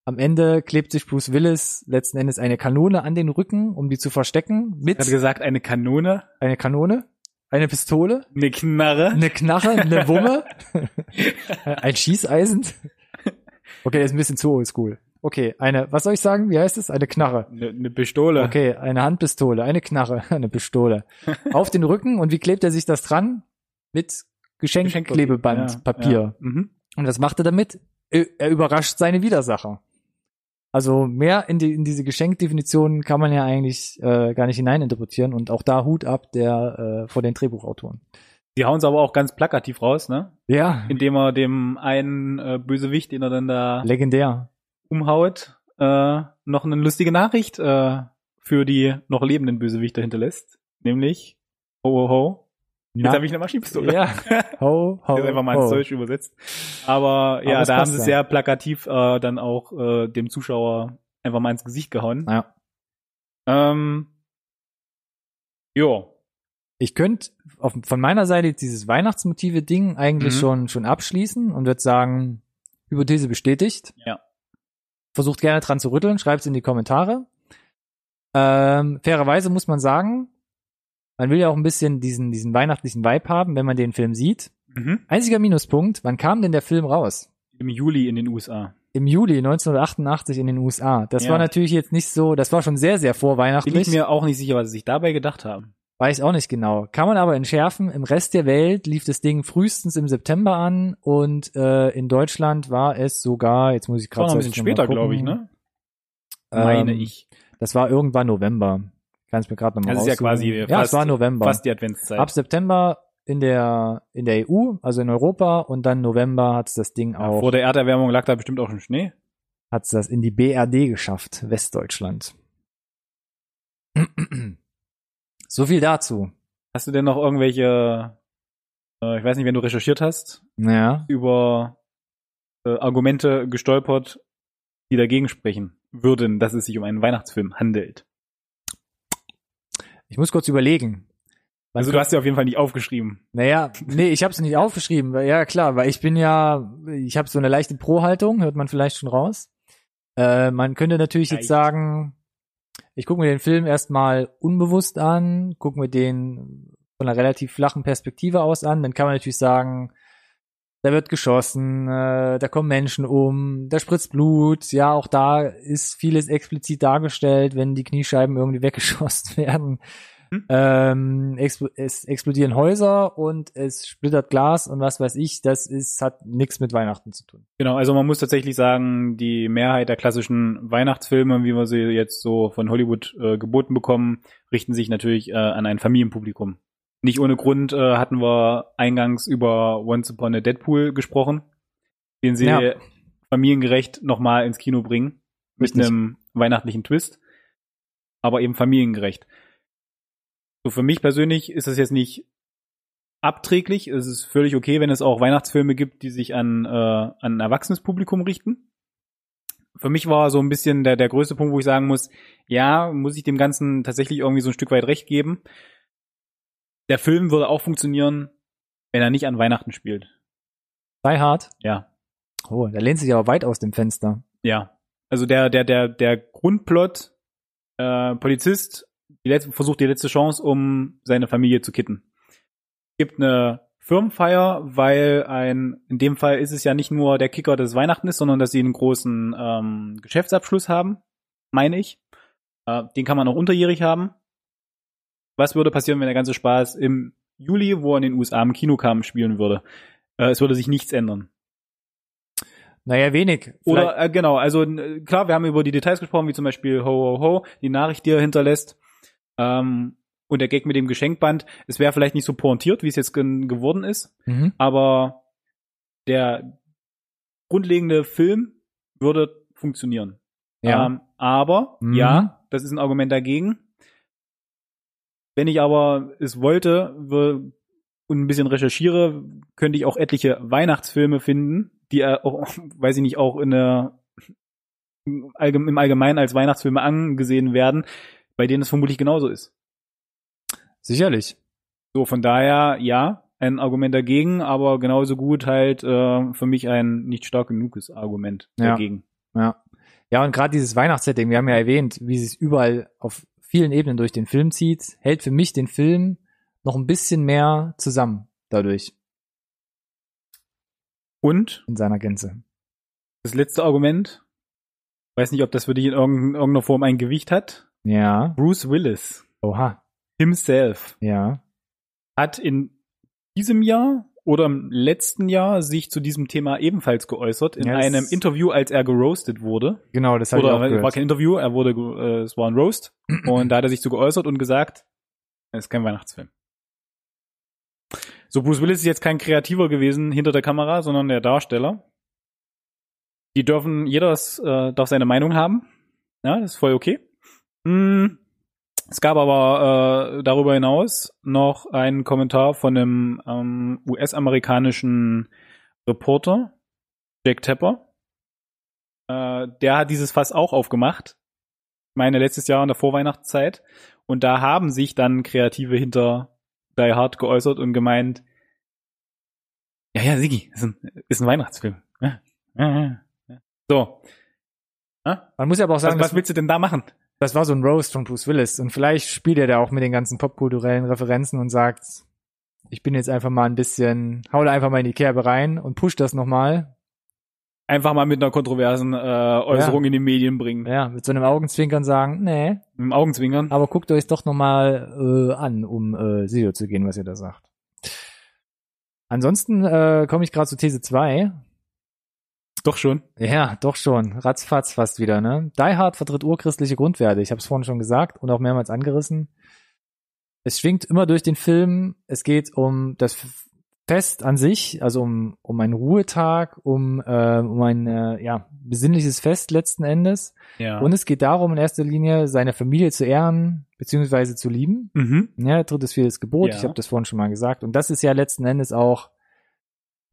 Am Ende klebt sich Bruce Willis letzten Endes eine Kanone an den Rücken, um die zu verstecken. Mit Er hat gesagt, eine Kanone, eine Kanone, eine Pistole, eine Knarre. eine Knarre, eine Wumme, ein Schießeisen. Okay, das ist ein bisschen zu oldschool. Okay, eine, was soll ich sagen? Wie heißt es? Eine Knarre. Eine, eine Pistole. Okay, eine Handpistole, eine Knarre, eine Pistole. Auf den Rücken und wie klebt er sich das dran? Mit Geschenkklebeband, Ja, Papier. Ja. Mhm. Und was macht er damit? Er überrascht seine Widersacher. Also mehr in, die, in diese Geschenkdefinition kann man ja eigentlich äh, gar nicht hineininterpretieren und auch da Hut ab der äh, vor den Drehbuchautoren. Die hauen es aber auch ganz plakativ raus, ne? Ja, Indem er dem einen äh, Bösewicht, den er dann da legendär. umhaut, äh, noch eine lustige Nachricht äh, für die noch lebenden Bösewichte hinterlässt. Nämlich, ho, ho, ho. Jetzt habe ich eine Maschinenpistole. Ja. Ho, ho, Jetzt einfach mal ins. Deutsch übersetzt. Aber ja, es da haben sie sehr plakativ äh, dann auch äh, dem Zuschauer einfach mal ins Gesicht gehauen. Ja. Ähm, jo. Ich könnte von meiner Seite dieses Weihnachtsmotive-Ding eigentlich Mhm. schon, schon abschließen und würde sagen, Hypothese bestätigt. Ja. Versucht gerne dran zu rütteln, schreibt es in die Kommentare. Ähm, fairerweise muss man sagen, man will ja auch ein bisschen diesen, diesen weihnachtlichen Vibe haben, wenn man den Film sieht. Mhm. Einziger Minuspunkt, wann kam denn der Film raus? Im Juli in den USA. Im Juli 1988 in den USA. Das Ja. war natürlich jetzt nicht so, das war schon sehr, sehr Bin vorweihnachtlich. ich mir auch nicht sicher, was sie sich dabei gedacht haben. Weiß auch nicht genau. Kann man aber entschärfen. Im Rest der Welt lief das Ding frühestens im September an und äh, in Deutschland war es sogar, jetzt muss ich gerade noch ein bisschen später, glaube ich, ne? Ähm, Meine ich. Das war irgendwann November. Kann es mir gerade nochmal Das ist ja quasi Ja, fast- es war November. Fast die Adventszeit. Ab September in der in der EU, also in Europa und dann November hat's das Ding Ja, auch vor der Erderwärmung lag da bestimmt auch schon Schnee. hat's das in die BRD geschafft, Westdeutschland. so viel dazu. Hast du denn noch irgendwelche, äh, ich weiß nicht, wenn du recherchiert hast, Ja. über äh, Argumente gestolpert, die dagegen sprechen würden, dass es sich um einen Weihnachtsfilm handelt? Ich muss kurz überlegen. Also du hast ja auf jeden Fall nicht aufgeschrieben. Naja, nee, ich habe es nicht aufgeschrieben. Ja, klar, weil ich bin ja, ich habe so eine leichte Pro-Haltung, hört man vielleicht schon raus. Äh, man könnte natürlich Leicht. jetzt sagen, ich gucke mir den Film erstmal unbewusst an, gucke mir den von einer relativ flachen Perspektive aus an. Dann kann man natürlich sagen, da wird geschossen, äh, da kommen Menschen um, da spritzt Blut. Ja, auch da ist vieles explizit dargestellt, wenn die Kniescheiben irgendwie weggeschossen werden. Hm. Ähm, expl es explodieren Häuser und es splittert Glas und was weiß ich. Das ist hat nichts mit Weihnachten zu tun. Genau, also man muss tatsächlich sagen, die Mehrheit der klassischen Weihnachtsfilme, wie wir sie jetzt so von Hollywood äh, geboten bekommen, richten sich natürlich äh, an ein Familienpublikum. Nicht ohne Grund äh, hatten wir eingangs über Once Upon a Deadpool gesprochen, den sie Ja. familiengerecht nochmal ins Kino bringen, mit Richtig. einem weihnachtlichen Twist, aber eben familiengerecht. So für mich persönlich ist das jetzt nicht abträglich. Es ist völlig okay, wenn es auch Weihnachtsfilme gibt, die sich an, äh, an ein erwachsenes Publikum richten. Für mich war so ein bisschen der, der größte Punkt, wo ich sagen muss, ja, muss ich dem Ganzen tatsächlich irgendwie so ein Stück weit recht geben. Der Film würde auch funktionieren, wenn er nicht an Weihnachten spielt. Die Hard. Ja, Oh, da lehnt sich aber weit aus dem Fenster. ja. Also der, der, der, der Grundplot, äh, Polizist die letzte, versucht die letzte Chance, um seine Familie zu kitten. Gibt eine Firmenfeier, weil ein, in dem Fall ist es ja nicht nur der Kicker des Weihnachten ist, sondern dass sie einen großen ähm, Geschäftsabschluss haben, meine ich. Äh, den kann man auch unterjährig haben. Was würde passieren, wenn der ganze Spaß im Juli, wo er in den USA im Kino kam, spielen würde? Äh, es würde sich nichts ändern. Naja, wenig. Oder äh, genau, also klar, wir haben über die Details gesprochen, wie zum Beispiel Ho Ho Ho, die Nachricht, die er hinterlässt. Ähm, und der Gag mit dem Geschenkband. Es wäre vielleicht nicht so pointiert, wie es jetzt geworden ist, Mhm. aber der grundlegende Film würde funktionieren. Ja. Ähm, aber, Mhm. ja, das ist ein Argument dagegen. Wenn ich aber es wollte und ein bisschen recherchiere, könnte ich auch etliche Weihnachtsfilme finden, die auch, weiß ich nicht, auch in der, im Allgemeinen als Weihnachtsfilme angesehen werden, bei denen es vermutlich genauso ist. Sicherlich. So, von daher, ja, ein Argument dagegen, aber genauso gut halt äh, für mich ein nicht stark genuges Argument Ja. dagegen. Ja. Ja, und gerade dieses Weihnachtssetting, wir haben ja erwähnt, wie es überall auf vielen Ebenen durch den Film zieht, hält für mich den Film noch ein bisschen mehr zusammen dadurch Und in seiner Gänze. das letzte Argument, weiß nicht, ob das für dich in irgendein- irgendeiner Form ein Gewicht hat. Ja. Bruce Willis Oha. himself Ja. hat in diesem Jahr oder im letzten Jahr sich zu diesem Thema ebenfalls geäußert in das- einem Interview, als er geroastet wurde. Genau, das habe ich Oder auch es war gehört. kein Interview, er wurde, äh, es war ein Roast und da hat er sich so geäußert und gesagt, es ist kein Weihnachtsfilm. So, Bruce Willis ist jetzt kein Kreativer gewesen hinter der Kamera, sondern der Darsteller. Die dürfen, jeder ist, äh, darf seine Meinung haben. Ja, das ist voll okay. Hm, es gab aber äh, darüber hinaus noch einen Kommentar von einem ähm, US-amerikanischen Reporter, Jack Tapper. Äh, der hat dieses Fass auch aufgemacht. Ich meine, letztes Jahr in der Vorweihnachtszeit. Und da haben sich dann Kreative hinter Die Hard geäußert und gemeint, ja, ja, Sigi, ist ein, ist ein Weihnachtsfilm. Ja, ja, ja. So. Man muss ja aber auch Was, sagen, was das, willst du denn da machen? Das war so ein Roast von Bruce Willis und vielleicht spielt er da auch mit den ganzen popkulturellen Referenzen und sagt, ich bin jetzt einfach mal ein bisschen, hau da einfach mal in die Kerbe rein und push das nochmal. Einfach mal mit einer kontroversen äh, Äußerung in die Medien bringen. Ja, mit so einem Augenzwinkern sagen, nee, Mit dem Augenzwinkern. aber guckt euch doch nochmal äh, an, um äh, sicher zu gehen, was ihr da sagt. Ansonsten äh, komme ich gerade zu These 2. Doch schon. Ja, doch schon. Ratzfatz fast wieder, ne? Die Hard vertritt urchristliche Grundwerte. Ich habe es vorhin schon gesagt und auch mehrmals angerissen. Es schwingt immer durch den Film. Es geht um das Fest an sich, also um, um einen Ruhetag, um, äh, um ein äh, ja, besinnliches Fest letzten Endes. Ja. Und es geht darum, in erster Linie seine Familie zu ehren, beziehungsweise zu lieben. mhm. Ja, drittes, viertes Gebot, Ja. ich habe das vorhin schon mal gesagt. Und das ist ja letzten Endes auch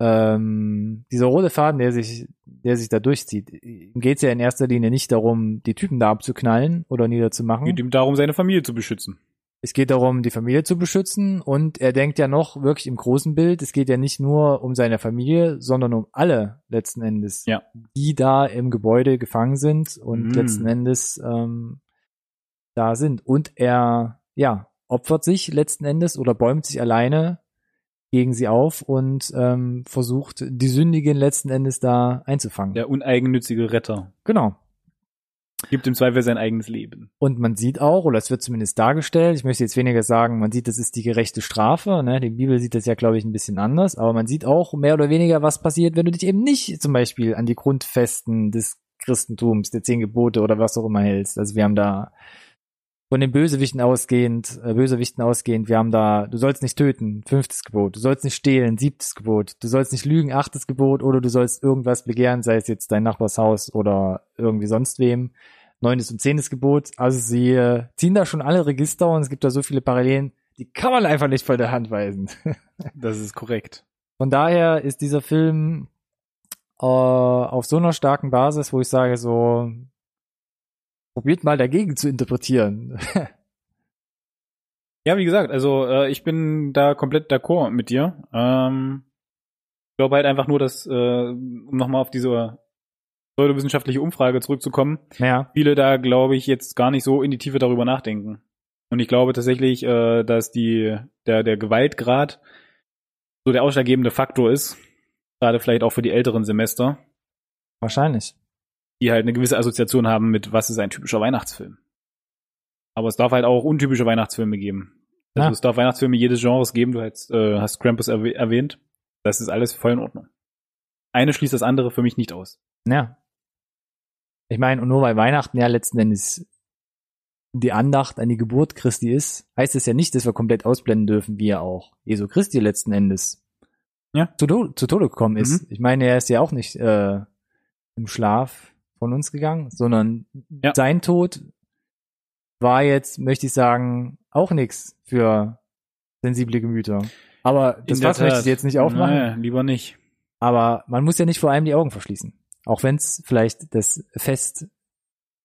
ähm, dieser rote Faden, der sich, der sich da durchzieht. Ihm geht's ja in erster Linie nicht darum, die Typen da abzuknallen oder niederzumachen. Geht ihm darum, seine Familie zu beschützen. Es geht darum, die Familie zu beschützen und er denkt ja noch wirklich im großen Bild, es geht ja nicht nur um seine Familie, sondern um alle letzten Endes, Ja. die da im Gebäude gefangen sind und Mm. letzten Endes ähm, da sind. Und er, ja, opfert sich letzten Endes oder bäumt sich alleine gegen sie auf und ähm, versucht, die Sündigen letzten Endes da einzufangen. Der uneigennützige Retter. Genau. Gibt im Zweifel sein eigenes Leben. Und man sieht auch, oder es wird zumindest dargestellt, ich möchte jetzt weniger sagen, man sieht, das ist die gerechte Strafe, ne? Die Bibel sieht das ja, glaube ich, ein bisschen anders, aber man sieht auch mehr oder weniger, was passiert, wenn du dich eben nicht zum Beispiel an die Grundfesten des Christentums, der zehn Gebote oder was auch immer hältst. Also wir haben da von den Bösewichten ausgehend, äh, Bösewichten ausgehend, wir haben da, du sollst nicht töten, fünftes Gebot, du sollst nicht stehlen, siebtes Gebot, du sollst nicht lügen, achtes Gebot, oder du sollst irgendwas begehren, sei es jetzt dein Nachbarshaus oder irgendwie sonst wem, neuntes und zehntes Gebot. Also sie äh, ziehen da schon alle Register und es gibt da so viele Parallelen, die kann man einfach nicht von der Hand weisen. Das ist korrekt. Von daher ist dieser Film äh, auf so einer starken Basis, wo ich sage, so probiert mal dagegen zu interpretieren. Ja, wie gesagt, also äh, ich bin da komplett d'accord mit dir. Ähm, ich glaube halt einfach nur, dass, äh, um nochmal auf diese pseudowissenschaftliche Umfrage zurückzukommen, ja, viele da, glaube ich, jetzt gar nicht so in die Tiefe darüber nachdenken. Und ich glaube tatsächlich, äh, dass die, der, der Gewaltgrad so der ausschlaggebende Faktor ist, gerade vielleicht auch für die älteren Semester, wahrscheinlich. Die halt eine gewisse Assoziation haben mit, was ist ein typischer Weihnachtsfilm. Aber es darf halt auch untypische Weihnachtsfilme geben. Also Ja. es darf Weihnachtsfilme jedes Genres geben, du hast, äh, hast Krampus erwäh- erwähnt. Das ist alles voll in Ordnung. Eine schließt das andere für mich nicht aus. Ja. Ich meine, und nur weil Weihnachten ja letzten Endes die Andacht an die Geburt Christi ist, heißt es ja nicht, dass wir komplett ausblenden dürfen, wie er auch Jesu Christi letzten Endes Ja. zu, zu Tode gekommen ist. Mhm. Ich meine, er ist ja auch nicht äh, im Schlaf von uns gegangen, sondern Ja. sein Tod war jetzt, möchte ich sagen, auch nichts für sensible Gemüter. Aber das Fass möchte ich jetzt nicht aufmachen. Naja, lieber nicht. Aber man muss ja nicht vor allem die Augen verschließen. Auch wenn es vielleicht das Fest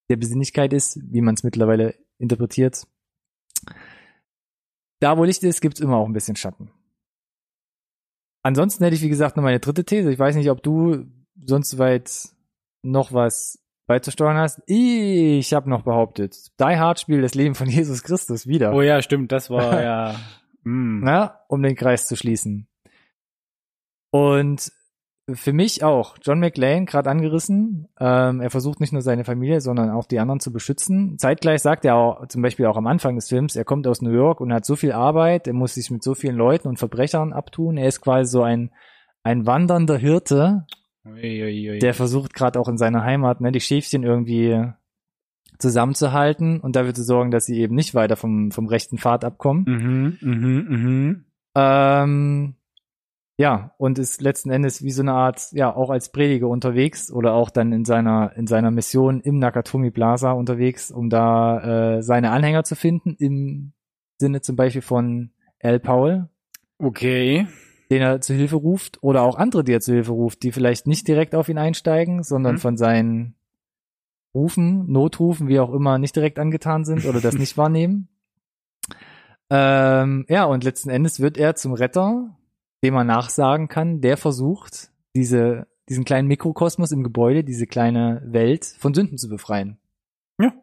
der Besinnlichkeit ist, wie man es mittlerweile interpretiert. Da, wo Licht ist, gibt's immer auch ein bisschen Schatten. Ansonsten hätte ich, wie gesagt, noch meine dritte These. Ich weiß nicht, ob du sonst weit noch was beizusteuern hast. Ich habe noch behauptet, Die Hard spielt das Leben von Jesus Christus wieder. Oh ja, stimmt, das war ja. Mm. Na, um den Kreis zu schließen. Und für mich auch, John McLean, gerade angerissen, ähm, er versucht nicht nur seine Familie, sondern auch die anderen zu beschützen. Zeitgleich sagt er auch, zum Beispiel auch am Anfang des Films, er kommt aus New York und hat so viel Arbeit, er muss sich mit so vielen Leuten und Verbrechern abtun. Er ist quasi so ein, ein wandernder Hirte, Uiuiui. der versucht gerade auch in seiner Heimat, ne, die Schäfchen irgendwie zusammenzuhalten und dafür zu sorgen, dass sie eben nicht weiter vom, vom rechten Pfad abkommen. Mhm, mhm, mhm. Ähm, ja, und ist letzten Endes wie so eine Art, ja, auch als Prediger unterwegs oder auch dann in seiner, in seiner Mission im Nakatomi Plaza unterwegs, um da äh, seine Anhänger zu finden, im Sinne zum Beispiel von Al Powell, Okay. Den er zu Hilfe ruft, oder auch andere, die er zu Hilfe ruft, die vielleicht nicht direkt auf ihn einsteigen, sondern Mhm. von seinen Rufen, Notrufen, wie auch immer, nicht direkt angetan sind oder das nicht wahrnehmen. Ähm, ja, und letzten Endes wird er zum Retter, dem man nachsagen kann, der versucht, diese, diesen kleinen Mikrokosmos im Gebäude, diese kleine Welt von Sünden zu befreien. Ja.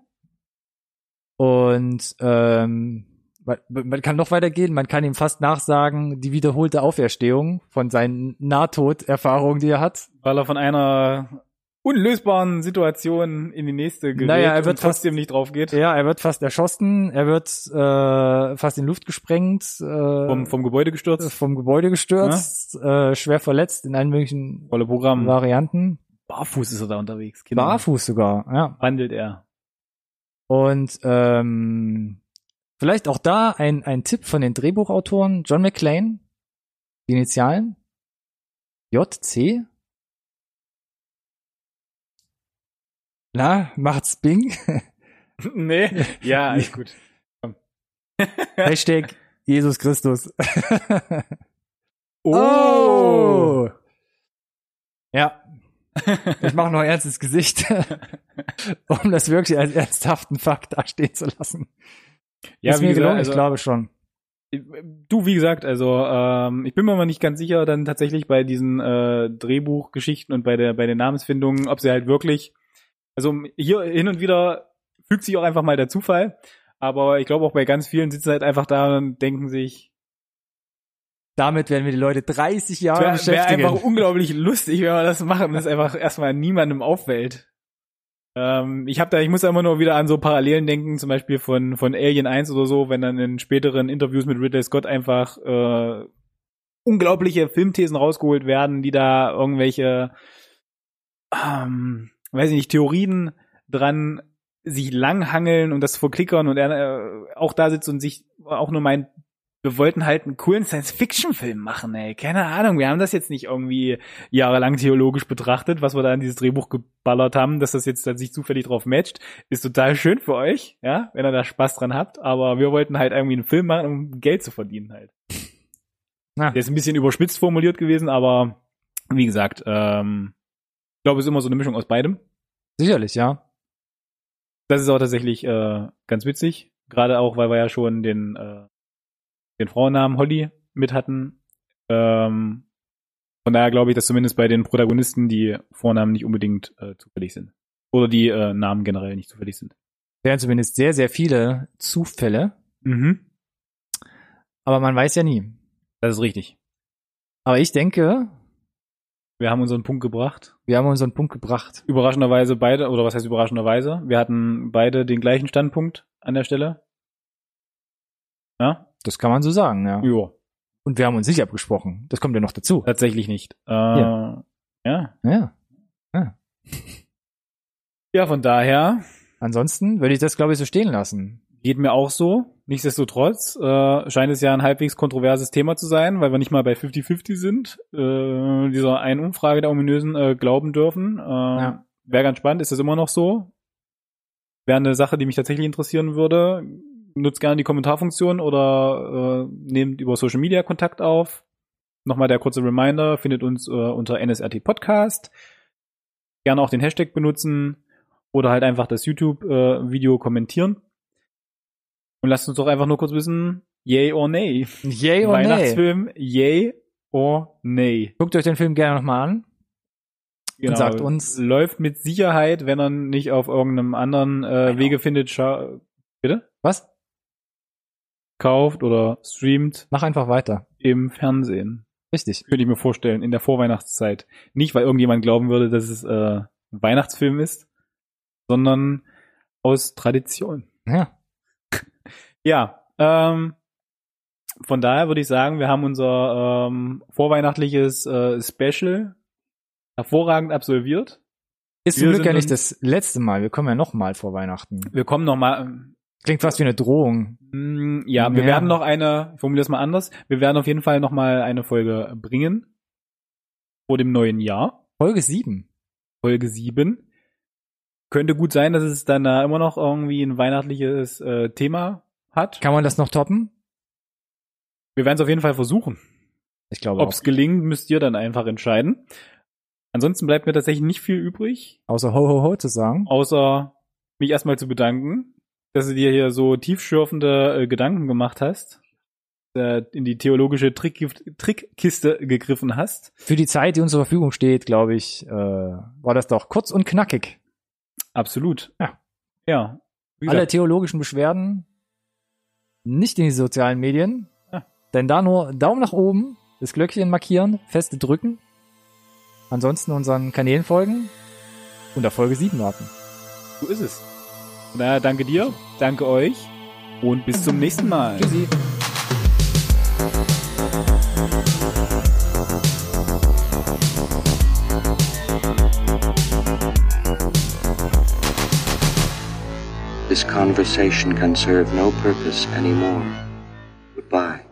Und ähm, man, man kann noch weitergehen, man kann ihm fast nachsagen, die wiederholte Auferstehung von seinen Nahtoderfahrungen, die er hat. Weil er von einer unlösbaren Situation in die nächste gerät Naja, er wird und trotzdem nicht drauf geht. Ja, er wird fast erschossen, er wird äh, fast in Luft gesprengt, äh, Vom, vom Gebäude gestürzt. vom Gebäude gestürzt, äh, schwer verletzt in allen möglichen Volle Programm. Varianten. Barfuß ist er da unterwegs. Genau. Barfuß sogar, ja. Wandelt er. Und ähm, vielleicht auch da ein, ein Tipp von den Drehbuchautoren John McClane, die Initialen JC. Na, macht's Bing. nee. Ja, alles gut. Hashtag Jesus Christus. Oh. Ja. Ich mache noch ein ernstes Gesicht, um das wirklich als ernsthaften Fakt dastehen zu lassen. Ja, Ist wie mir gesagt, gelungen, also, ich glaube schon. Du, wie gesagt, also ähm, ich bin mir aber nicht ganz sicher dann tatsächlich bei diesen äh, Drehbuchgeschichten und bei der bei den Namensfindungen, ob sie halt wirklich, also hier hin und wieder fügt sich auch einfach mal der Zufall, Aber ich glaube auch bei ganz vielen sitzen halt einfach da und denken sich, Damit werden wir die Leute 30 Jahre wäre wär beschäftigen. einfach unglaublich lustig, wenn wir das machen das einfach erstmal niemandem auffällt. Ähm, ich habe da, ich muss da immer nur wieder an so Parallelen denken, zum Beispiel von von Alien 1 oder so, wenn dann in späteren Interviews mit Ridley Scott einfach äh, unglaubliche Filmthesen rausgeholt werden, die da irgendwelche, ähm, weiß ich nicht, Theorien dran sich langhangeln und das verklickern und er äh, auch da sitzt und sich auch nur meint, wir wollten halt einen coolen Science-Fiction-Film machen, ey. Keine Ahnung, wir haben das jetzt nicht irgendwie jahrelang theologisch betrachtet, was wir da in dieses Drehbuch geballert haben, dass das jetzt dann sich zufällig drauf matcht. Ist total schön für euch, ja, wenn ihr da Spaß dran habt, aber wir wollten halt irgendwie einen Film machen, um Geld zu verdienen halt. Ja. Der ist ein bisschen überspitzt formuliert gewesen, aber wie gesagt, ähm, ich glaube, es ist immer so eine Mischung aus beidem. Sicherlich, ja. Das ist auch tatsächlich äh, ganz witzig. Gerade auch, weil wir ja schon den, äh, den Frauennamen Holly mit hatten. Ähm, von daher glaube ich, dass zumindest bei den Protagonisten die Vornamen nicht unbedingt äh, zufällig sind. Oder die äh, Namen generell nicht zufällig sind. Wären zumindest sehr, sehr viele Zufälle. Mhm. Aber man weiß ja nie. Das ist richtig. Aber ich denke, Wir haben unseren Punkt gebracht. wir haben unseren Punkt gebracht. Überraschenderweise beide, oder was heißt überraschenderweise? Wir hatten beide den gleichen Standpunkt an der Stelle. Ja? Das kann man so sagen, ja. Ja. Und wir haben uns nicht abgesprochen. Das kommt ja noch dazu. Tatsächlich nicht. Äh, Ja. ja. Ja. Ja, von daher Ansonsten würde ich das, glaube ich, so stehen lassen. geht mir auch so. Nichtsdestotrotz äh, scheint es ja ein halbwegs kontroverses Thema zu sein, weil wir nicht mal bei 50-50 sind. Äh, dieser einen Umfrage der ominösen äh, glauben dürfen. Äh, Ja. Wäre ganz spannend. Ist das immer noch so? Wäre eine Sache, die mich tatsächlich interessieren würde. Nutzt gerne die Kommentarfunktion oder äh, nehmt über Social Media Kontakt auf. Nochmal der kurze Reminder, findet uns äh, unter NSRT Podcast. Gerne auch den Hashtag benutzen oder halt einfach das YouTube-Video kommentieren. Und lasst uns doch einfach nur kurz wissen, yay or nay. Yay oder nee? Weihnachtsfilm, yay or nay. Guckt euch den Film gerne nochmal an. Genau. sagt uns- Läuft mit Sicherheit, wenn er nicht auf irgendeinem anderen äh, Genau. Wege findet, scha bitte? Was? Kauft oder streamt Mach einfach weiter. im Fernsehen. Richtig. Könnte ich mir vorstellen, in der Vorweihnachtszeit. Nicht, weil irgendjemand glauben würde, dass es äh, ein Weihnachtsfilm ist, sondern aus Tradition. Ja. Ja, ähm, von daher würde ich sagen, wir haben unser ähm, vorweihnachtliches äh, Special hervorragend absolviert. Ist zum Glück ja nicht das letzte Mal. Wir kommen ja nochmal vor Weihnachten. Wir kommen noch mal, Klingt fast wie eine Drohung. mm, ja, wir Ja. werden noch eine, ich formuliere es mal anders, wir werden auf jeden Fall noch mal eine Folge bringen vor dem neuen Jahr, Folge 7. Folge 7. Könnte gut sein, dass es dann da immer noch irgendwie ein weihnachtliches äh, Thema hat. Kann man das noch toppen? Wir werden es auf jeden Fall versuchen. Ich glaube Ob es gelingt, müsst ihr dann einfach entscheiden. Ansonsten bleibt mir tatsächlich nicht viel übrig, Außer ho ho ho zu sagen. außer mich erstmal zu bedanken, dass du dir hier so tiefschürfende äh, Gedanken gemacht hast, äh, in die theologische Trick Trickkiste gegriffen hast. Für die Zeit, die uns zur Verfügung steht, glaube ich, äh, war das doch kurz und knackig. Absolut. Ja. Ja. Wie Alle theologischen Beschwerden nicht in die sozialen Medien. Ja. Denn da nur Daumen nach oben, das Glöckchen markieren, feste drücken. Ansonsten unseren Kanälen folgen und auf Folge 7 warten. so ist es. Von daher danke dir, danke euch und bis zum nächsten Mal. Tschüssi. This conversation can serve no purpose anymore. Goodbye.